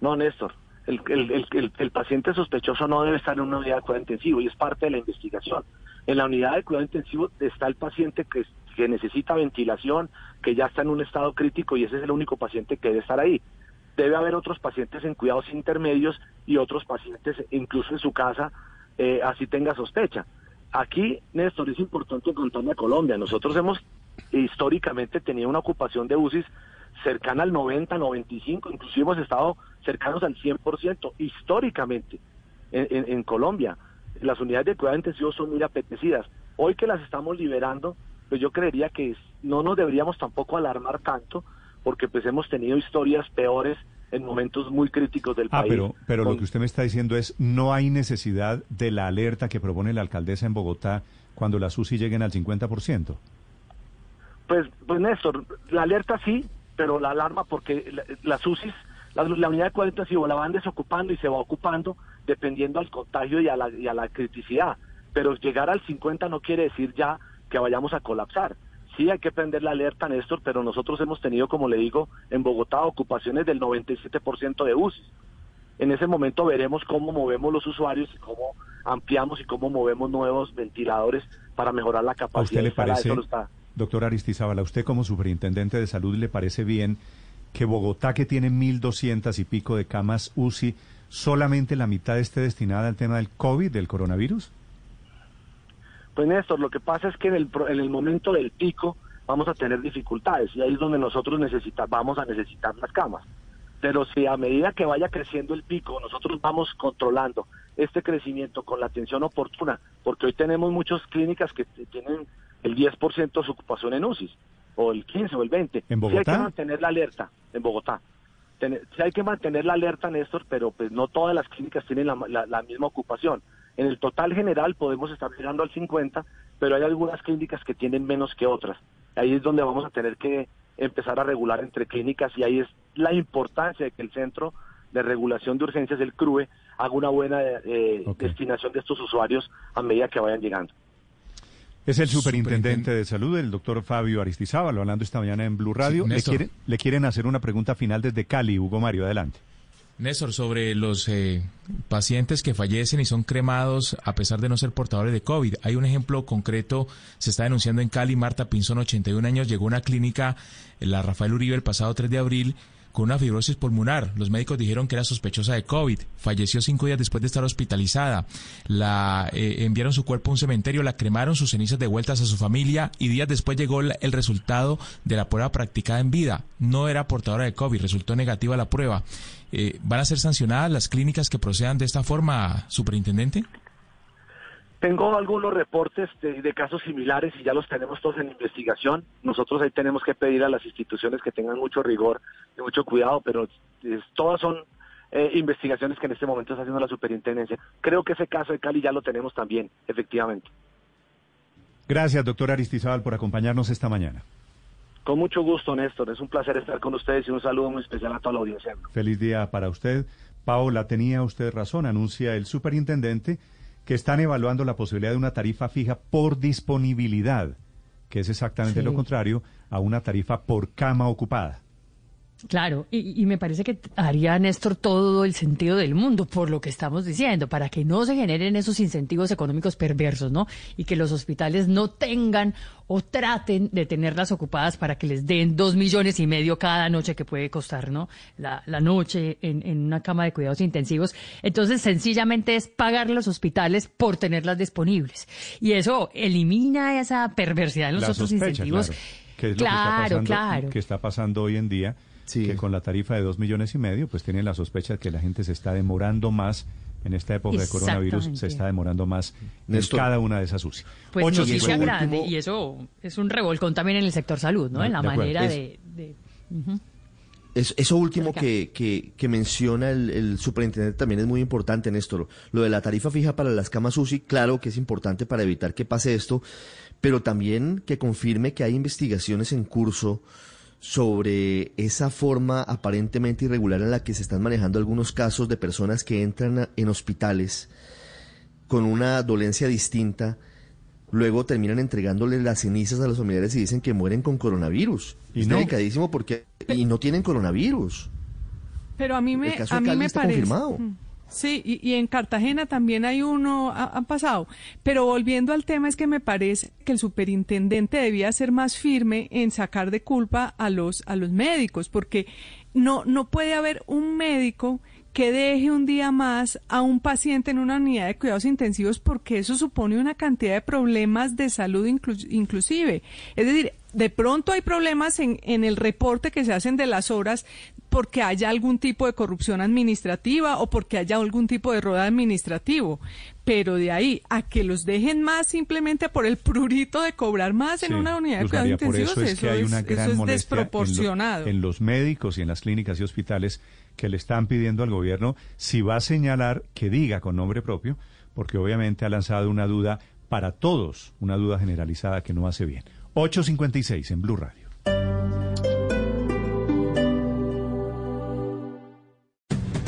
No, Néstor. El, el, el, paciente sospechoso no debe estar en una unidad de cuidado intensivo y es parte de la investigación. En la unidad de cuidado intensivo está el paciente que que necesita ventilación, que ya está en un estado crítico y ese es el único paciente que debe estar ahí. Debe haber otros pacientes en cuidados intermedios y otros pacientes incluso en su casa, eh, así tenga sospecha. Aquí, Néstor, es importante contarme a Colombia. Nosotros hemos históricamente tenido una ocupación de UCI cercana al 90, 95, inclusive hemos estado cercanos al 100% históricamente en, en Colombia. Las unidades de cuidado intensivo son muy apetecidas. Hoy que las estamos liberando, pues yo creería que no nos deberíamos tampoco alarmar tanto, porque pues hemos tenido historias peores en momentos muy críticos del ah, país. pero, pero lo que usted me está diciendo es, no hay necesidad de la alerta que propone la alcaldesa en Bogotá cuando las UCI lleguen al 50%. Pues, pues Néstor, la alerta sí, pero la alarma porque las UCI, la, unidad de cuarenta sí la van desocupando y se va ocupando dependiendo al contagio y a la, y a la criticidad. Pero llegar al 50 no quiere decir ya que vayamos a colapsar. Sí hay que prender la alerta, Néstor, pero nosotros hemos tenido, como le digo, en Bogotá ocupaciones del 97% de UCI. En ese momento veremos cómo movemos los usuarios y cómo ampliamos y cómo movemos nuevos ventiladores para mejorar la capacidad. ¿A usted le parece, doctor Aristizábal, a usted como superintendente de salud le parece bien que Bogotá, que tiene 1.200 y pico de camas UCI, solamente la mitad esté destinada al tema del COVID, del coronavirus? Pues Néstor, lo que pasa es que en el, en el momento del pico vamos a tener dificultades y ahí es donde nosotros necesita, vamos a necesitar las camas. Pero si a medida que vaya creciendo el pico, nosotros vamos controlando este crecimiento con la atención oportuna, porque hoy tenemos muchas clínicas que tienen el 10% de su ocupación en UCI, o el 15 o el 20. ¿En Bogotá? hay que mantener la alerta, en Bogotá. Si hay que mantener la alerta, Néstor, pero pues no todas las clínicas tienen la, misma ocupación. En el total general podemos estar llegando al 50, pero hay algunas clínicas que tienen menos que otras. Ahí es donde vamos a tener que empezar a regular entre clínicas y ahí es la importancia de que el Centro de Regulación de Urgencias, el CRUE, haga una buena eh, destinación de estos usuarios a medida que vayan llegando. Es el superintendente de salud, el doctor Fabio Aristizábal, hablando esta mañana en Blue Radio. le, quieren, le quieren hacer una pregunta final desde Cali, Hugo Mario, adelante. Néstor, sobre los eh, pacientes que fallecen y son cremados a pesar de no ser portadores de COVID. Hay un ejemplo concreto, se está denunciando en Cali, Marta Pinzón, 81 años, llegó a una clínica, la Rafael Uribe, el pasado 3 de abril, con una fibrosis pulmonar. Los médicos dijeron que era sospechosa de COVID. Falleció cinco días después de estar hospitalizada. La eh, enviaron su cuerpo a un cementerio, la cremaron, sus cenizas devueltas a su familia y días después llegó el resultado de la prueba practicada en vida. No era portadora de COVID, resultó negativa la prueba. Eh, ¿Van a ser sancionadas las clínicas que procedan de esta forma, superintendente? Tengo algunos reportes de, casos similares y ya los tenemos todos en investigación. Nosotros ahí tenemos que pedir a las instituciones que tengan mucho rigor y mucho cuidado, pero todas son eh, investigaciones que en este momento está haciendo la superintendencia. Creo que ese caso de Cali ya lo tenemos también, efectivamente. Gracias, doctor Aristizábal, por acompañarnos esta mañana. Con mucho gusto, Néstor. Es un placer estar con ustedes y un saludo muy especial a toda la audiencia. Feliz día para usted. Paola, tenía usted razón, anuncia el superintendente que están evaluando la posibilidad de una tarifa fija por disponibilidad, que es exactamente lo contrario a una tarifa por cama ocupada. Claro, y, me parece que haría Néstor todo el sentido del mundo por lo que estamos diciendo, para que no se generen esos incentivos económicos perversos, ¿no? Y que los hospitales no tengan o traten de tenerlas ocupadas para que les den dos millones y medio cada noche que puede costar, ¿no? La, noche en, en, una cama de cuidados intensivos. Entonces, sencillamente es pagar los hospitales por tenerlas disponibles. Y eso elimina esa perversidad en los otros incentivos. que es lo que está pasando, que está pasando hoy en día que con la tarifa de dos millones y medio, pues tienen la sospecha de que la gente se está demorando más. En esta época de coronavirus, se está demorando más en cada una de esas UCI. Pues noticia grande, y eso es un revolcón también en el sector salud, ¿no? en la manera de... eso último que, que, menciona el, el, superintendente también es muy importante, Néstor. Lo de la tarifa fija para las camas UCI, claro que es importante para evitar que pase esto, pero también que confirme que hay investigaciones en curso sobre esa forma aparentemente irregular en la que se están manejando algunos casos de personas que entran en hospitales con una dolencia distinta, luego terminan entregándole las cenizas a los familiares y dicen que mueren con coronavirus. Y es delicadísimo porque y no tienen coronavirus. Pero a mí me, a mí me parece. Confirmado. Sí, y, en Cartagena también hay uno, han pasado. Pero volviendo al tema, es que me parece que el superintendente debía ser más firme en sacar de culpa a los, a los médicos, porque no, no puede haber un médico que deje un día más a un paciente en una unidad de cuidados intensivos porque eso supone una cantidad de problemas de salud inclusive. Es decir, de pronto hay problemas en, en el reporte que se hacen de las horas porque haya algún tipo de corrupción administrativa o porque haya algún tipo de roda administrativo. Pero de ahí a que los dejen más simplemente por el prurito de cobrar más en una unidad de cuidados intensivos, eso, es, que hay una gran desproporcionado. En, los médicos y en las clínicas y hospitales que le están pidiendo al gobierno si va a señalar que diga con nombre propio, porque obviamente ha lanzado una duda para todos, una duda generalizada que no hace bien. 856 en Blue Radio.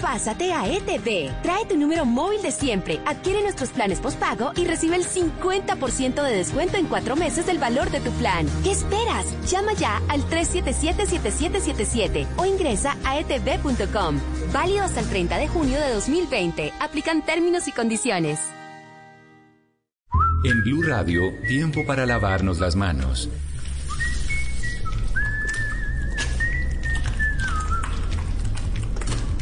Pásate a ETV. Trae tu número móvil de siempre, adquiere nuestros planes postpago y recibe el 50% de descuento en cuatro meses del valor de tu plan. ¿Qué esperas? Llama ya al 377-7777 o ingresa a etv.com. Válido hasta el 30 de junio de 2020. Aplican términos y condiciones. En Blue Radio, tiempo para lavarnos las manos.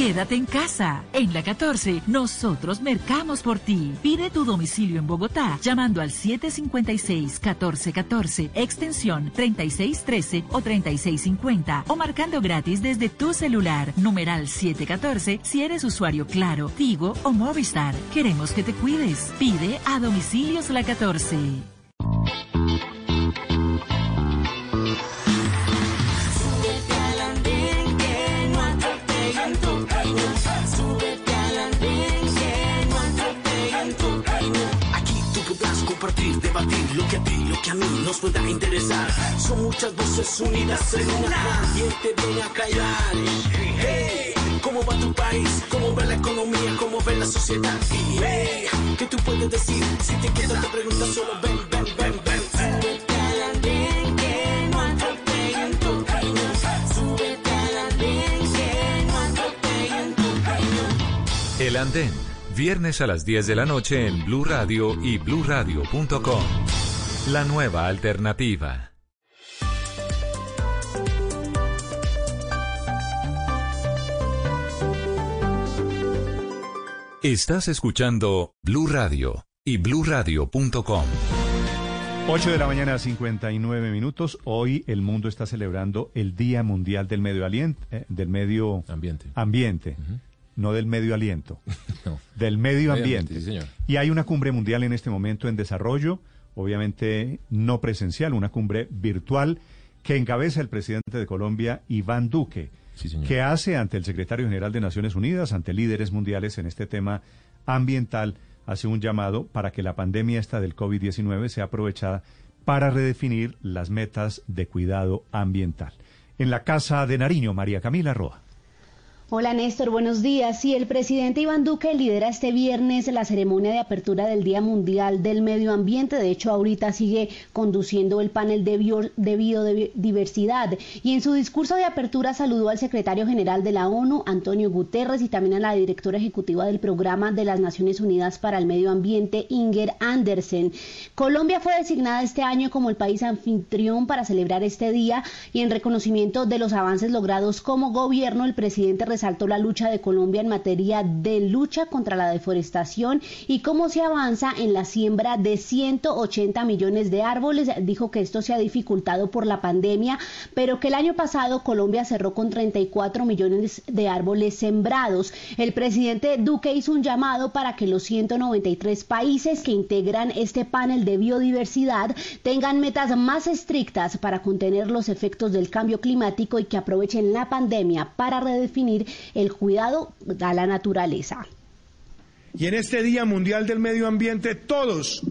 Quédate en casa. En la 14, nosotros mercamos por ti. Pide tu domicilio en Bogotá llamando al 756-1414, extensión 3613 o 3650 o marcando gratis desde tu celular. Numeral 714 si eres usuario Claro, Tigo o Movistar. Queremos que te cuides. Pide a domicilios la 14. Compartir, debatir lo que a ti, lo que a mí nos pueda interesar. Son muchas voces unidas en una. ¿Quién te viene a callar? Hey, ¿cómo va tu país? ¿Cómo va la economía? ¿Cómo ve la sociedad? Y hey, ¿qué tú puedes decir? Si te quedas te preguntas solo ven, ven, ven, ven. El Andén, viernes a las 10 de la noche en Blue Radio y bluradio.com. La nueva alternativa. Estás escuchando Blue Radio y bluradio.com. 8 de la mañana, 59 minutos. Hoy el mundo está celebrando el Día Mundial del Medio, Aliento, eh, del medio Ambiente. ambiente. No del medio aliento, No. del medio ambiente. ambiente, sí, señor. Y hay una cumbre mundial en este momento en desarrollo, obviamente no presencial, una cumbre virtual que encabeza el presidente de Colombia, Iván Duque, que hace ante el secretario general de Naciones Unidas, ante líderes mundiales en este tema ambiental, hace un llamado para que la pandemia esta del COVID-19 sea aprovechada para redefinir las metas de cuidado ambiental. En la Casa de Nariño, María Camila Roa. Hola Néstor, buenos días. Sí, el presidente Iván Duque lidera este viernes la ceremonia de apertura del Día Mundial del Medio Ambiente. De hecho, ahorita sigue conduciendo el panel de, de biodiversidad. Y en su discurso de apertura saludó al secretario general de la ONU, Antonio Guterres, y también a la directora ejecutiva del Programa de las Naciones Unidas para el Medio Ambiente, Inger Andersen. Colombia fue designada este año como el país anfitrión para celebrar este día y en reconocimiento de los avances logrados como gobierno, el presidente resaltó la lucha de Colombia en materia de lucha contra la deforestación y cómo se avanza en la siembra de 180 millones de árboles. Dijo que esto se ha dificultado por la pandemia, pero que el año pasado Colombia cerró con 34 millones de árboles sembrados. El presidente Duque hizo un llamado para que los 193 países que integran este panel de biodiversidad tengan metas más estrictas para contener los efectos del cambio climático y que aprovechen la pandemia para redefinir el cuidado a la naturaleza. Y en este Día Mundial del Medio Ambiente todos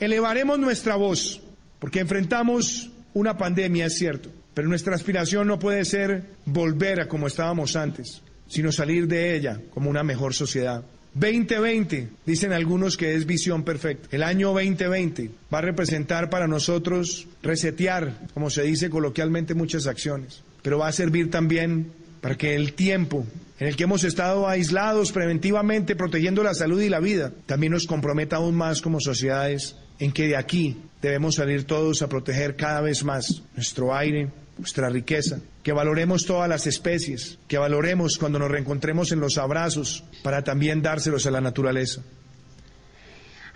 elevaremos nuestra voz, porque enfrentamos una pandemia, es cierto, pero nuestra aspiración no puede ser volver a como estábamos antes, sino salir de ella como una mejor sociedad. 2020, dicen algunos que es visión perfecta. El año 2020 va a representar para nosotros resetear, como se dice coloquialmente, muchas acciones, pero va a servir también para que el tiempo en el que hemos estado aislados preventivamente protegiendo la salud y la vida, también nos comprometa aún más como sociedades en que de aquí debemos salir todos a proteger cada vez más nuestro aire, nuestra riqueza, que valoremos todas las especies, que valoremos cuando nos reencontremos en los abrazos para también dárselos a la naturaleza.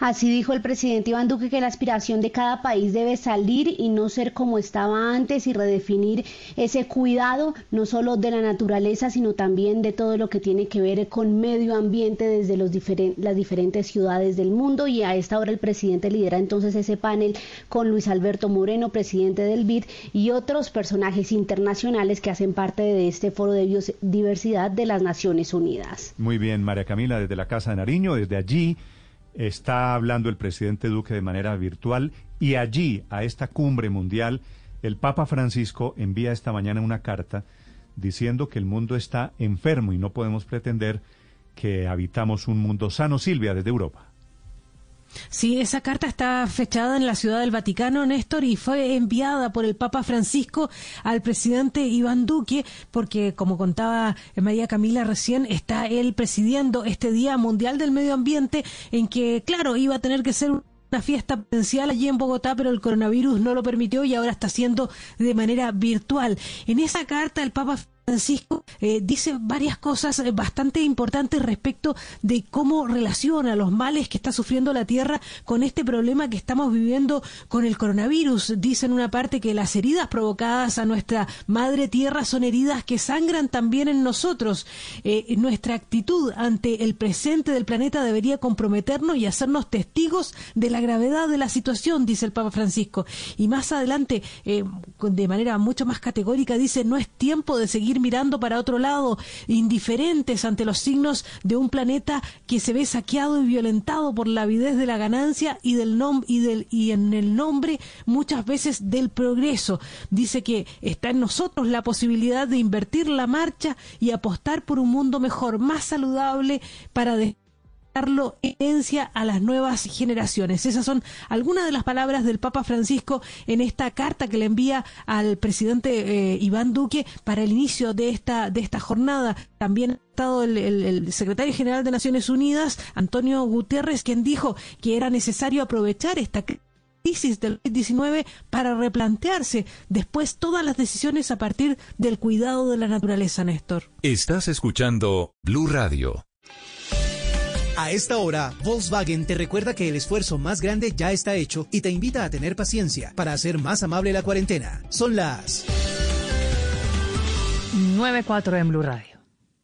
Así dijo el presidente Iván Duque que la aspiración de cada país debe salir y no ser como estaba antes y redefinir ese cuidado no solo de la naturaleza, sino también de todo lo que tiene que ver con medio ambiente desde los las diferentes ciudades del mundo. Y a esta hora el presidente lidera entonces ese panel con Luis Alberto Moreno, presidente del BID, y otros personajes internacionales que hacen parte de este foro de biodiversidad de las Naciones Unidas. Muy bien, María Camila, desde la Casa de Nariño, desde allí está hablando el presidente Duque de manera virtual y allí, a esta cumbre mundial, el Papa Francisco envía esta mañana una carta diciendo que el mundo está enfermo y no podemos pretender que habitamos un mundo sano. Silvia, desde Europa. Sí, esa carta está fechada en la Ciudad del Vaticano, Néstor, y fue enviada por el Papa Francisco al presidente Iván Duque, porque, como contaba María Camila recién, está él presidiendo este Día Mundial del Medio Ambiente, en que, claro, iba a tener que ser una fiesta presencial allí en Bogotá, pero el coronavirus no lo permitió y ahora está haciendo de manera virtual. En esa carta el Papa Francisco eh, dice varias cosas eh, bastante importantes respecto de cómo relaciona los males que está sufriendo la Tierra con este problema que estamos viviendo con el coronavirus. Dice en una parte que las heridas provocadas a nuestra madre Tierra son heridas que sangran también en nosotros. Eh, nuestra actitud ante el presente del planeta debería comprometernos y hacernos testigos de la gravedad de la situación, dice el Papa Francisco. Y más adelante, de manera mucho más categórica, dice, no es tiempo de seguir mirando para otro lado, indiferentes ante los signos de un planeta que se ve saqueado y violentado por la avidez de la ganancia y del nom y en el nombre muchas veces del progreso. Dice que está en nosotros la posibilidad de invertir la marcha y apostar por un mundo mejor, más saludable para darlo herencia a las nuevas generaciones. Esas son algunas de las palabras del Papa Francisco en esta carta que le envía al presidente eh, Iván Duque para el inicio de esta, de esta jornada. También ha estado el, secretario general de Naciones Unidas, Antonio Guterres, quien dijo que era necesario aprovechar esta crisis del COVID-19 para replantearse después todas las decisiones a partir del cuidado de la naturaleza, Néstor. Estás escuchando Blue Radio. A esta hora, Volkswagen te recuerda que el esfuerzo más grande ya está hecho y te invita a tener paciencia para hacer más amable la cuarentena. Son las 9.4 en Blue Radio.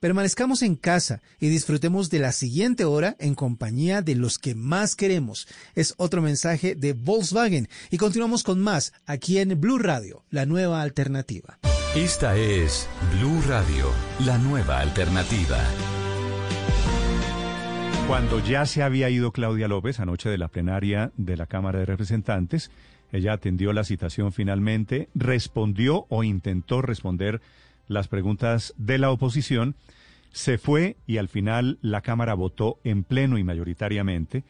permanezcamos en casa y disfrutemos de la siguiente hora en compañía de los que más queremos. Es otro mensaje de Volkswagen y continuamos con más aquí en Blue Radio, la nueva alternativa. Esta es Blue Radio, la nueva alternativa. Cuando ya se había ido Claudia López anoche de la plenaria de la Cámara de Representantes, ella atendió la citación finalmente, respondió o intentó responder las preguntas de la oposición, se fue y al final la Cámara votó en pleno y mayoritariamente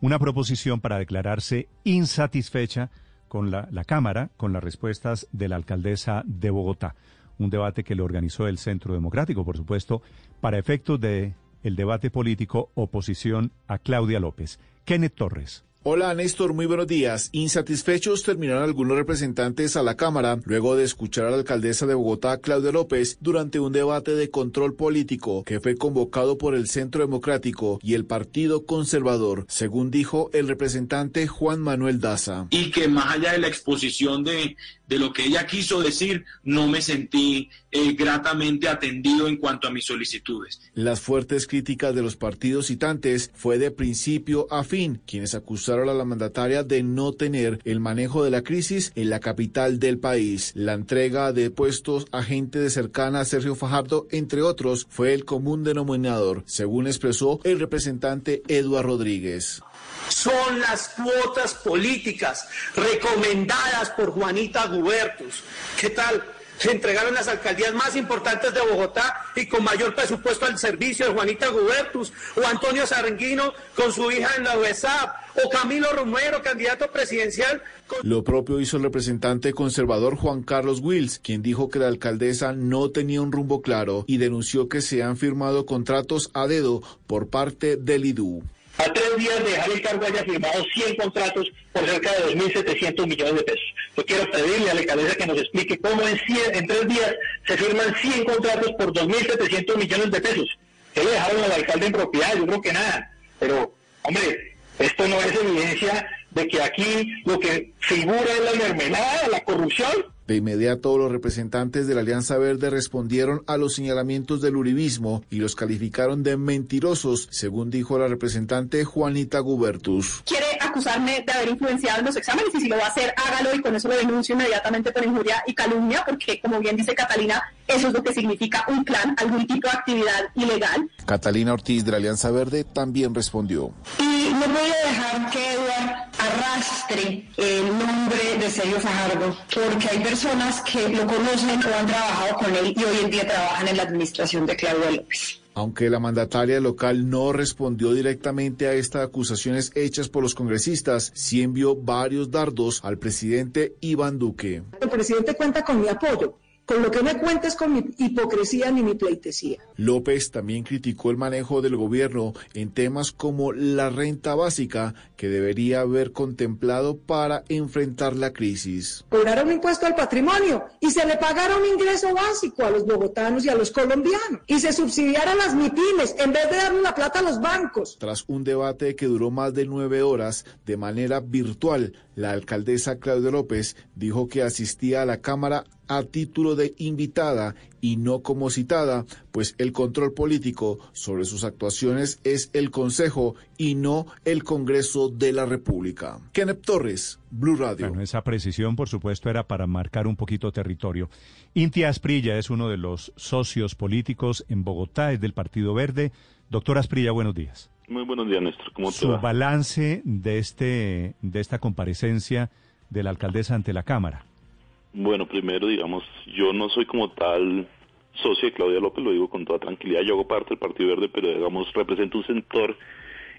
una proposición para declararse insatisfecha con la, Cámara con las respuestas de la alcaldesa de Bogotá. Un debate que lo organizó el Centro Democrático, por supuesto, para efectos de el debate político oposición a Claudia López. Kenneth Torres. Hola Néstor, muy buenos días. Insatisfechos terminaron algunos representantes a la Cámara luego de escuchar a la alcaldesa de Bogotá, Claudia López, durante un debate de control político que fue convocado por el Centro Democrático y el Partido Conservador, según dijo el representante Juan Manuel Daza. Y que más allá de la exposición de, de lo que ella quiso decir, no me sentí eh, gratamente atendido en cuanto a mis solicitudes. Las fuertes críticas de los partidos citantes fue de principio a fin, quienes acusaron a la mandataria de no tener el manejo de la crisis en la capital del país. La entrega de puestos a gente de cercana a Sergio Fajardo, entre otros, fue el común denominador, según expresó el representante Eduardo Rodríguez son las cuotas políticas recomendadas por Juanita Gubertus. ¿Qué tal? Se entregaron las alcaldías más importantes de Bogotá y con mayor presupuesto al servicio de Juanita Gubertus o Antonio Saranguino con su hija en la UESAP o Camilo Romero, candidato presidencial. Lo propio hizo el representante conservador Juan Carlos Wills, quien dijo que la alcaldesa no tenía un rumbo claro y denunció que se han firmado contratos a dedo por parte del IDU. A tres días de dejar el cargo haya firmado 100 contratos por cerca de 2.700 millones de pesos. Yo quiero pedirle a la alcaldesa que nos explique cómo en, 100, en tres días se firman 100 contratos por 2.700 millones de pesos. ¿Qué le dejaron al alcalde en propiedad? Yo creo que nada. Pero, hombre, esto no es evidencia de que aquí lo que figura es la mermelada, la corrupción. De inmediato, los representantes de la Alianza Verde respondieron a los señalamientos del uribismo y los calificaron de mentirosos, según dijo la representante Juanita Gubertus. Quiere acusarme de haber influenciado en los exámenes y si lo va a hacer, hágalo y con eso lo denuncio inmediatamente por injuria y calumnia, porque como bien dice Catalina, eso es lo que significa un plan, algún tipo de actividad ilegal. Catalina Ortiz de la Alianza Verde también respondió. Y no voy a dejar que Eduard arrastre el nombre de Sergio Fajardo, porque hay personas que lo conocen o han trabajado con él y hoy en día trabajan en la administración de Claudia López. Aunque la mandataria local no respondió directamente a estas acusaciones hechas por los congresistas, sí envió varios dardos al presidente Iván Duque. El presidente cuenta con mi apoyo con lo que me cuentes con mi hipocresía ni mi pleitesía. López también criticó el manejo del gobierno en temas como la renta básica que debería haber contemplado para enfrentar la crisis. Cobraron impuesto al patrimonio y se le pagaron un ingreso básico a los bogotanos y a los colombianos y se subsidiaron las MIPIMES en vez de darle la plata a los bancos. Tras un debate que duró más de nueve horas de manera virtual, la alcaldesa Claudia López dijo que asistía a la Cámara a título de invitada y no como citada, pues el control político sobre sus actuaciones es el Consejo y no el Congreso de la República. Kenneth Torres, Blue Radio. Bueno, esa precisión, por supuesto, era para marcar un poquito territorio. Inti Asprilla es uno de los socios políticos en Bogotá, es del Partido Verde. Doctor Asprilla, buenos días. Muy buenos días, Néstor. ¿Cómo te Su va? balance de, este, de esta comparecencia de la alcaldesa ante la Cámara. Bueno, primero, digamos, yo no soy como tal socio de Claudia López, lo digo con toda tranquilidad. Yo hago parte del Partido Verde, pero digamos, represento un sector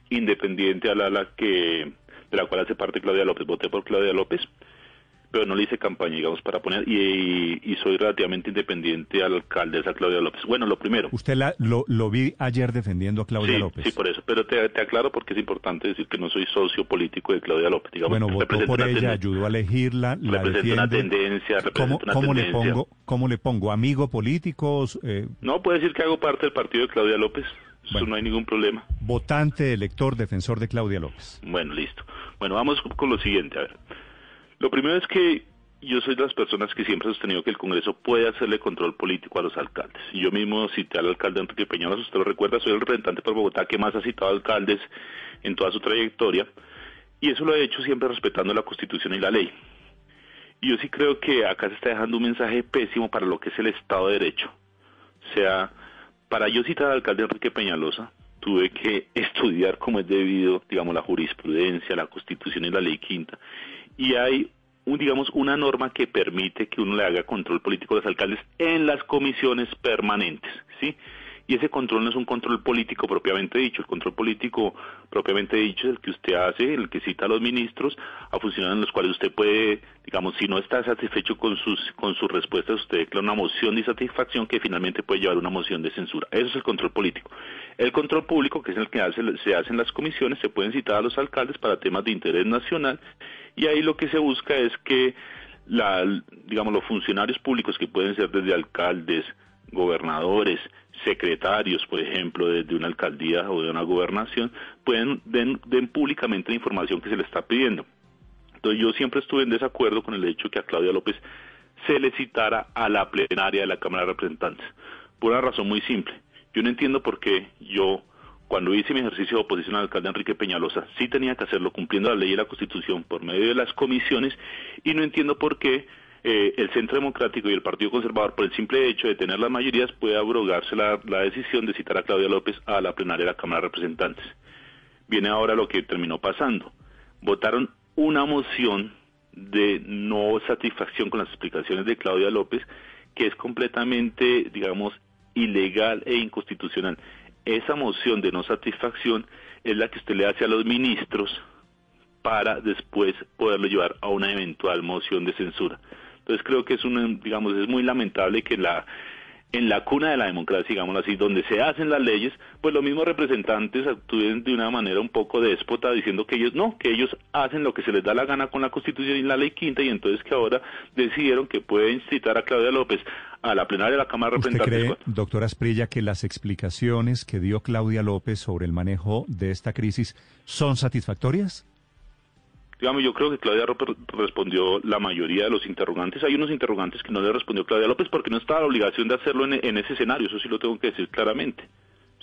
independiente a la, la que de la cual hace parte Claudia López. Voté por Claudia López, pero no le hice campaña, digamos, para poner, y, y soy relativamente independiente a la alcaldesa Claudia López. Bueno, lo primero. Usted la, lo, lo vi ayer defendiendo a Claudia sí, López. Sí, por eso, pero te, te, aclaro porque es importante decir que no soy socio político de Claudia López. Digamos, bueno, votó por ella, ayudó a elegirla, la representa una tendencia, ¿Cómo, una cómo tendencia. le pongo, ¿Cómo le pongo? ¿Amigo político? Eh, no, puede decir que hago parte del partido de Claudia López. Eso Bueno. no hay ningún problema. votante, elector, defensor de Claudia López. Bueno, listo. Bueno, vamos con lo siguiente. A ver, lo primero es que yo soy de las personas que siempre he sostenido que el Congreso puede hacerle control político a los alcaldes. Yo mismo cité al alcalde Enrique Peñalosa, usted lo recuerda, soy el representante por Bogotá que más ha citado alcaldes en toda su trayectoria. Y eso lo he hecho siempre respetando la Constitución y la ley. Y yo sí creo que acá se está dejando un mensaje pésimo para lo que es el Estado de Derecho. O sea, para yo citar al alcalde Enrique Peñalosa, tuve que estudiar como es debido, digamos, la jurisprudencia, la Constitución y la Ley Quinta. Y hay, un, digamos, una norma que permite que uno le haga control político a los alcaldes en las comisiones permanentes, ¿sí? Y ese control no es un control político propiamente dicho. El control político propiamente dicho es el que usted hace, el que cita a los ministros a funcionar en los cuales usted puede, digamos, si no está satisfecho con sus con sus respuestas, usted declara una moción de insatisfacción que finalmente puede llevar una moción de censura. Eso es el control político. El control público, que es el que hace, se hace en las comisiones, se pueden citar a los alcaldes para temas de interés nacional y ahí lo que se busca es que la, digamos, los funcionarios públicos que pueden ser desde alcaldes, gobernadores, secretarios, por ejemplo, de, de una alcaldía o de una gobernación, pueden den, den públicamente la información que se le está pidiendo. Entonces yo siempre estuve en desacuerdo con el hecho que a Claudia López se le citara a la plenaria de la Cámara de Representantes, por una razón muy simple. Yo no entiendo por qué yo, cuando hice mi ejercicio de oposición al alcalde Enrique Peñalosa, sí tenía que hacerlo cumpliendo la ley y la Constitución por medio de las comisiones, y no entiendo por qué eh, el Centro Democrático y el Partido Conservador, por el simple hecho de tener las mayorías, puede abrogarse la, la decisión de citar a Claudia López a la plenaria de la Cámara de Representantes. Viene ahora lo que terminó pasando. Votaron una moción de no satisfacción con las explicaciones de Claudia López, que es completamente, digamos, ilegal e inconstitucional. Esa moción de no satisfacción es la que usted le hace a los ministros para después poderlo llevar a una eventual moción de censura. Entonces creo que es un, digamos, es muy lamentable que la en la cuna de la democracia, digámoslo así, donde se hacen las leyes, pues los mismos representantes actúen de una manera un poco déspota diciendo que ellos no, que ellos hacen lo que se les da la gana con la Constitución y la Ley Quinta y entonces que ahora decidieron que pueden citar a Claudia López a la plenaria de la Cámara de ¿Usted Representantes. cree, doctora Asprilla, que las explicaciones que dio Claudia López sobre el manejo de esta crisis son satisfactorias? Digamos, yo creo que Claudia López respondió la mayoría de los interrogantes. Hay unos interrogantes que no le respondió Claudia López porque no estaba la obligación de hacerlo en, en ese escenario, eso sí lo tengo que decir claramente.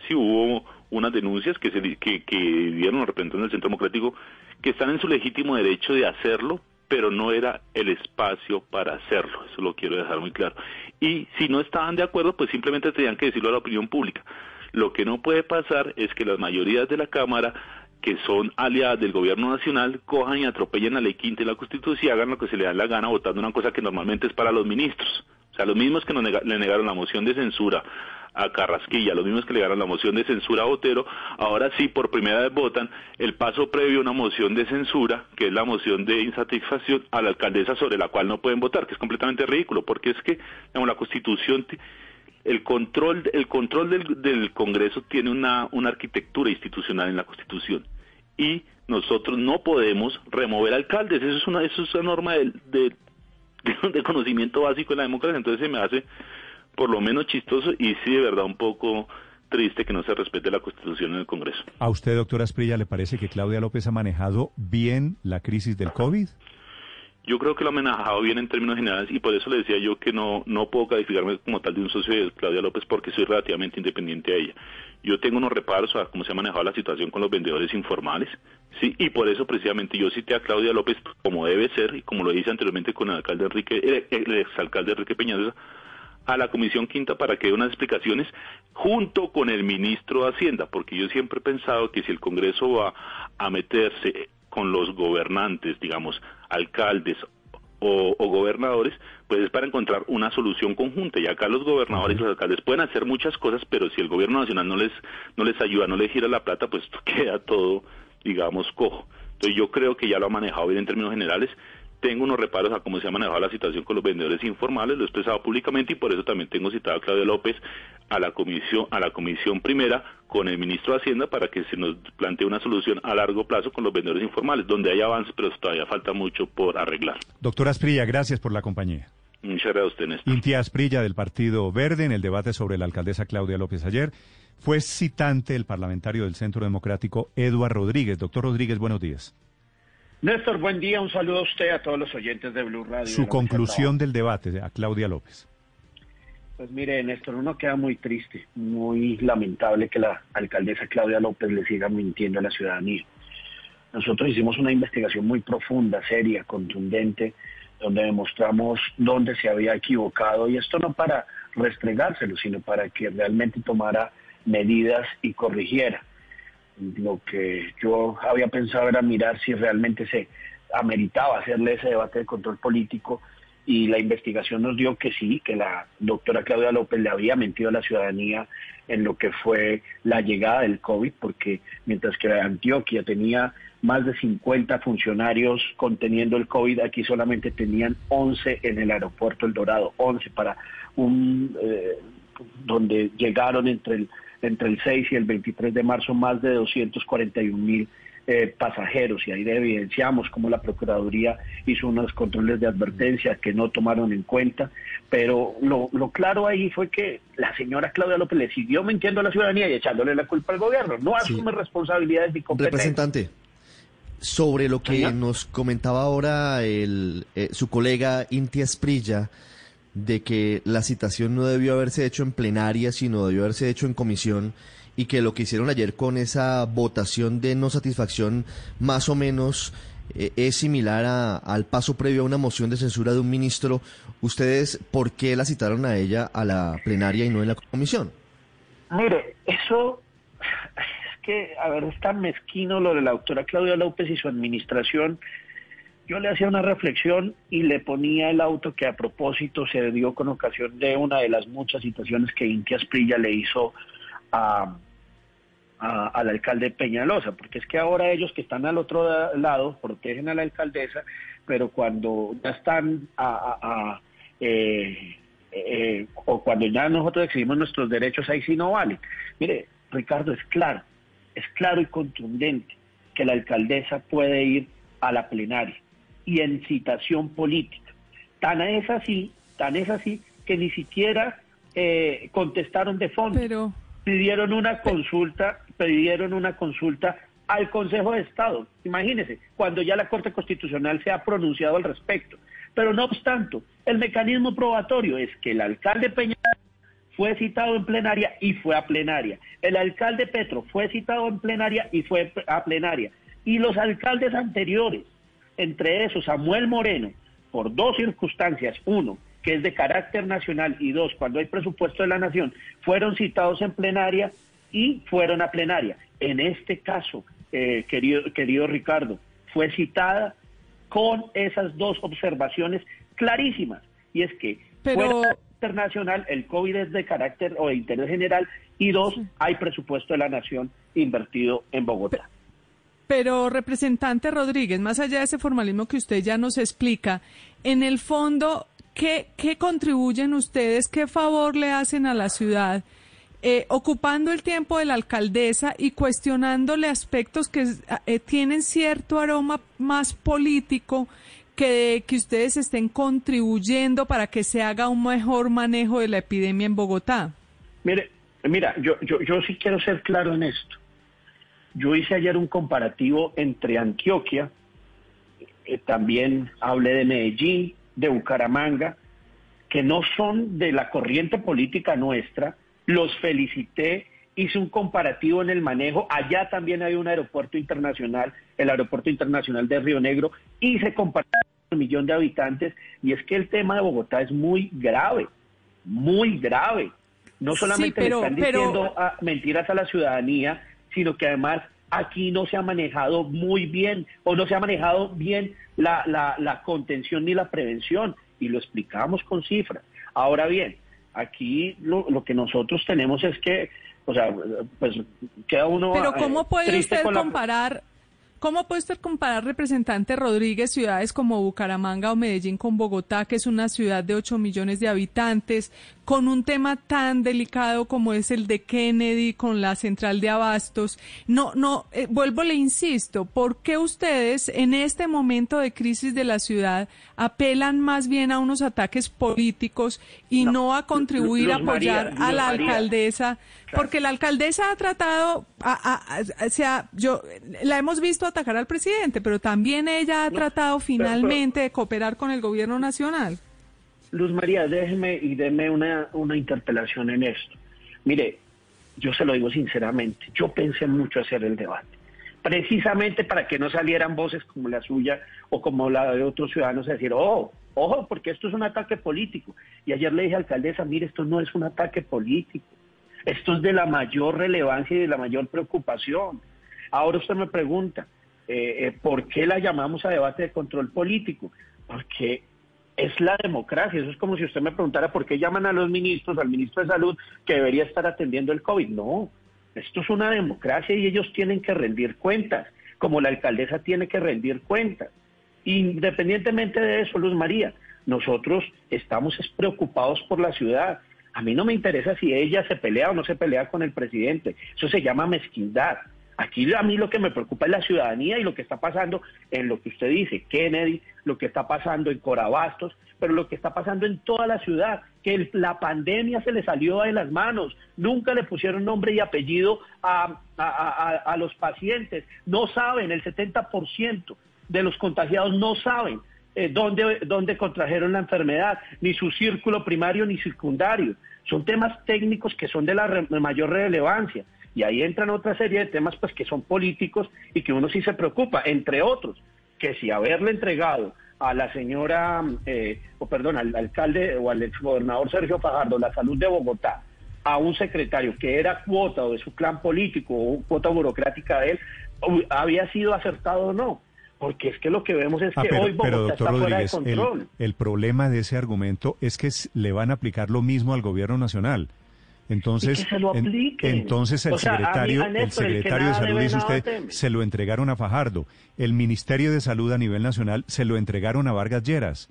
Sí hubo unas denuncias que, se, que, que dieron los representantes del Centro Democrático que están en su legítimo derecho de hacerlo, pero no era el espacio para hacerlo, eso lo quiero dejar muy claro. Y si no estaban de acuerdo, pues simplemente tenían que decirlo a la opinión pública. Lo que no puede pasar es que las mayorías de la Cámara que son aliadas del gobierno nacional cojan y atropellen la ley quinta y la constitución y hagan lo que se le da la gana votando una cosa que normalmente es para los ministros. O sea, los mismos que nos le negaron la moción de censura a Carrasquilla, los mismos que le negaron la moción de censura a Otero, ahora sí por primera vez votan el paso previo a una moción de censura, que es la moción de insatisfacción a la alcaldesa sobre la cual no pueden votar, que es completamente ridículo, porque es que digamos, la constitución ti- el control el control del, del Congreso tiene una, una arquitectura institucional en la Constitución. Y nosotros no podemos remover alcaldes. Eso es una eso es una norma de, de, de conocimiento básico de la democracia. Entonces se me hace por lo menos chistoso y sí de verdad un poco triste que no se respete la Constitución en el Congreso ¿A usted, doctora Asprilla, le parece que Claudia López ha manejado bien la crisis del COVID? Yo creo que lo ha manejado bien en términos generales y por eso le decía yo que no, no puedo calificarme como tal de un socio de Claudia López porque soy relativamente independiente a ella. Yo tengo unos reparos a cómo se ha manejado la situación con los vendedores informales, sí, y por eso precisamente yo cité a Claudia López como debe ser y como lo hice anteriormente con el alcalde Enrique, el, el exalcalde Enrique Peñalosa, a la Comisión Quinta para que dé unas explicaciones junto con el ministro de Hacienda, porque yo siempre he pensado que si el Congreso va a meterse con los gobernantes, digamos, alcaldes o, o gobernadores, pues es para encontrar una solución conjunta. Y acá los gobernadores y los alcaldes pueden hacer muchas cosas, pero si el gobierno nacional no les, no les ayuda, no les gira la plata, pues queda todo, digamos, cojo. Entonces yo creo que ya lo ha manejado bien en términos generales. Tengo unos reparos a cómo se ha manejado la situación con los vendedores informales, lo he expresado públicamente y por eso también tengo citado a Claudia López a la comisión, a la comisión primera con el ministro de Hacienda para que se nos plantee una solución a largo plazo con los vendedores informales, donde hay avances, pero todavía falta mucho por arreglar. Doctora Asprilla, gracias por la compañía. Muchas gracias a usted, Néstor. Intia Asprilla del Partido Verde en el debate sobre la alcaldesa Claudia López ayer. Fue citante el parlamentario del Centro Democrático Eduard Rodríguez. Doctor Rodríguez, buenos días. Néstor, buen día. Un saludo a usted, a todos los oyentes de Blue Radio. Su conclusión del debate a Claudia López. Pues mire, Néstor, uno queda muy triste, muy lamentable que la alcaldesa Claudia López le siga mintiendo a la ciudadanía. Nosotros hicimos una investigación muy profunda, seria, contundente, donde demostramos dónde se había equivocado y esto no para restregárselo, sino para que realmente tomara medidas y corrigiera. Lo que yo había pensado era mirar si realmente se ameritaba hacerle ese debate de control político y la investigación nos dio que sí, que la doctora Claudia López le había mentido a la ciudadanía en lo que fue la llegada del COVID, porque mientras que Antioquia tenía más de 50 funcionarios conteniendo el COVID, aquí solamente tenían 11 en el aeropuerto El Dorado, 11 para un... Eh, donde llegaron entre el, entre el 6 y el 23 de marzo más de 241 mil eh, pasajeros y ahí evidenciamos cómo la Procuraduría hizo unos controles de advertencia que no tomaron en cuenta, pero lo, lo, claro ahí fue que la señora Claudia López le siguió mintiendo a la ciudadanía y echándole la culpa al gobierno, no asume sí. responsabilidades ni competencias. Representante, sobre lo que nos comentaba ahora el, eh, su colega Inti Esprilla, de que la citación no debió haberse hecho en plenaria, sino debió haberse hecho en comisión y que lo que hicieron ayer con esa votación de no satisfacción más o menos eh, es similar a, al paso previo a una moción de censura de un ministro. ¿Ustedes por qué la citaron a ella a la plenaria y no en la comisión? Mire, eso es que, a ver, es tan mezquino lo de la doctora Claudia López y su administración yo le hacía una reflexión y le ponía el auto que a propósito se dio con ocasión de una de las muchas situaciones que Inti Asprilla le hizo a, al alcalde Peñalosa, porque es que ahora ellos que están al otro lado protegen a la alcaldesa, pero cuando ya están a, eh, eh, o cuando ya nosotros exigimos nuestros derechos, ahí sí no vale. Mire, Ricardo, es claro, es claro y contundente que la alcaldesa puede ir a la plenaria y en citación política. Tan es así, tan es así que ni siquiera eh, contestaron de fondo. Pidieron una consulta, pidieron una consulta al Consejo de Estado. Imagínense, cuando ya la Corte Constitucional se ha pronunciado al respecto. Pero no obstante, el mecanismo probatorio es que el alcalde Peña fue citado en plenaria y fue a plenaria. El alcalde Petro fue citado en plenaria y fue a plenaria. Y los alcaldes anteriores, entre esos Samuel Moreno, por dos circunstancias, uno, que es de carácter nacional, y dos, cuando hay presupuesto de la nación, fueron citados en plenaria y fueron a plenaria. En este caso, eh, querido, querido Ricardo, fue citada con esas dos observaciones clarísimas, y es que Pero- fuera internacional, el COVID es de carácter o de interés general, y dos, hay presupuesto de la nación invertido en Bogotá. Pero, representante Rodríguez, más allá de ese formalismo que usted ya nos explica, en el fondo, ¿qué, qué contribuyen ustedes, qué favor le hacen a la ciudad, eh, ocupando el tiempo de la alcaldesa y cuestionándole aspectos que eh, tienen cierto aroma más político que, que ustedes estén contribuyendo para que se haga un mejor manejo de la epidemia en Bogotá? Mire, mira, yo, yo, yo sí quiero ser claro en esto. Yo hice ayer un comparativo entre Antioquia, eh, también hablé de Medellín, de Bucaramanga, que no son de la corriente política nuestra, los felicité, hice un comparativo en el manejo, allá también hay un aeropuerto internacional, el aeropuerto internacional de Río Negro, hice comparativo con un millón de habitantes, y es que el tema de Bogotá es muy grave, muy grave. No solamente pero- le están pero- diciendo ah, mentiras a la ciudadanía, sino que además aquí no se ha manejado muy bien o no se ha manejado bien la, la, la contención ni la prevención y lo explicamos con cifras. Ahora bien, aquí lo, lo que nosotros tenemos es que, o sea, pues queda uno Pero eh, ¿cómo puede usted con la- comparar, cómo puede usted comparar, representante Rodríguez, ciudades como Bucaramanga o Medellín con Bogotá, que es una ciudad de 8 millones de habitantes, con un tema tan delicado como es el de Kennedy, con la central de abastos? No, no, eh, vuelvo, le insisto, ¿por qué ustedes en este momento de crisis de la ciudad apelan más bien a unos ataques políticos y no, a contribuir a María, apoyar a la María. alcaldesa? Porque la alcaldesa ha tratado, a- a- a- o sea, yo la hemos visto atacar al presidente, pero también ella ha tratado finalmente de cooperar con el gobierno nacional. Luz María, déjeme y deme una, una interpelación en esto. Mire, yo se lo digo sinceramente, yo pensé mucho hacer el debate, precisamente para que no salieran voces como la suya o como la de otros ciudadanos a decir, oh, ojo, porque esto es un ataque político. Y ayer le dije, alcaldesa, mire, esto no es un ataque político, esto es de la mayor relevancia y de la mayor preocupación. Ahora usted me pregunta, eh, eh, ¿por qué la llamamos a debate de control político? Porque es la democracia. Eso es como si usted me preguntara por qué llaman a los ministros, al ministro de Salud, que debería estar atendiendo el COVID. No, esto es una democracia y ellos tienen que rendir cuentas, como la alcaldesa tiene que rendir cuentas. Independientemente de eso, Luz María, nosotros estamos es preocupados por la ciudad. A mí no me interesa si ella se pelea o no se pelea con el presidente. Eso se llama mezquindad. Aquí a mí lo que me preocupa es la ciudadanía y lo que está pasando en lo que usted dice, Kennedy, lo que está pasando en Corabastos, pero lo que está pasando en toda la ciudad, que la pandemia se le salió de las manos, nunca le pusieron nombre y apellido a, a- los pacientes, no saben, el 70% de los contagiados no saben eh, dónde, dónde contrajeron la enfermedad, ni su círculo primario ni secundario. Son temas técnicos que son de la mayor relevancia. Y ahí entran otra serie de temas pues que son políticos y que uno sí se preocupa, entre otros, que si haberle entregado a la señora, eh, o perdón, al alcalde o al exgobernador Sergio Fajardo la salud de Bogotá a un secretario que era cuota o de su clan político o cuota burocrática de él, había sido acertado o no. Porque es que lo que vemos es Ah, que pero, hoy pero, Bogotá doctor está fuera de Rodríguez, el, control. el problema de ese argumento es que le van a aplicar lo mismo al gobierno nacional. Entonces, entonces el secretario, el secretario de salud dice usted, se lo entregaron a Fajardo. El Ministerio de Salud a nivel nacional se lo entregaron a Vargas Lleras.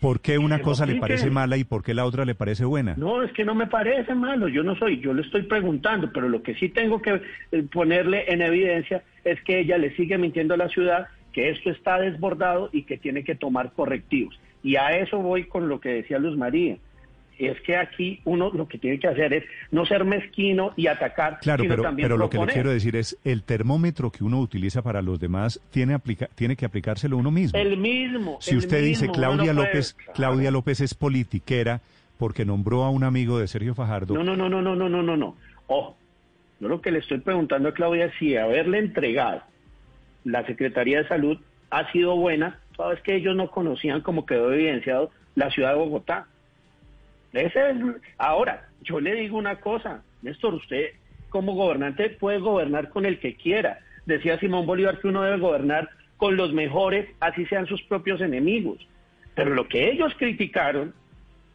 ¿Por qué una cosa le parece mala y por qué la otra le parece buena? No, es que no me parece malo, yo no soy, yo le estoy preguntando, pero lo que sí tengo que eh, ponerle en evidencia es que ella le sigue mintiendo a la ciudad que esto está desbordado y que tiene que tomar correctivos. Y a eso voy con lo que decía Luz María es que aquí uno lo que tiene que hacer es no ser mezquino y atacar, claro, pero, pero lo que le quiero decir es el termómetro que uno utiliza para los demás tiene aplica, tiene que aplicárselo uno mismo. El mismo. Si usted dice Claudia López, Claudia López es politiquera porque nombró a un amigo de Sergio Fajardo. No, no, no, no, no, no, no, no, no. Ojo, yo lo que le estoy preguntando a Claudia es si haberle entregado la Secretaría de Salud ha sido buena, sabes que ellos no conocían como quedó evidenciado la ciudad de Bogotá. Ese es, ahora, yo le digo una cosa, Néstor, usted como gobernante puede gobernar con el que quiera. Decía Simón Bolívar que uno debe gobernar con los mejores, así sean sus propios enemigos. Pero lo que ellos criticaron,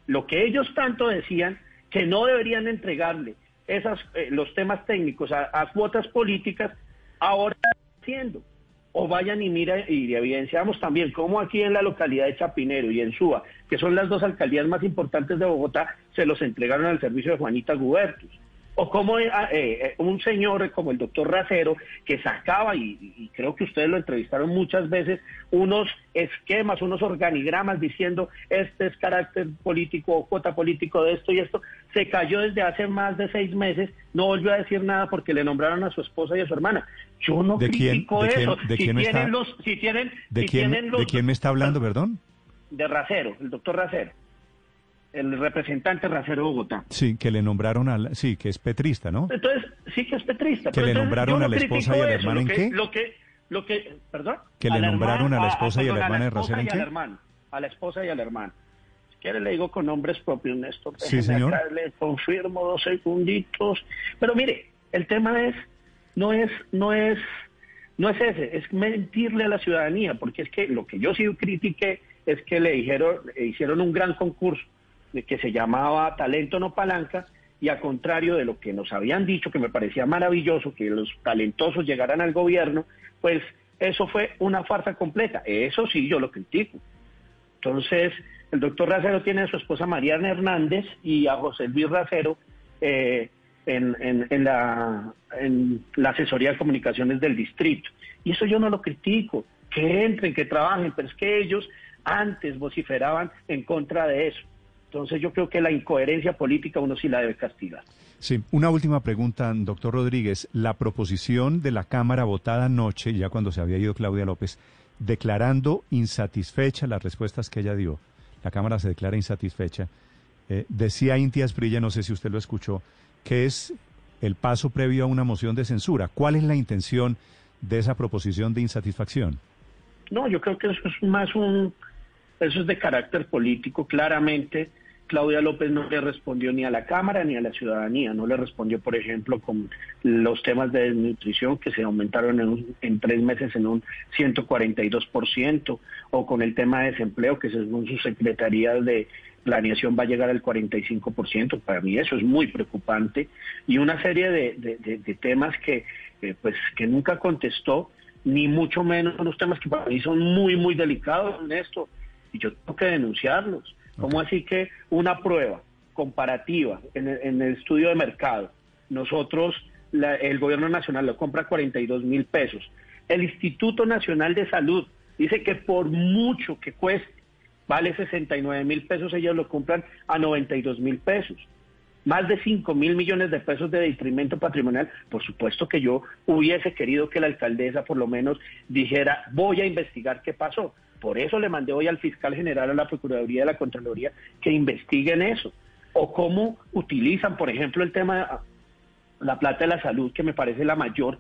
lo que ellos tanto decían, que no deberían entregarle esas, eh, los temas técnicos a, cuotas políticas, ahora están haciendo o vayan y mira y evidenciamos también cómo aquí en la localidad de Chapinero y en Suba, que son las dos alcaldías más importantes de Bogotá, se los entregaron al servicio de Juanita Gubertus o como eh, eh, un señor como el doctor Racero que sacaba, y, creo que ustedes lo entrevistaron muchas veces, unos esquemas, unos organigramas diciendo este es carácter político o cuota político de esto y esto, se cayó desde hace más de seis meses, no volvió a decir nada porque le nombraron a su esposa y a su hermana. Yo no ¿De critico eso. ¿De quién, si, tienen los, si tienen, ¿De, quién, ¿De quién me está hablando, perdón? De Racero, el doctor Racero el representante Racero Bogotá. Sí, que le nombraron a sí, que es petrista, ¿no? Entonces, sí que es petrista. Que le nombraron a la esposa y a la hermana en qué? Lo que, lo que, perdón. Que le nombraron a la esposa y a la hermana de Racero en qué? a la esposa y al hermano. Si quiere le digo con nombres propios, Néstor. Sí, señor. le confirmo dos segunditos. Pero mire, el tema es, no es, no es, no es ese, es mentirle a la ciudadanía, porque es que lo que yo sí critiqué es que le dijeron, le hicieron un gran concurso que se llamaba Talento no Palanca, y a contrario de lo que nos habían dicho, que me parecía maravilloso que los talentosos llegaran al gobierno, pues eso fue una farsa completa. Eso sí, yo lo critico. Entonces, el doctor Racero tiene a su esposa Mariana Hernández y a José Luis Racero eh, en, la, en la asesoría de comunicaciones del distrito. Y eso yo no lo critico, que entren, que trabajen, pero es que ellos antes vociferaban en contra de eso. Entonces yo creo que la incoherencia política uno sí la debe castigar. Sí, una última pregunta, doctor Rodríguez. La proposición de la Cámara votada anoche, ya cuando se había ido Claudia López, declarando insatisfecha las respuestas que ella dio, la Cámara se declara insatisfecha, eh, decía Inti Asprilla, no sé si usted lo escuchó, que es el paso previo a una moción de censura. ¿Cuál es la intención de esa proposición de insatisfacción? No, yo creo que eso es más un, eso es de carácter político, claramente Claudia López no le respondió ni a la Cámara ni a la ciudadanía, no le respondió, por ejemplo, con los temas de desnutrición que se aumentaron en, tres meses en un 142%, o con el tema de desempleo que según su Secretaría de Planeación va a llegar al 45%. Para mí eso es muy preocupante y una serie de, temas que, eh, pues, que nunca contestó, ni mucho menos unos temas que para mí son muy, muy delicados en esto y yo tengo que denunciarlos ¿Cómo así que una prueba comparativa en el, estudio de mercado, nosotros, el gobierno nacional lo compra 42 mil pesos. El Instituto Nacional de Salud dice que por mucho que cueste, vale 69 mil pesos, ellos lo compran a 92 mil pesos. Más de 5 mil millones de pesos de detrimento patrimonial. Por supuesto que yo hubiese querido que la alcaldesa por lo menos dijera, voy a investigar qué pasó. Por eso le mandé hoy al fiscal general, a la Procuraduría de la Contraloría, que investiguen eso. O cómo utilizan, por ejemplo, el tema de la plata de la salud, que me parece la mayor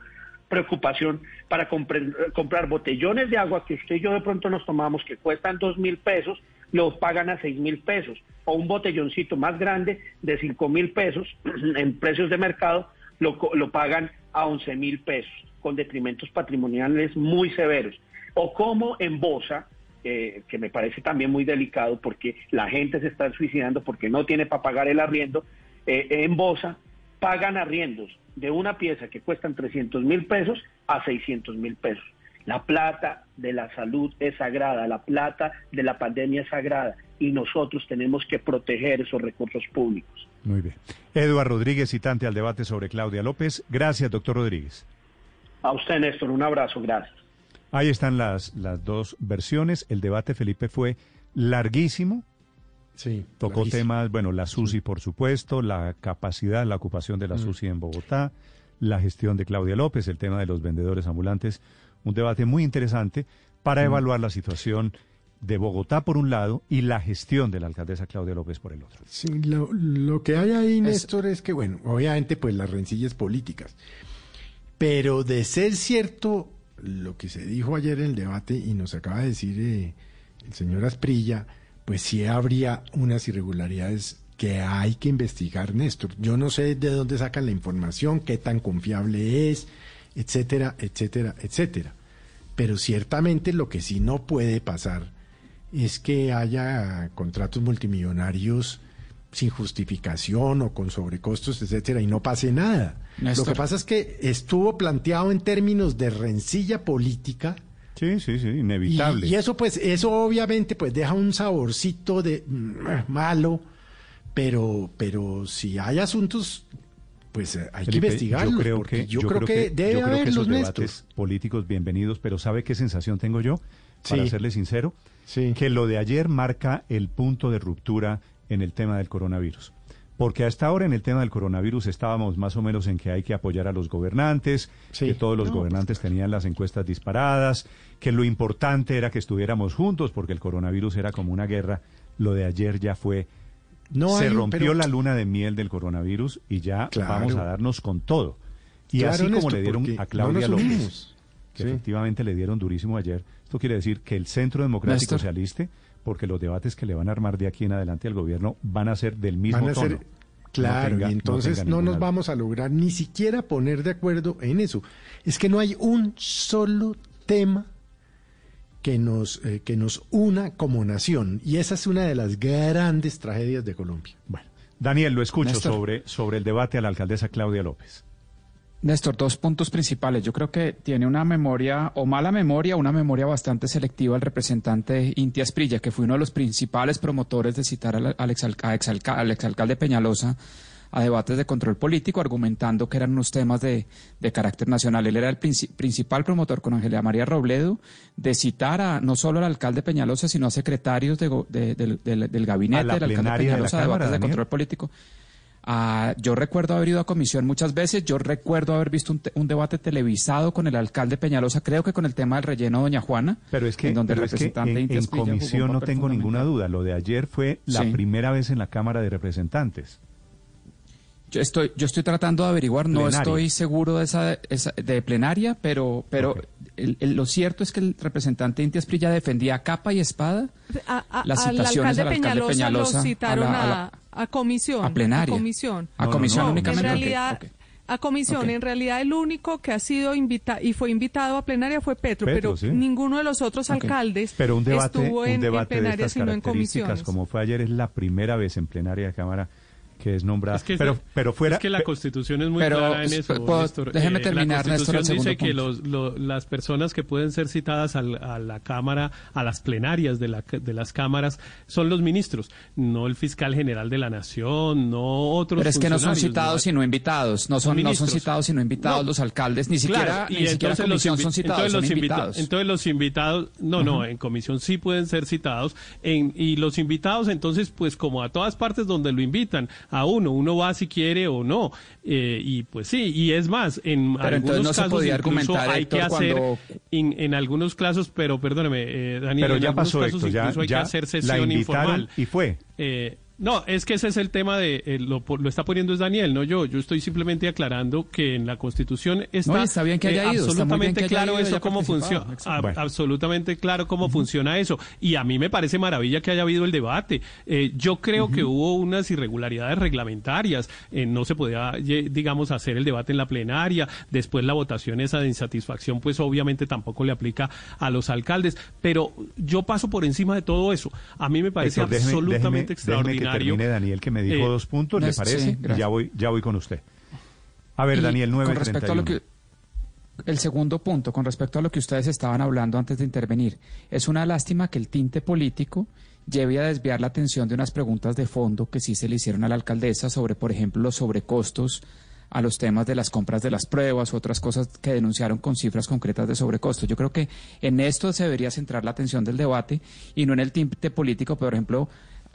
preocupación para comprar botellones de agua que usted y yo de pronto nos tomamos que cuestan dos mil pesos, los pagan a seis mil pesos, o un botelloncito más grande de cinco mil pesos en precios de mercado, lo, lo pagan a once mil pesos, con detrimentos patrimoniales muy severos. O como en Bosa, que me parece también muy delicado porque la gente se está suicidando porque no tiene para pagar el arriendo, eh, en Bosa pagan arriendos de una pieza que cuestan 300 mil pesos a 600 mil pesos. La plata de la salud es sagrada, la plata de la pandemia es sagrada y nosotros tenemos que proteger esos recursos públicos. Muy bien. Eduardo Rodríguez, citante al debate sobre Claudia López. Gracias, doctor Rodríguez. A usted, Néstor, un abrazo, gracias. Ahí están las, las dos versiones. El debate, Felipe, fue larguísimo. Sí. Tocó temas, bueno, la SUSI, por supuesto, la capacidad, la ocupación de la SUSI en Bogotá, la gestión de Claudia López, el tema de los vendedores ambulantes. Un debate muy interesante para evaluar la situación de Bogotá por un lado y la gestión de la alcaldesa Claudia López por el otro. Sí, lo, lo que hay ahí, Néstor, es que, bueno, obviamente, pues las rencillas políticas. Pero de ser cierto lo que se dijo ayer en el debate y nos acaba de decir eh, el señor Asprilla, pues sí habría unas irregularidades que hay que investigar, Néstor. Yo no sé de dónde sacan la información, qué tan confiable es, etcétera, etcétera, etcétera. Pero ciertamente lo que sí no puede pasar es que haya contratos multimillonarios sin justificación o con sobrecostos, etcétera, y no pase nada. Lo que pasa es que estuvo planteado en términos de rencilla política. Sí, sí, sí, inevitable. Y, y eso, pues, eso obviamente, pues, deja un saborcito de mm, malo, pero, pero si hay asuntos, pues eh, hay Felipe, que investigarlos. Yo creo que, yo, creo que, debe yo creo haber que esos los debates Néstor. políticos bienvenidos, pero ¿sabe qué sensación tengo yo? Para Sí. serle sincero, Sí. que lo de ayer marca el punto de ruptura en el tema del coronavirus. Porque hasta ahora en el tema del coronavirus estábamos más o menos en que hay que apoyar a los gobernantes, Sí. que todos los No, gobernantes tenían las encuestas disparadas, que lo importante era que estuviéramos juntos porque el coronavirus era como una guerra. Lo de ayer ya fue No se hay- rompió pero- la luna de miel del coronavirus y ya Claro. vamos a darnos con todo. Y Claro, así como Néstor, le dieron a Claudia no López, que Sí. efectivamente le dieron durísimo ayer, esto quiere decir que el Centro Democrático Néstor. se aliste porque los debates que le van a armar de aquí en adelante al gobierno van a ser del mismo Van a tono. ser, claro, tenga- y entonces no, nos vamos a lograr ni siquiera poner de acuerdo en eso. Es que no hay un solo tema que nos, eh, que nos una como nación. Y esa es una de las grandes tragedias de Colombia. Bueno, Daniel, lo escucho Néstor. sobre, sobre el debate a la alcaldesa Claudia López. Néstor, dos puntos principales. Yo creo que tiene una memoria, o mala memoria, una memoria bastante selectiva el representante Inti Asprilla, que fue uno de los principales promotores de citar al, al exalca- a exalca- al exalcalde Peñalosa a debates de control político, argumentando que eran unos temas de, de carácter nacional. Él era el princi- principal promotor con Ángela María Robledo de citar a no solo al alcalde Peñalosa, sino a secretarios de de- del- del- del gabinete ¿A la del alcalde de Peñalosa a Cámara, debates de control político. Ah, yo recuerdo haber ido a comisión muchas veces, yo recuerdo haber visto un, te- un debate televisado con el alcalde Peñalosa, creo que con el tema del relleno Doña Juana, Pero es que, en donde el pero es que representante en, en comisión no tengo ninguna duda. Lo de ayer fue la Sí. primera vez en la Cámara de Representantes. Yo estoy, yo estoy tratando de averiguar, no estoy seguro de esa, esa- de plenaria, pero, pero el- el- lo cierto es que el representante Inti Asprilla defendía a capa y espada A- a- Las al citaciones alcalde al alcalde Peñalosa, Peñalosa lo citaron a la- a la- a comisión. a plenaria. comisión. A comisión No, únicamente. En realidad, a comisión. En realidad, el único que ha sido invitado y fue invitado a plenaria fue Petro, Petro, pero sí. ninguno de los otros alcaldes Pero un debate, estuvo en, un en debate de plenaria, estas sino en comisiones. como fue ayer, es la primera vez en plenaria de Cámara que es nombrada. Es que, pero, pero fuera. es que la Constitución es muy Pero, clara en eso. puedo- Néstor. déjeme Eh, terminar, la Néstor, Constitución dice segundo que punto. los, lo- las personas que pueden ser citadas al- a la Cámara, a las plenarias de, la, de las cámaras, son los ministros, no el fiscal general de la Nación, no otros Pero es que no son citados sino invitados, no son, no son citados sino invitados No. los alcaldes, ni siquiera, Claro, ni siquiera comisión los son citados, entonces son los invita- invitados. Entonces los invitados, no, no, en comisión sí pueden ser citados. En, y los invitados, entonces, pues como a todas partes donde lo invitan a uno, uno va si quiere o no. Eh, y pues sí, y es más, en Pero algunos no casos podía incluso argumentar, hay que hacer, cuando- en, en algunos casos, pero perdóneme, eh, Daniel, pero en ya algunos pasó, casos Héctor, ya, incluso hay ya que hacer la sesión informal. y fue. Eh, no, es que ese es el tema de, eh, lo, lo está poniendo es Daniel, no yo. Yo estoy simplemente aclarando que en la Constitución está, No, y está bien que haya eh, absolutamente que haya claro eso cómo funciona. Bueno. Absolutamente claro cómo funciona eso. Y a mí me parece maravilla que haya habido el debate. Eh, yo creo que hubo unas irregularidades reglamentarias. Eh, no se podía, digamos, hacer el debate en la plenaria. Después la votación esa de insatisfacción, pues obviamente tampoco le aplica a los alcaldes. Pero yo paso por encima de todo eso. A mí me parece Héctor, déjeme- absolutamente déjeme- déjeme que termine Daniel, que me dijo dos puntos, ¿le parece? ya voy, ya voy con usted. A ver, Daniel, 9 con respecto a lo que el segundo punto, con respecto a lo que ustedes estaban hablando antes de intervenir, es una lástima que el tinte político lleve a desviar la atención de unas preguntas de fondo que sí se le hicieron a la alcaldesa sobre, por ejemplo, los sobrecostos a los temas de las compras de las pruebas, otras cosas que denunciaron con cifras concretas de sobrecostos. Yo creo que en esto se debería centrar la atención del debate y no en el tinte político, por ejemplo,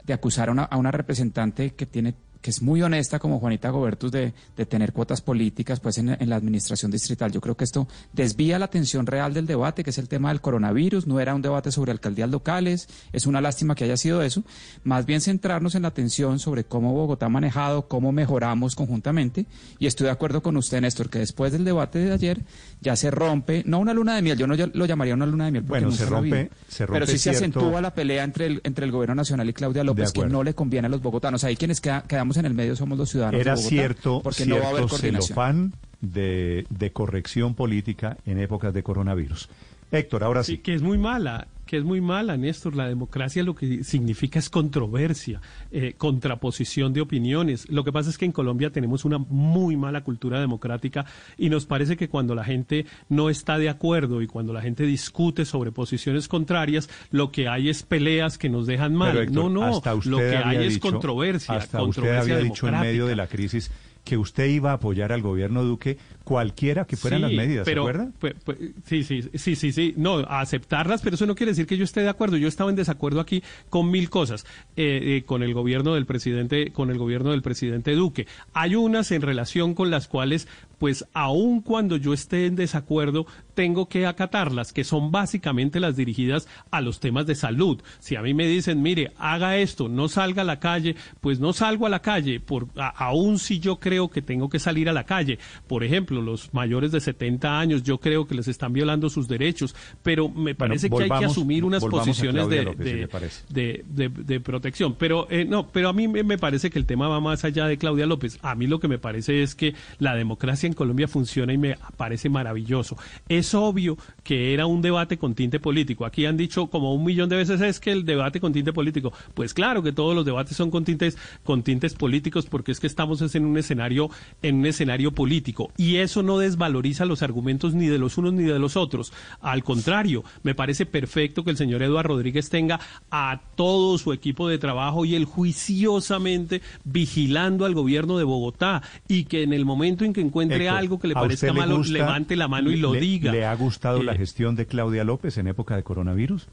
de acusar a una, a una representante que tiene que es muy honesta como Juanita Gobertus de, de tener cuotas políticas pues en, la administración distrital. Yo creo que esto desvía la atención real del debate, que es el tema del coronavirus, no era un debate sobre alcaldías locales, es una lástima que haya sido eso, más bien centrarnos en la atención sobre cómo Bogotá ha manejado, cómo mejoramos conjuntamente, y estoy de acuerdo con usted, Néstor, que después del debate de ayer ya se rompe, no una luna de miel, yo no lo llamaría una luna de miel, bueno, se rompe, se rompe, pero sí se acentúa la pelea entre el, entre el gobierno nacional y Claudia López, que no le conviene a los bogotanos. Hay quienes quedamos en el medio somos los ciudadanos. Era de cierto, porque cierto no va a haber celofán de, de corrección política en épocas de coronavirus. Héctor, ahora sí. Que es muy mala, que es muy mala, Néstor. La democracia lo que significa es controversia, eh, contraposición de opiniones. Lo que pasa es que en Colombia tenemos una muy mala cultura democrática y nos parece que cuando la gente no está de acuerdo y cuando la gente discute sobre posiciones contrarias, lo que hay es peleas que nos dejan mal. no, no, lo que hay es controversia. Hasta controversia usted había dicho en medio de la crisis que usted iba a apoyar al gobierno Duque cualquiera que fueran las medidas, pero, ¿se acuerda? Pues, pues, sí, sí, sí, sí, sí, no, aceptarlas, pero eso no quiere decir que yo esté de acuerdo. Yo estaba en desacuerdo aquí con mil cosas, eh, eh, con el gobierno del presidente, con el gobierno del presidente Duque. Hay unas en relación con las cuales, pues, aun cuando yo esté en desacuerdo, tengo que acatarlas, que son básicamente las dirigidas a los temas de salud. Si a mí me dicen, mire, haga esto, no salga a la calle, pues no salgo a la calle, por, aun si yo creo que tengo que salir a la calle. Por ejemplo, los mayores de 70 años, yo creo que les están violando sus derechos, pero me parece que hay que asumir unas posiciones de, de, protección. Pero eh, no, pero a mí me parece que el tema va más allá de Claudia López. A mí lo que me parece es que la democracia en Colombia funciona y me parece maravilloso. Es obvio que era un debate con tinte político. Aquí han dicho como un millón de veces es que el debate con tinte político. Pues claro que todos los debates son con tintes, con tintes políticos porque es que estamos en un escenario, en un escenario político. Y eso no desvaloriza los argumentos ni de los unos ni de los otros. Al contrario, me parece perfecto que el señor Eduardo Rodríguez tenga a todo su equipo de trabajo y él juiciosamente vigilando al gobierno de Bogotá y que en el momento en que encuentre algo que le parezca malo, levante la mano y lo diga. ¿Le ha gustado la gestión de Claudia López en época de coronavirus?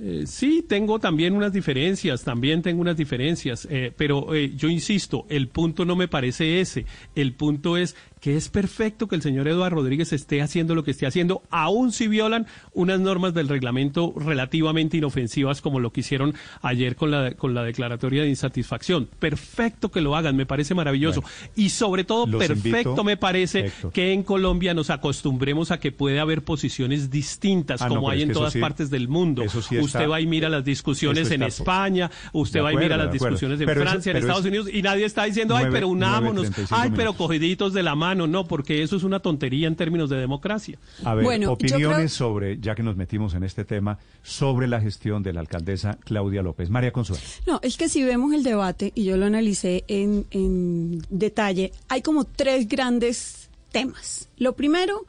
Eh, sí, tengo también unas diferencias, también tengo unas diferencias, eh, pero eh, yo insisto, el punto no me parece ese, el punto es que es perfecto que el señor Eduardo Rodríguez esté haciendo lo que esté haciendo, aun si violan unas normas del reglamento relativamente inofensivas como lo que hicieron ayer con la, con la declaratoria de insatisfacción. Perfecto que lo hagan, me parece maravilloso. y sobre todo, perfecto me parece que en Colombia nos acostumbremos a que puede haber posiciones distintas ah, como hay en todas partes del mundo. Usted va y mira las discusiones en España, usted va y mira las discusiones en Francia, en Estados Unidos, y nadie está diciendo, ay, pero unámonos, ay, pero cogiditos de la mano no, no, porque eso es una tontería en términos de democracia. A ver, opiniones sobre, ya que nos metimos en este tema, sobre la gestión de la alcaldesa Claudia López. María Consuelo. No, es que si vemos el debate, y yo lo analicé en, en detalle, hay como tres grandes temas. Lo primero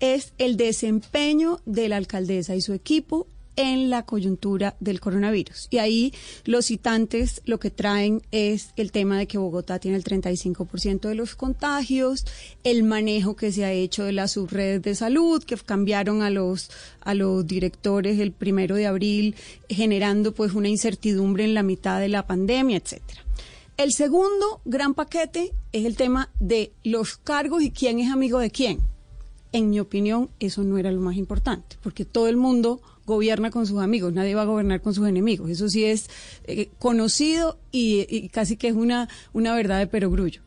es el desempeño de la alcaldesa y su equipo en la coyuntura del coronavirus. Y ahí los citantes lo que traen es el tema de que Bogotá tiene el 35% de los contagios, el manejo que se ha hecho de las subredes de salud, que cambiaron a los, a los directores el primero de abril, generando pues una incertidumbre en la mitad de la pandemia, etcétera. El segundo gran paquete es el tema de los cargos y quién es amigo de quién. En mi opinión, eso no era lo más importante, porque todo el mundo gobierna con sus amigos, nadie va a gobernar con sus enemigos. Eso sí es eh, conocido y, casi que es una, una verdad de perogrullo.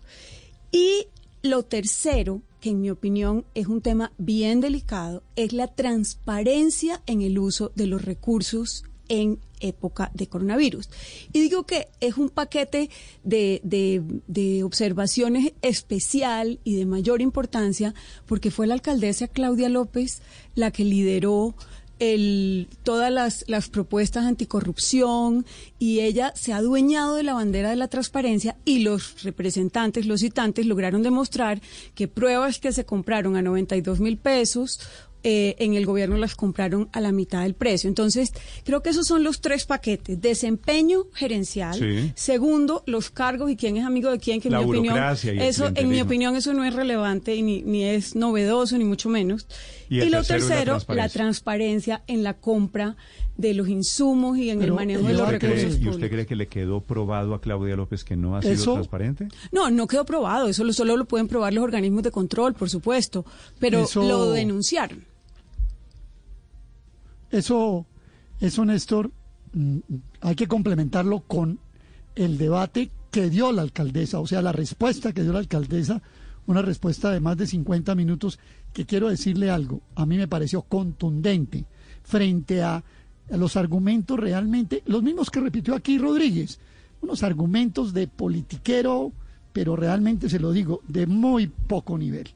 Y lo tercero, que en mi opinión es un tema bien delicado, es la transparencia en el uso de los recursos en época de coronavirus. Y digo que es un paquete de, de, observaciones especial y de mayor importancia porque fue la alcaldesa Claudia López la que lideró el, todas las, las propuestas anticorrupción y ella se ha adueñado de la bandera de la transparencia y los representantes, los citantes, lograron demostrar que pruebas que se compraron a 92 mil pesos eh, en el gobierno las compraron a la mitad del precio. Entonces, creo que esos son los tres paquetes. Desempeño gerencial. Segundo, los cargos y quién es amigo de quién, que en mi opinión, eso, en mi opinión, eso no es relevante y ni, ni es novedoso, ni mucho menos. Y, lo tercero, la transparencia. en la compra de los insumos y en el manejo de los recursos ¿Y usted cree que le quedó probado a Claudia López que no ha sido transparente? No, no quedó probado. Eso solo lo pueden probar los organismos de control, por supuesto. Pero lo denunciaron. Eso, eso Néstor, mm, hay que complementarlo con el debate que dio la alcaldesa, o sea, la respuesta que dio la alcaldesa, una respuesta de más de 50 minutos, que quiero decirle algo, a mí me pareció contundente frente a, los argumentos realmente, los mismos que repitió aquí Rodríguez, unos argumentos de politiquero, pero realmente se lo digo, de muy poco nivel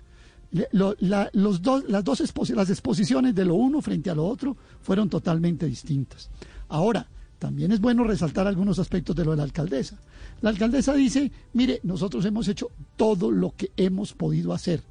los dos, las dos las exposiciones de lo uno frente a lo otro fueron totalmente distintas. Ahora, también es bueno resaltar algunos aspectos de lo de la alcaldesa. La alcaldesa dice, mire, nosotros hemos hecho todo lo que hemos podido hacer.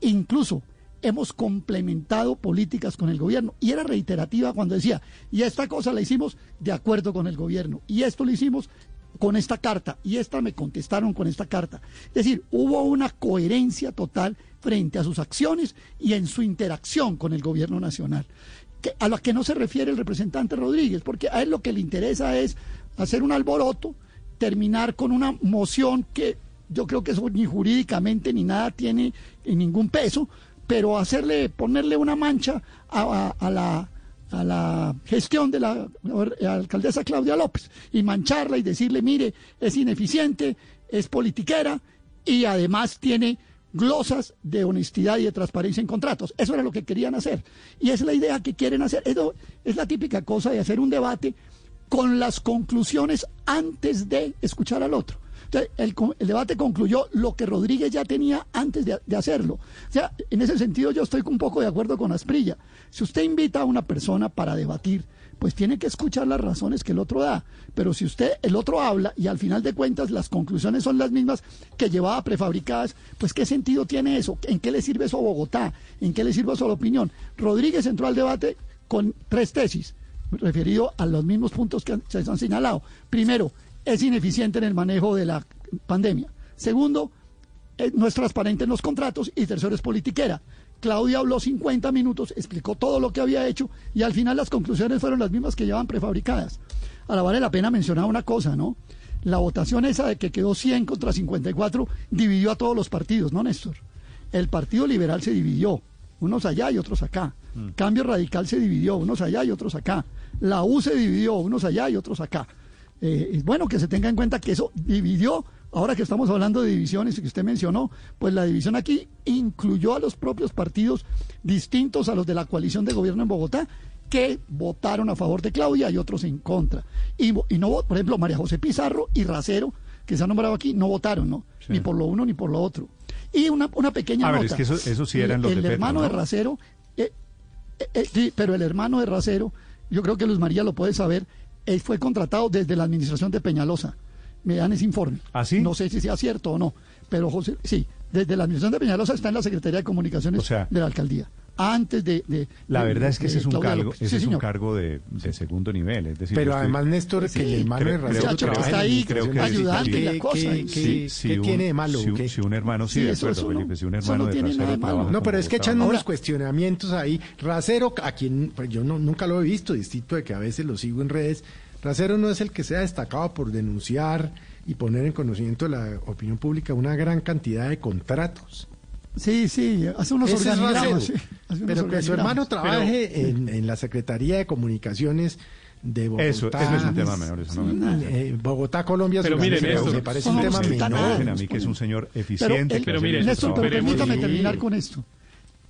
Incluso hemos complementado políticas con el gobierno. Y era reiterativa cuando decía, y esta cosa la hicimos de acuerdo con el gobierno. Y esto lo hicimos con esta carta. Y esta me contestaron con esta carta. Es decir, hubo una coherencia total frente a sus acciones y en su interacción con el gobierno nacional. A lo que no se refiere el representante Rodríguez, porque a él lo que le interesa es hacer un alboroto, terminar con una moción que yo creo que eso ni jurídicamente ni nada tiene ningún peso, pero hacerle, ponerle una mancha a, la a la gestión de la alcaldesa Claudia López y mancharla y decirle, mire, es ineficiente, es politiquera y además tiene glosas de honestidad y de transparencia en contratos. Eso era lo que querían hacer. Y es la idea que quieren hacer. Eso es la típica cosa de hacer un debate con las conclusiones antes de escuchar al otro. el, debate concluyó lo que Rodríguez ya tenía antes de, de, hacerlo. O sea, en ese sentido yo estoy un poco de acuerdo con Asprilla. Si usted invita a una persona para debatir, pues tiene que escuchar las razones que el otro da. Pero si usted, el otro habla y al final de cuentas las conclusiones son las mismas que llevaba prefabricadas, pues ¿qué sentido tiene eso? ¿En qué le sirve eso a Bogotá? ¿En qué le sirve eso a la opinión? Rodríguez entró al debate con tres tesis, referido a los mismos puntos que se han señalado. Primero, es ineficiente en el manejo de la pandemia. Segundo, eh, no es transparente en los contratos. Y tercero, es politiquera. Claudia habló 50 minutos, explicó todo lo que había hecho y al final las conclusiones fueron las mismas que llevan prefabricadas. Ahora vale la pena mencionar una cosa, ¿no? La votación esa de que quedó 100 contra 54 dividió a todos los partidos, ¿no, Néstor? El Partido Liberal se dividió, unos allá y otros acá. Mm. Cambio Radical se dividió, unos allá y otros acá. La U se dividió, unos allá y otros acá. Eh, es bueno que se tenga en cuenta que eso dividió Ahora que estamos hablando de divisiones que usted mencionó, pues la división aquí incluyó a los propios partidos distintos a los de la coalición de gobierno en Bogotá que votaron a favor de Claudia y otros en contra. Y, no, por ejemplo, María José Pizarro y Racero, que se han nombrado aquí, no votaron, ¿no? Ni por lo uno ni por lo otro. Y una, una pequeña a nota. es que eso, sí eran los el, hermano de Racero, eh, eh, eh, sí, pero el hermano de Racero, yo creo que Luz María lo puede saber, él fue contratado desde la administración de Peñalosa me dan ese informe. ¿Ah, No sé si sea cierto o no, pero José, sí, desde la administración de Peñalosa está en la Secretaría de Comunicaciones de la alcaldía. Antes de. la verdad es que ese es un cargo, ese es un cargo de, segundo nivel. Es decir, pero además, Néstor, que el hermano de Rafael está ahí creo que ayudando en la cosa. ¿Qué, tiene de malo? Si, un hermano, sí, de acuerdo, Felipe, si un hermano de Racero No, pero es que echan unos cuestionamientos ahí. Racero, a quien pues, yo no, nunca lo he visto, distinto de que a veces lo sigo en redes Racero no es el que se ha destacado por denunciar y poner en conocimiento de la opinión pública una gran cantidad de contratos. Sí, sí, hace unos organigramas. pero que su hermano trabaje en, la Secretaría de Comunicaciones de Bogotá. Eso, eso es un tema menor. Eso no eh, Bogotá, Colombia, pero miren, me parece un tema menor. A mí que es un señor eficiente. Pero, miren, Néstor, permítame terminar con esto.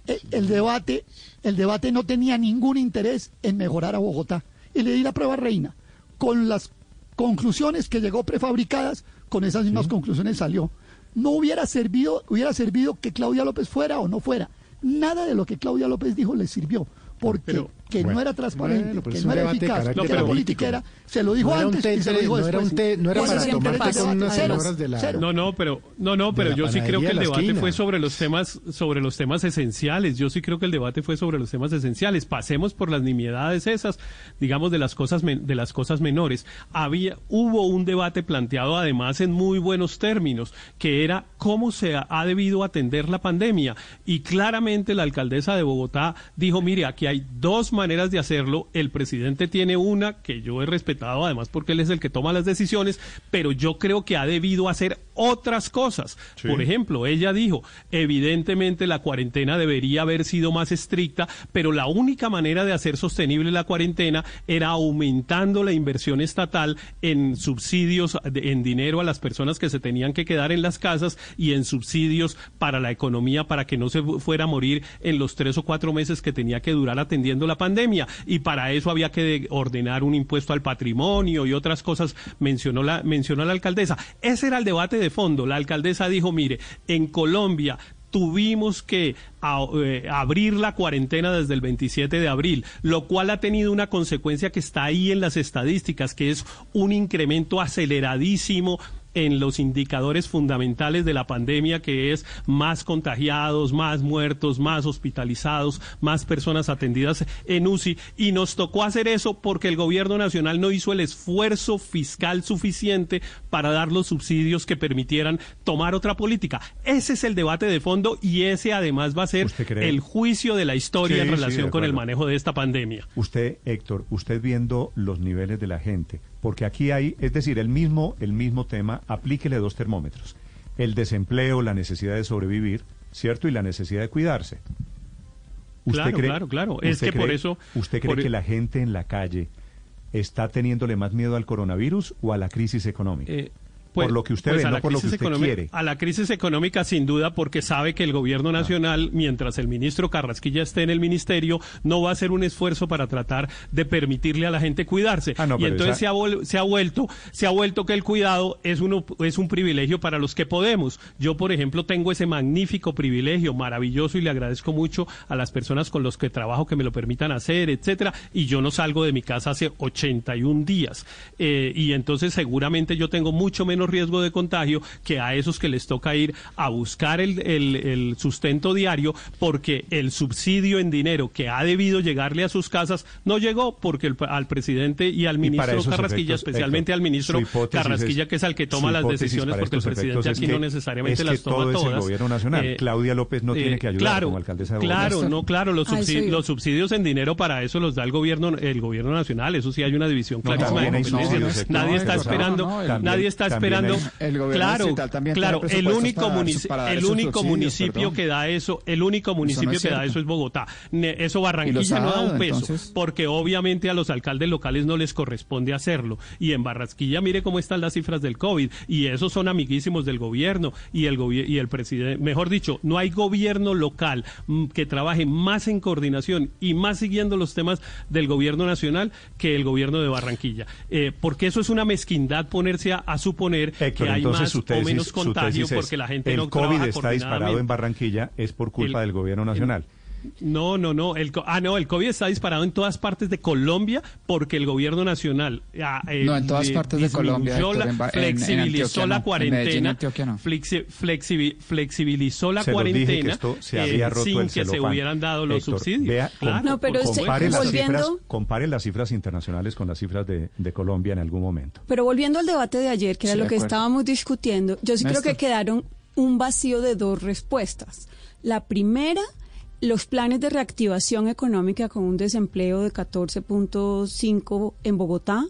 El, eh, el, debate, el debate no tenía ningún interés en mejorar a Bogotá. Y le di la prueba reina con las conclusiones que llegó prefabricadas, con esas mismas conclusiones salió. No hubiera servido, hubiera servido que Claudia López fuera o no fuera. Nada de lo que Claudia López dijo le sirvió, porque que no era transparente, que no era eficaz, que era politiquera, se lo dijo no antes y se lo dijo no después. Era un no era para tomarte con unas señoras de la... No, no, pero, no, no, pero yo sí creo que el debate esquina. fue sobre los temas, sobre los temas esenciales. Yo sí creo que el debate fue sobre los temas esenciales. Pasemos por las nimiedades esas, digamos, de las cosas, men- de las cosas menores. Había, hubo un debate planteado además en muy buenos términos, que era cómo se ha, ha debido atender la pandemia. Y claramente la alcaldesa de Bogotá dijo, mire, aquí hay dos maneras de hacerlo. El presidente tiene una que yo he respetado, además porque él es el que toma las decisiones, pero yo creo que ha debido hacer otras cosas. Sí. Por ejemplo, ella dijo, evidentemente la cuarentena debería haber sido más estricta, pero la única manera de hacer sostenible la cuarentena era aumentando la inversión estatal en subsidios, en dinero a las personas que se tenían que quedar en las casas y en subsidios para la economía para que no se fu- fuera a morir en los tres o cuatro meses que tenía que durar atendiendo la pandemia. Y para eso había que de- ordenar un impuesto al patrimonio y otras cosas mencionó la, mencionó la alcaldesa. Ese era el debate de fondo. La alcaldesa dijo, mire, en Colombia tuvimos que eh, abrir la cuarentena desde el 27 de abril, lo cual ha tenido una consecuencia que está ahí en las estadísticas, que es un incremento aceleradísimo en los indicadores fundamentales de la pandemia, que es más contagiados, más muertos, más hospitalizados, más personas atendidas en UCI. Y nos tocó hacer eso porque el gobierno nacional no hizo el esfuerzo fiscal suficiente para dar los subsidios que permitieran tomar otra política. Ese es el debate de fondo y ese además va a ser el juicio de la historia Sí, en relación con el manejo de esta pandemia. Usted, Héctor, usted viendo los niveles de la gente, porque aquí hay, es decir, el mismo, el mismo tema, aplíquele dos termómetros. El desempleo, la necesidad de sobrevivir, ¿cierto? Y la necesidad de cuidarse. Claro, claro, claro. Es usted que por cree- eso- ¿Usted cree por- e que la gente en la calle está teniéndole más miedo al coronavirus o a la crisis económica? Eh, por lo que usted pues ve, no por lo que usted quiere. A la crisis económica, sin duda, porque sabe que el gobierno Ah. nacional, mientras el ministro Carrasquilla esté en el ministerio, no va a hacer un esfuerzo para tratar de permitirle a la gente cuidarse. Ah, no, y entonces esa- se, ha vol- se ha vuelto, se ha vuelto que el cuidado es uno, es un privilegio para los que podemos. Yo, por ejemplo, tengo ese magnífico privilegio, maravilloso, y le agradezco mucho a las personas con los que trabajo que me lo permitan hacer, etcétera. Y yo no salgo de mi casa hace 81 días. Eh, y entonces seguramente yo tengo mucho menos riesgo de contagio que a esos que les toca ir a buscar el, el- el sustento diario porque el subsidio en dinero que ha debido llegarle a sus casas no llegó porque el- al presidente y al ministro Carrasquilla, efectos, especialmente Héctor, al ministro Carrasquilla, es- que es al que toma las decisiones porque el presidente aquí no necesariamente es que las toma todo es el todas. gobierno nacional. Eh, Claudia López no tiene que ayudar claro, como alcaldesa de Bogotá. Claro, no, claro, los, subsidios en dinero para eso los da el gobierno el gobierno nacional, eso sí hay una división No, clarísima de competencias. nadie está esperando, no, el- nadie está también esperando. El gobierno claro, también claro, el único para- munici- para el único municipio perdón. que da eso, el único municipio es que da eso es Bogotá. Eso Barranquilla no da un peso, entonces? porque obviamente a los alcaldes locales no les corresponde hacerlo. Y en Barranquilla mire cómo están las cifras del COVID y esos son amiguísimos del gobierno y el gobi- y el presidente, mejor dicho, no hay gobierno local mm, que trabaje más en coordinación y más siguiendo los temas del gobierno nacional que el gobierno de Barranquilla. Eh, porque eso es una mezquindad ponerse a, a suponer Héctor, que hay entonces más su o tesis- menos contagio tesis porque la gente el no COVID trabaja está disparado en. Barranquilla es por culpa El- del gobierno nacional. No, no, no. El, ah, no, el COVID está disparado en todas partes de Colombia porque el gobierno nacional. ah, eh, No, en todas partes de Colombia, disminuyó Héctor, la- en Ba- en- en flexibilizó la Medellín, cuarentena. No. flexi- flexibi- flexibilizó la Se cuarentena esto se eh, había roto sin el que se hubieran dado los Héctor, subsidios. vea, Claro, No, pero usted- compare, las volviendo- cifras, compare las cifras internacionales con las cifras de, de Colombia en algún momento. Pero volviendo al debate de ayer, que era Sí, lo que estábamos discutiendo, yo sí creo que quedaron un vacío de dos respuestas. La primera, los planes de reactivación económica con un desempleo de 14.5 en Bogotá.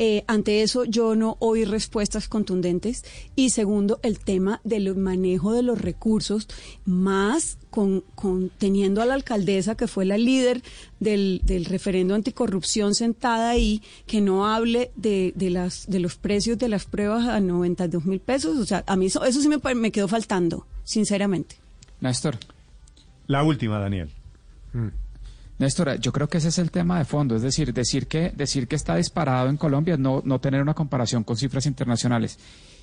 Eh, ante eso yo no oí respuestas contundentes. Y segundo, el tema del manejo de los recursos, más con, con teniendo a la alcaldesa, que fue la líder del, del referendo anticorrupción sentada ahí, que no hable de, de, las, de los precios de las pruebas a 92 mil pesos. O sea, a mí eso, eso sí me, me quedó faltando, sinceramente. Néstor. La última, Daniel. Néstor, yo creo que ese es el tema de fondo, es decir, decir que decir que está disparado en Colombia es no, no tener una comparación con cifras internacionales.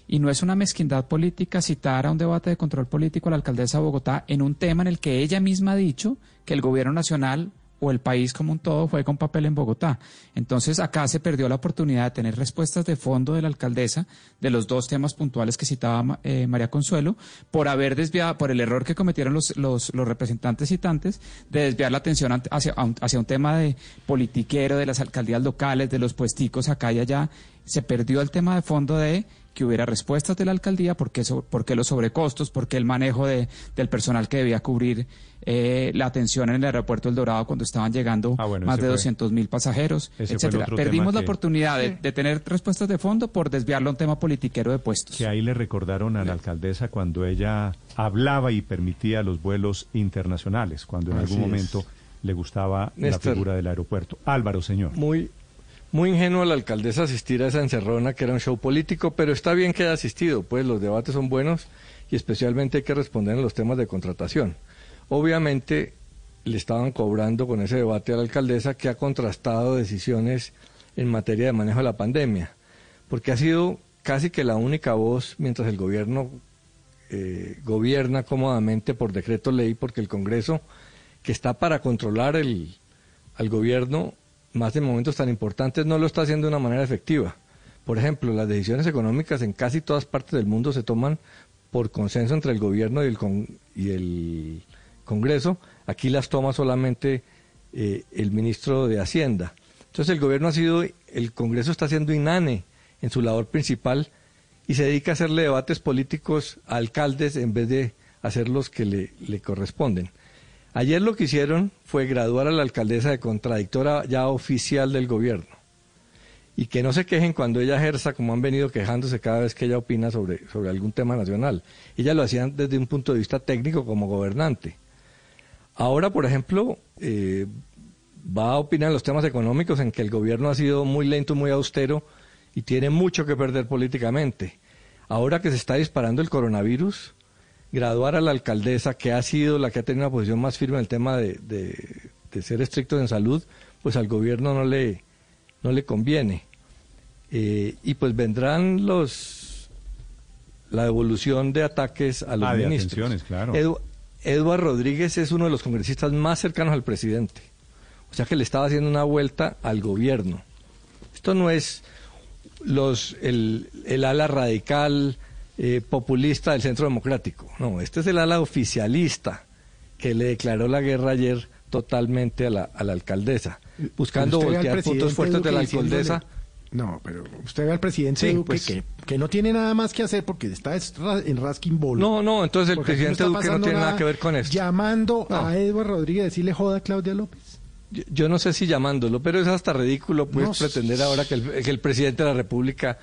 Y no es una mezquindad política citar a un debate de control político a la alcaldesa de Bogotá en un tema en el que ella misma ha dicho que el gobierno nacional o el país como un todo juega un papel en Bogotá. Entonces acá se perdió la oportunidad de tener respuestas de fondo de la alcaldesa de los dos temas puntuales que citaba eh, María Consuelo, por haber desviado, por el error que cometieron los, los, los representantes citantes de desviar la atención hacia, hacia un tema de politiquero, de las alcaldías locales, de los puesticos acá y allá. Se perdió el tema de fondo de que hubiera respuestas de la alcaldía, por qué, los sobrecostos, por qué el manejo de, del personal que debía cubrir eh, la atención en el aeropuerto El Dorado cuando estaban llegando ah, más de 200 mil pasajeros, etcétera. Perdimos la oportunidad de, tener respuestas de fondo por desviarlo a un tema politiquero de puestos. Que ahí le recordaron a la alcaldesa cuando ella hablaba y permitía los vuelos internacionales, cuando en algún momento le gustaba la figura del aeropuerto. Álvaro, señor. Muy, muy ingenuo la alcaldesa asistir a esa encerrona que era un show político, pero está bien que haya asistido, pues los debates son buenos y especialmente hay que responder en los temas de contratación. Obviamente le estaban cobrando con ese debate a la alcaldesa que ha contrastado decisiones en materia de manejo de la pandemia, porque ha sido casi que la única voz mientras el gobierno eh, gobierna cómodamente por decreto ley, porque el Congreso, que está para controlar el, al gobierno, más en momentos tan importantes, no lo está haciendo de una manera efectiva. Por ejemplo, las decisiones económicas en casi todas partes del mundo se toman por consenso entre el gobierno y el, y el Congreso. Aquí las toma solamente eh, el ministro de Hacienda. Entonces el gobierno ha sido, el Congreso está siendo inane en su labor principal y se dedica a hacerle debates políticos a alcaldes en vez de hacer los que le, le corresponden. Ayer lo que hicieron fue graduar a la alcaldesa de contradictora ya oficial del gobierno. Y que no se quejen cuando ella ejerza, como han venido quejándose cada vez que ella opina sobre, sobre algún tema nacional. Ella lo hacían desde un punto de vista técnico como gobernante. Ahora, por ejemplo, eh, va a opinar en los temas económicos en que el gobierno ha sido muy lento, muy austero y tiene mucho que perder políticamente. Ahora que se está disparando el coronavirus, graduar a la alcaldesa, que ha sido la que ha tenido una posición más firme en el tema de, de, ser estrictos en salud, pues al gobierno no le, no le conviene. Eh, y pues vendrán los la devolución de ataques a los ah, ministros. claro. Eduardo Rodríguez es uno de los congresistas más cercanos al presidente. O sea que le estaba haciendo una vuelta al gobierno. Esto no es los el, el ala radical eh, populista del Centro Democrático. No, este es el ala oficialista que le declaró la guerra ayer totalmente a la, a la alcaldesa, buscando voltear puntos fuertes de la alcaldesa. No, pero usted ve al presidente Duque pues, que, que, no tiene nada más que hacer porque está en Raskin Ball. No, no, entonces el presidente Duque no tiene nada, que ver con eso. Llamando a Eduardo Rodríguez decirle joda a Claudia López. Yo, no sé si llamándolo, pero es hasta ridículo pues pretender ahora que el, que el presidente de la República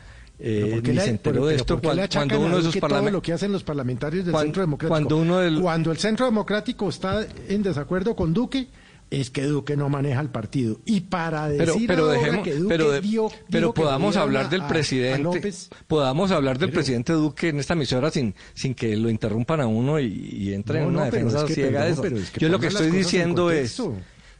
eh, ni se enteró de esto cuando, uno de esos parlamentarios lo que hacen los parlamentarios del Centro Democrático. cuando uno del... cuando el Centro Democrático está en desacuerdo con Duque es que Duque no maneja el partido. Y para decir pero, pero que Duque pero, dio, pero podamos hablar del presidente podamos hablar del presidente Duque en esta emisora sin sin que lo interrumpan a uno y, y entre en una defensa ciega de eso. yo lo que estoy diciendo es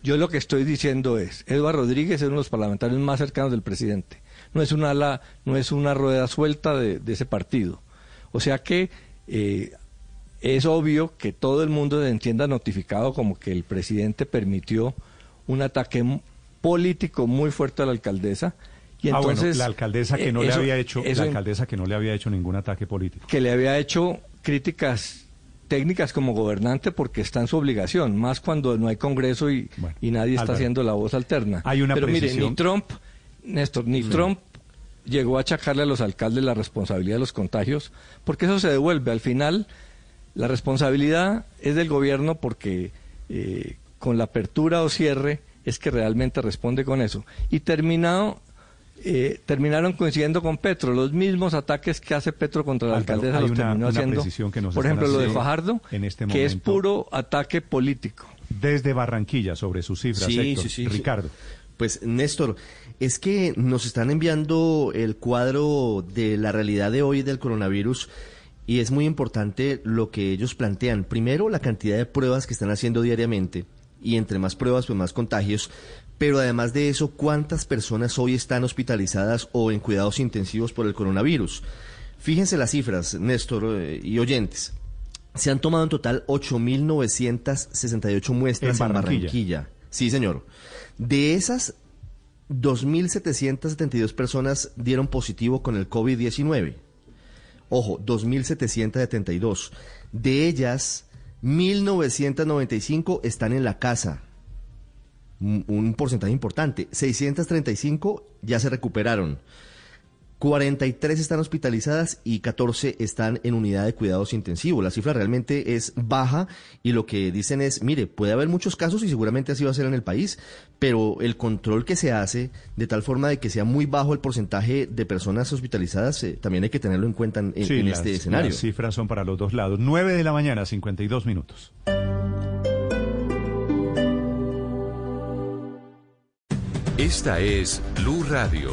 yo lo que estoy diciendo es Eduardo Rodríguez es uno de los parlamentarios más cercanos del presidente no es una ala, no es una rueda suelta de, ese partido. O sea que eh, es obvio que todo el mundo se entienda notificado como que el presidente permitió un ataque político muy fuerte a la alcaldesa. Y ah, entonces, la alcaldesa que no le había hecho, la alcaldesa que no le había hecho ningún ataque político. Que le había hecho críticas técnicas como gobernante porque está en su obligación, más cuando no hay Congreso y, y nadie está haciendo la voz alterna. Hay una Pero mire, ni Trump Néstor, ni Trump llegó a achacarle a los alcaldes la responsabilidad de los contagios, porque eso se devuelve. Al final, la responsabilidad es del gobierno porque eh, con la apertura o cierre es que realmente responde con eso. Y terminado, eh, terminaron coincidiendo con Petro. Los mismos ataques que hace Petro contra la alcaldesa los terminó haciendo. por ejemplo, lo de Fajardo, este que es puro ataque político. Desde Barranquilla, sobre sus cifras, Ricardo. Pues Néstor, es que nos están enviando el cuadro de la realidad de hoy del coronavirus y es muy importante lo que ellos plantean. Primero, la cantidad de pruebas que están haciendo diariamente y entre más pruebas, pues más contagios. Pero además de eso, ¿cuántas personas hoy están hospitalizadas o en cuidados intensivos por el coronavirus? Fíjense las cifras, Néstor eh, y oyentes. Se han tomado en total 8.968 muestras en Barranquilla Sí, señor. De esas 2.772 personas dieron positivo con el COVID-19. Ojo, 2.772. De ellas, 1.995 están en la casa. Un porcentaje importante. 635 ya se recuperaron. 43 están hospitalizadas y 14 están en unidad de cuidados intensivos. La cifra realmente es baja y lo que dicen es, mire, puede haber muchos casos y seguramente así va a ser en el país, pero el control que se hace de tal forma de que sea muy bajo el porcentaje de personas hospitalizadas, eh, también hay que tenerlo en cuenta en, este escenario. Las cifras son para los dos lados. 9 de la mañana, 52 minutos. Esta es Blue Radio.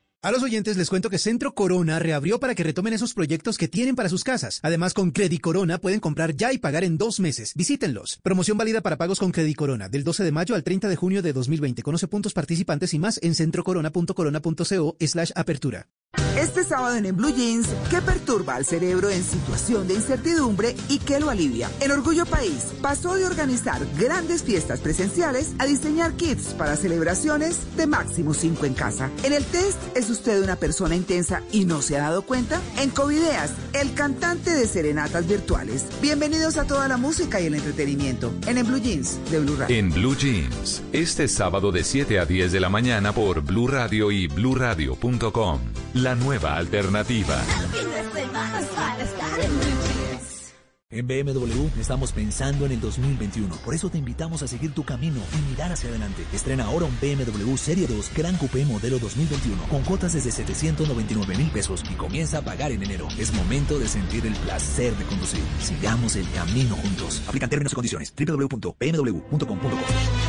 A los oyentes les cuento que Centro Corona reabrió para que retomen esos proyectos que tienen para sus casas. Además, con Credit Corona pueden comprar ya y pagar en dos meses. Visítenlos. Promoción válida para pagos con Credit Corona del 12 de mayo al 30 de junio de 2020. Conoce puntos participantes y más en centrocorona.corona.co slash apertura. Este sábado en, Blue Jeans, ¿qué perturba al cerebro en situación de incertidumbre y qué lo alivia? En Orgullo País pasó de organizar grandes fiestas presenciales a diseñar kits para celebraciones de máximo 5 en casa. En el test, ¿es usted una persona intensa y no se ha dado cuenta? En Covideas, el cantante de serenatas virtuales. Bienvenidos a toda la música y el entretenimiento en, en Blue Jeans de Blue Radio. En Blue Jeans, este sábado de 7 a 10 de la mañana por Blue Radio y bluradio.com la nueva alternativa. En BMW estamos pensando en el 2021, por eso te invitamos a seguir tu camino y mirar hacia adelante. Estrena ahora un BMW Serie 2 Gran Coupé modelo 2021 con cuotas desde 799 mil pesos y comienza a pagar en enero. Es momento de sentir el placer de conducir. Sigamos el camino juntos. Aplican términos y condiciones. www.bmw.com.co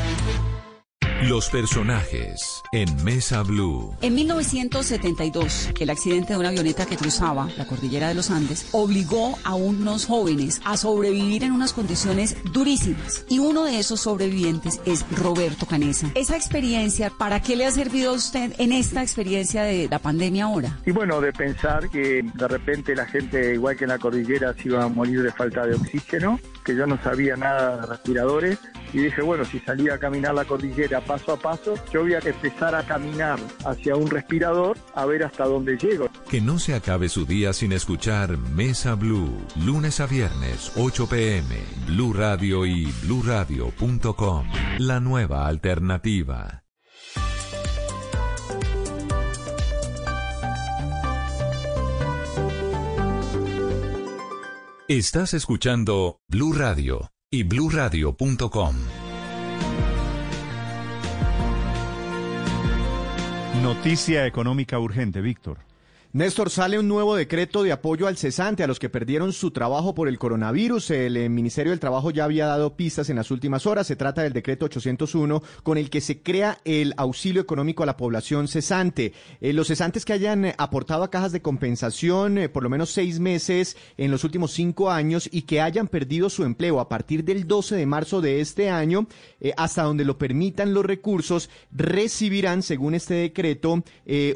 los personajes en Mesa Blue. En 1972, el accidente de una avioneta que cruzaba la cordillera de los Andes obligó a unos jóvenes a sobrevivir en unas condiciones durísimas. Y uno de esos sobrevivientes es Roberto Canesa. Esa experiencia, ¿para qué le ha servido a usted en esta experiencia de la pandemia ahora? Y bueno, de pensar que de repente la gente, igual que en la cordillera, se iba a morir de falta de oxígeno, que yo no sabía nada de respiradores. Y dije, bueno, si salía a caminar la cordillera paso a paso, yo voy a empezar a caminar hacia un respirador a ver hasta dónde llego. Que no se acabe su día sin escuchar Mesa Blue, lunes a viernes, 8 pm, Blue Radio y bluradio.com. La nueva alternativa. Estás escuchando Blue Radio y bluradio.com. Noticia económica urgente, Víctor. Néstor, sale un nuevo decreto de apoyo al cesante, a los que perdieron su trabajo por el coronavirus. El, eh, Ministerio del Trabajo ya había dado pistas en las últimas horas. Se trata del decreto 801 con el que se crea el auxilio económico a la población cesante. Eh, los cesantes que hayan eh, aportado a cajas de compensación por lo menos seis meses en los últimos cinco años y que hayan perdido su empleo a partir del 12 de marzo de este año, hasta donde lo permitan los recursos, recibirán, según este decreto,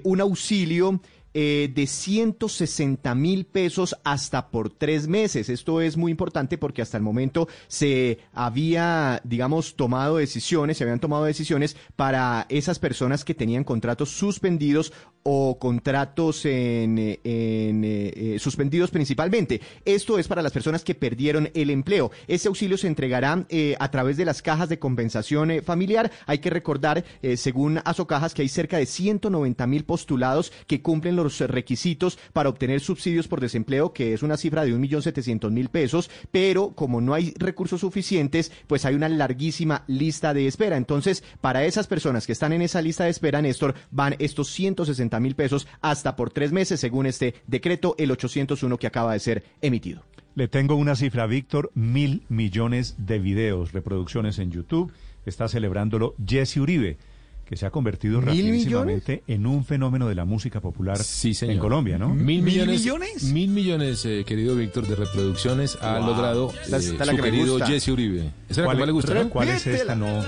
un auxilio eh, de 160 mil pesos hasta por tres meses. Esto es muy importante porque hasta el momento se había, digamos, tomado decisiones, se habían tomado decisiones para esas personas que tenían contratos suspendidos o contratos en, eh, eh, suspendidos principalmente. Esto es para las personas que perdieron el empleo. Ese auxilio se entregará a través de las cajas de compensación familiar. Hay que recordar, según Asocajas, que hay cerca de 190 mil postulados que cumplen los requisitos para obtener subsidios por desempleo, que es una cifra de un millón setecientos mil pesos, pero como no hay recursos suficientes, pues hay una larguísima lista de espera. Entonces, para esas personas que están en esa lista de espera, Néstor, van estos 160 mil pesos hasta por tres meses, según este decreto, el 801 que acaba de ser emitido. Le tengo una cifra, Víctor, mil millones de videos, reproducciones en YouTube. Está celebrándolo Jesse Uribe que se ha convertido rapidísimamente en un fenómeno de la música popular en Colombia, ¿no? Mil millones. Mil millones, eh, querido Víctor, de reproducciones ha logrado eh, su querido Jesse Uribe. ¿Esa es la que más le gusta? ¿Cuál es esta? No.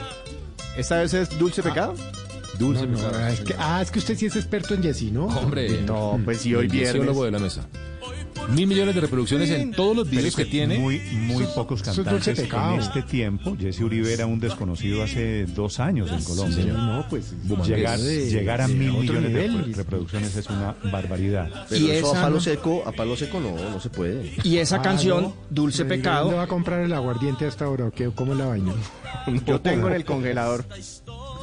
¿Esta vez es Dulce Pecado? Dulce No, no, pecado. es que- ah, es que usted sí es experto en Jessy, ¿no? Hombre, No, pues sí, hoy el viernes. de la mesa. Mil millones de reproducciones en todos los videos que tiene. Muy, muy pocos cantantes pecado. en este tiempo. Jesse Uribe era un desconocido hace dos años en Colombia. señor, no, pues, llegar, de- llegar a de mil millones de nivel. reproducciones es una barbaridad. Pero Y eso esa a palo seco, a palo seco no, no se puede. Y esa Ah, canción, ¿no? Dulce Pero, ¿y Pecado, ¿Dónde va a comprar el aguardiente hasta ahora? ¿Cómo es la vaina? Yo tengo en el congelador.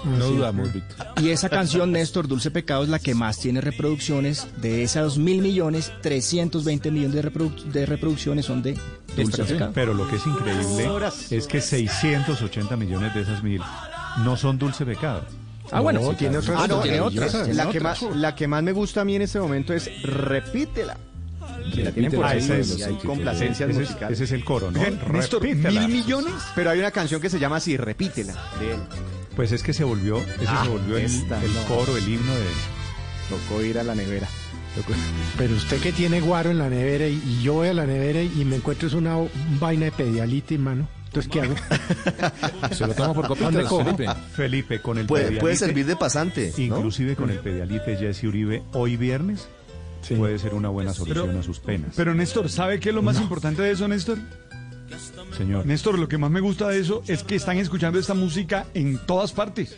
No dudamos, Víctor. y esa canción, Néstor, Dulce Pecado, es la que más tiene reproducciones. De esas mil millones, 320 millones de, reprodu- de reproducciones son de Dulce Pero, Pecado. pero lo que es increíble es que 680 millones de esas mil no son dulce pecado. Ah, bueno, No, sí, tiene otras Ah, no, tiene otras. La que, más, la que más me gusta a mí en este momento es Repítela. Que la tienen por ahí, ese es- y hay ese- complacencias ese, es, musicales. ese es el coro, ¿no? Néstor, Repítela. ¿mil millones? Pero hay una canción que se llama así, Repítela, de él. Pues es que se volvió, ese Ah, se volvió el, esta el no. coro, el himno de... Tocó ir a la nevera. Pero usted que tiene guaro en la nevera y, y yo voy a la nevera y me encuentro es una vaina de pedialitis, mano. Entonces, ¿qué hago? Se lo toma por ¿Dónde copitas, cojo? Felipe. Felipe, con el Puede, pedialite, puede servir de pasante. ¿no? inclusive con el pedialite Jesse Uribe, hoy viernes, puede ser una buena solución Pero- a sus penas. Pero Néstor, ¿sabe qué es lo más importante de eso, Néstor? Señor. Néstor, lo que más me gusta de eso es que están escuchando esta música en todas partes.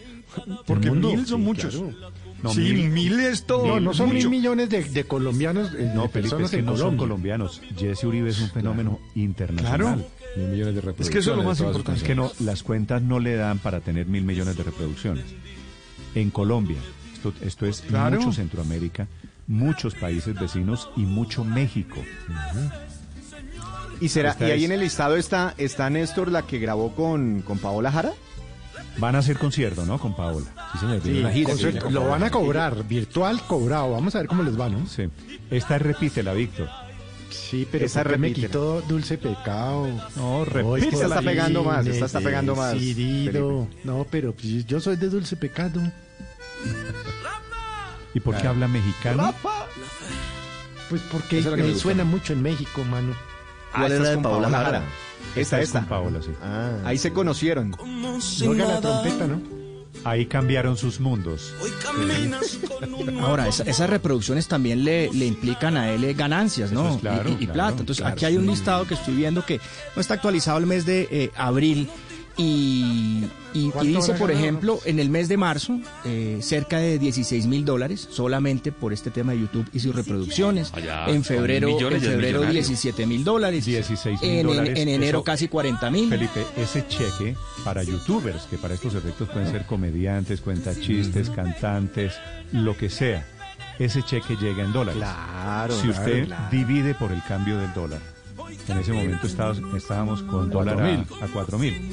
Porque mundo? mil son Sí, muchos. claro. No, sí, mil- mil, es todo. No, no son mucho. mil millones de, de colombianos, eh, No, de Felipe, personas es que en no son Colombia. colombianos. Jesse Uribe es un fenómeno internacional. Claro. Mil millones de reproducciones. Es que eso es lo más importante. Es que no, las cuentas no le dan para tener mil millones de reproducciones. En Colombia, esto, esto es Claro. mucho Centroamérica, muchos países vecinos y mucho México. ¿Y, será, Esta y ahí es- en el listado está, está Néstor, la que grabó con, con Paola Jara? Van a hacer concierto, ¿no? Con Paola. Sí, señor, Sí, tiene una gira. concierto. sí, lo van a cobrar, virtual cobrado. Vamos a ver cómo les va, ¿no? Sí. Esta es repítela, Víctor. Sí, pero Esa ¿por qué me quitó Dulce Pecado? No, repítela. Esta está pegando más, esta está pegando más, Decidido. No, pero pues, yo soy de Dulce Pecado. ¿Y por qué habla mexicano? Pues porque me suena mucho en México, mano. Esta ¿Cuál es es la de con Paola Jara? Esta, es esta. con Paola, sí. Ah. Ahí se conocieron. Y Oiga la trompeta, ¿no? Ahí cambiaron sus mundos. Ahora, esa- esas reproducciones también le, le implican a él eh, ganancias, ¿no? Es claro, y, y- y claro, plata. Entonces, claro, aquí hay un sí. listado que estoy viendo que no está actualizado el mes de eh, abril. Y, y- y ¿Cuánto dice, por ejemplo, en el mes de marzo, eh, cerca de 16 mil dólares solamente por este tema de YouTube y sus reproducciones. Allá, en febrero, en febrero millonario. 17 mil dólares. 16 mil En, en- dólares. en enero Eso- casi 40 mil. Felipe, ese cheque para youtubers, que para estos efectos pueden ser comediantes, cuentachistes, cantantes, lo que sea, ese cheque llega en dólares. Claro, si claro, usted claro. divide por el cambio del dólar, en ese momento estábamos, estábamos con dólar a, a 4 mil.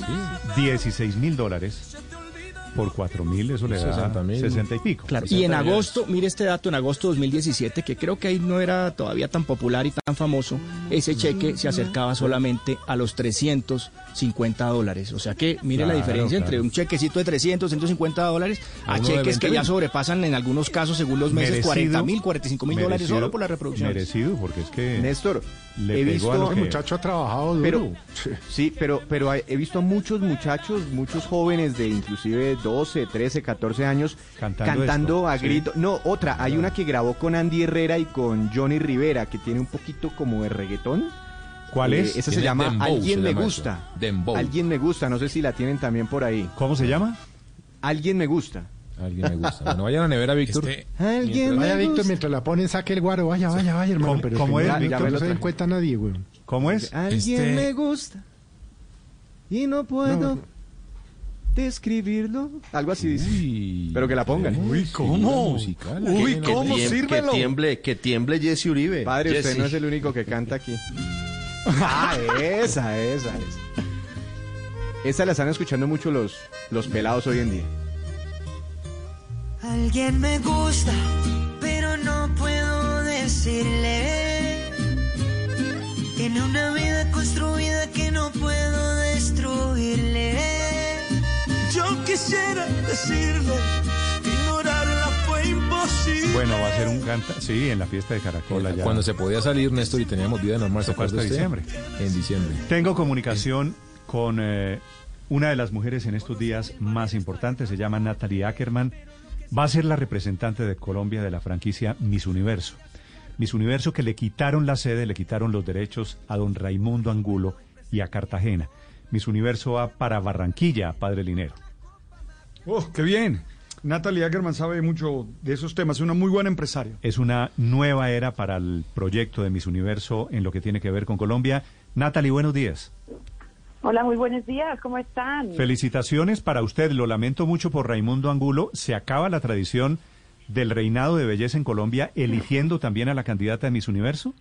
16 mil dólares por 4 mil, eso le da 60 mil. 60 y pico. Claro, y 60 en millones. agosto, mire este dato, en agosto 2017, que creo que ahí no era todavía tan popular y tan famoso, ese cheque se acercaba solamente a los 350 dólares. O sea que mire la diferencia claro. entre un chequecito de 300, 150 dólares a cheques que 20.000. ya sobrepasan en algunos casos, según los meses, Merecido, 40 mil, 45 mil dólares solo por la reproducción. Merecido, porque es que Néstor, le he visto- a El que- muchacho ha trabajado duro. Pero, sí, pero, pero he visto a muchos muchachos, muchos jóvenes de inclusive 12, 13, 14 años Cantando cantando, esto, a sí. grito. No, otra, hay una que grabó con Andy Herrera y con Johnny Rivera, que tiene un poquito como de reggaetón. ¿Cuál Eh, es? esa se llama Dembow, Alguien se me gusta. Dembow. Alguien me gusta, no sé si la tienen también por ahí. ¿Cómo se llama? Alguien me gusta. Alguien me gusta. Bueno, vayan a la nevera, Víctor. Este- Alguien Vaya, Víctor, mientras la ponen, saque el guaro. Vaya, vaya, vaya, hermano. ¿Cómo- pero cómo es, no- Víctor? Se den cuenta nadie, güey. ¿Cómo es? Alguien Este- me gusta. Y no puedo No. Describirlo. Algo así dice. Uy, Pero que la pongan. Uy, ¿cómo? musical, Uy, ¿cómo? Sírvelo. Que tiemble, que tiemble Jesse Uribe. Padre, usted no es el único que canta aquí. Ah, esa, esa, esa. Esta la están escuchando mucho los, los pelados hoy en día. Alguien me gusta, pero no puedo decirle. Tiene una vida construida que no puedo destruirle. Yo quisiera decirle, ignorarla fue imposible. Bueno, va a ser un canta. Sí, en la fiesta de Caracol allá. Cuando se podía salir, Néstor, y teníamos vida normal, ¿se acuerda usted? diciembre. En diciembre. Tengo comunicación con eh, una de las mujeres en estos días más importantes, se llama Natalie Ackerman. va a ser la representante de Colombia de la franquicia Miss Universo. Miss Universo que le quitaron la sede, le quitaron los derechos a don Raimundo Angulo y a Cartagena. Miss Universo va para Barranquilla, Padre Linero. ¡Oh, qué bien! Natalie Ackerman sabe mucho de esos temas, es una muy buena empresaria. Es una nueva era para el proyecto de Miss Universo en lo que tiene que ver con Colombia. Natalie, buenos días. Hola, muy buenos días, ¿cómo están? Felicitaciones para usted, lo lamento mucho por Raimundo Angulo. Se acaba la tradición del reinado de belleza en Colombia, eligiendo también a la candidata de Miss Universo.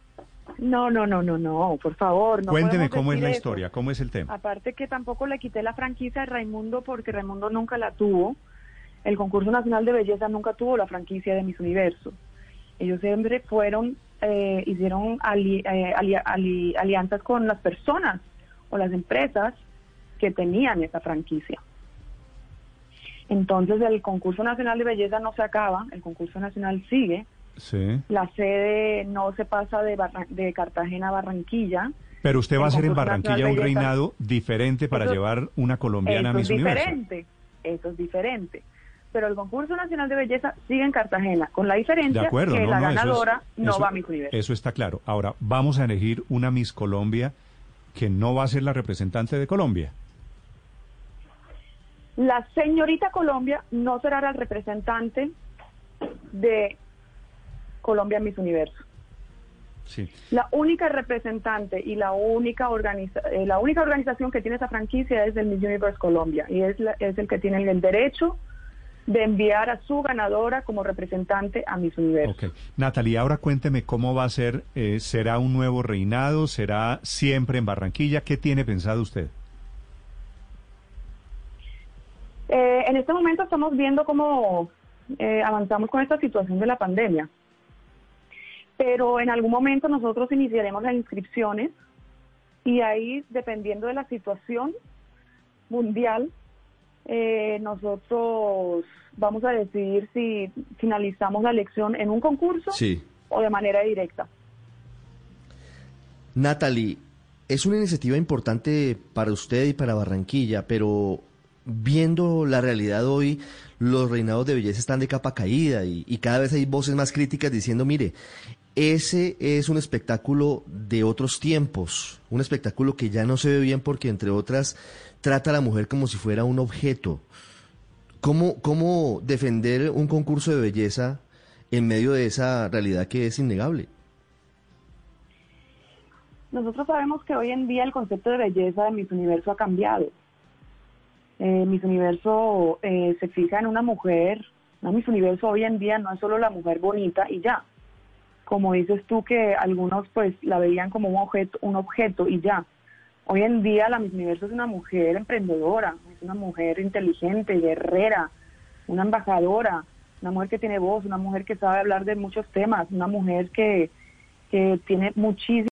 No, no, no, no, no, por favor. No Cuénteme cómo es la historia, cómo es el tema. Aparte que tampoco le quité la franquicia a Raimundo porque Raimundo nunca la tuvo. El concurso nacional de belleza nunca tuvo la franquicia de Miss Universo. Ellos siempre fueron, eh, hicieron eh, alianzas con las personas o las empresas que tenían esa franquicia. Entonces el concurso nacional de belleza no se acaba, el concurso nacional sigue. Sí. La sede no se pasa de, de Cartagena a Barranquilla. Pero usted va a hacer en Barranquilla un reinado diferente para llevar una colombiana a Miss es diferente, Eso es diferente. Pero el concurso nacional de belleza sigue en Cartagena, con la diferencia que la ganadora no va a Miss Universo. Eso está claro. Ahora, vamos a elegir una Miss Colombia que no va a ser la representante de Colombia. La señorita Colombia no será la representante de Colombia Miss Universo. Sí. La única representante y la única, organiza eh, la única organización que tiene esa franquicia es el Miss Universe Colombia y es, es el que tiene el derecho de enviar a su ganadora como representante a Miss Universo. Ok. Natalia, ahora cuénteme cómo va a ser. Eh, ¿Será un nuevo reinado? ¿Será siempre en Barranquilla? ¿Qué tiene pensado usted? Eh, en este momento estamos viendo cómo eh, avanzamos con esta situación de la pandemia. Pero en algún momento nosotros iniciaremos las inscripciones y ahí, dependiendo de la situación mundial, eh, nosotros vamos a decidir si finalizamos la elección en un concurso o de manera directa. Natalie, es una iniciativa importante para usted y para Barranquilla, pero viendo la realidad hoy, los reinados de belleza están de capa caída y, y, cada vez hay voces más críticas diciendo, mire, ese es un espectáculo de otros tiempos, un espectáculo que ya no se ve bien porque, entre otras, trata a la mujer como si fuera un objeto. ¿Cómo, cómo defender un concurso de belleza en medio de esa realidad que es innegable? Nosotros sabemos que hoy en día el concepto de belleza de Miss Universo ha cambiado. Eh, Miss Universo eh, se fija en una mujer, no Miss Universo hoy en día no es solo la mujer bonita y ya. Como dices tú que algunos pues la veían como un objeto, un objeto y ya. Hoy en día la Miss Universo es una mujer emprendedora, es una mujer inteligente, guerrera, una embajadora, una mujer que tiene voz, una mujer que sabe hablar de muchos temas, una mujer que, que tiene muchísimo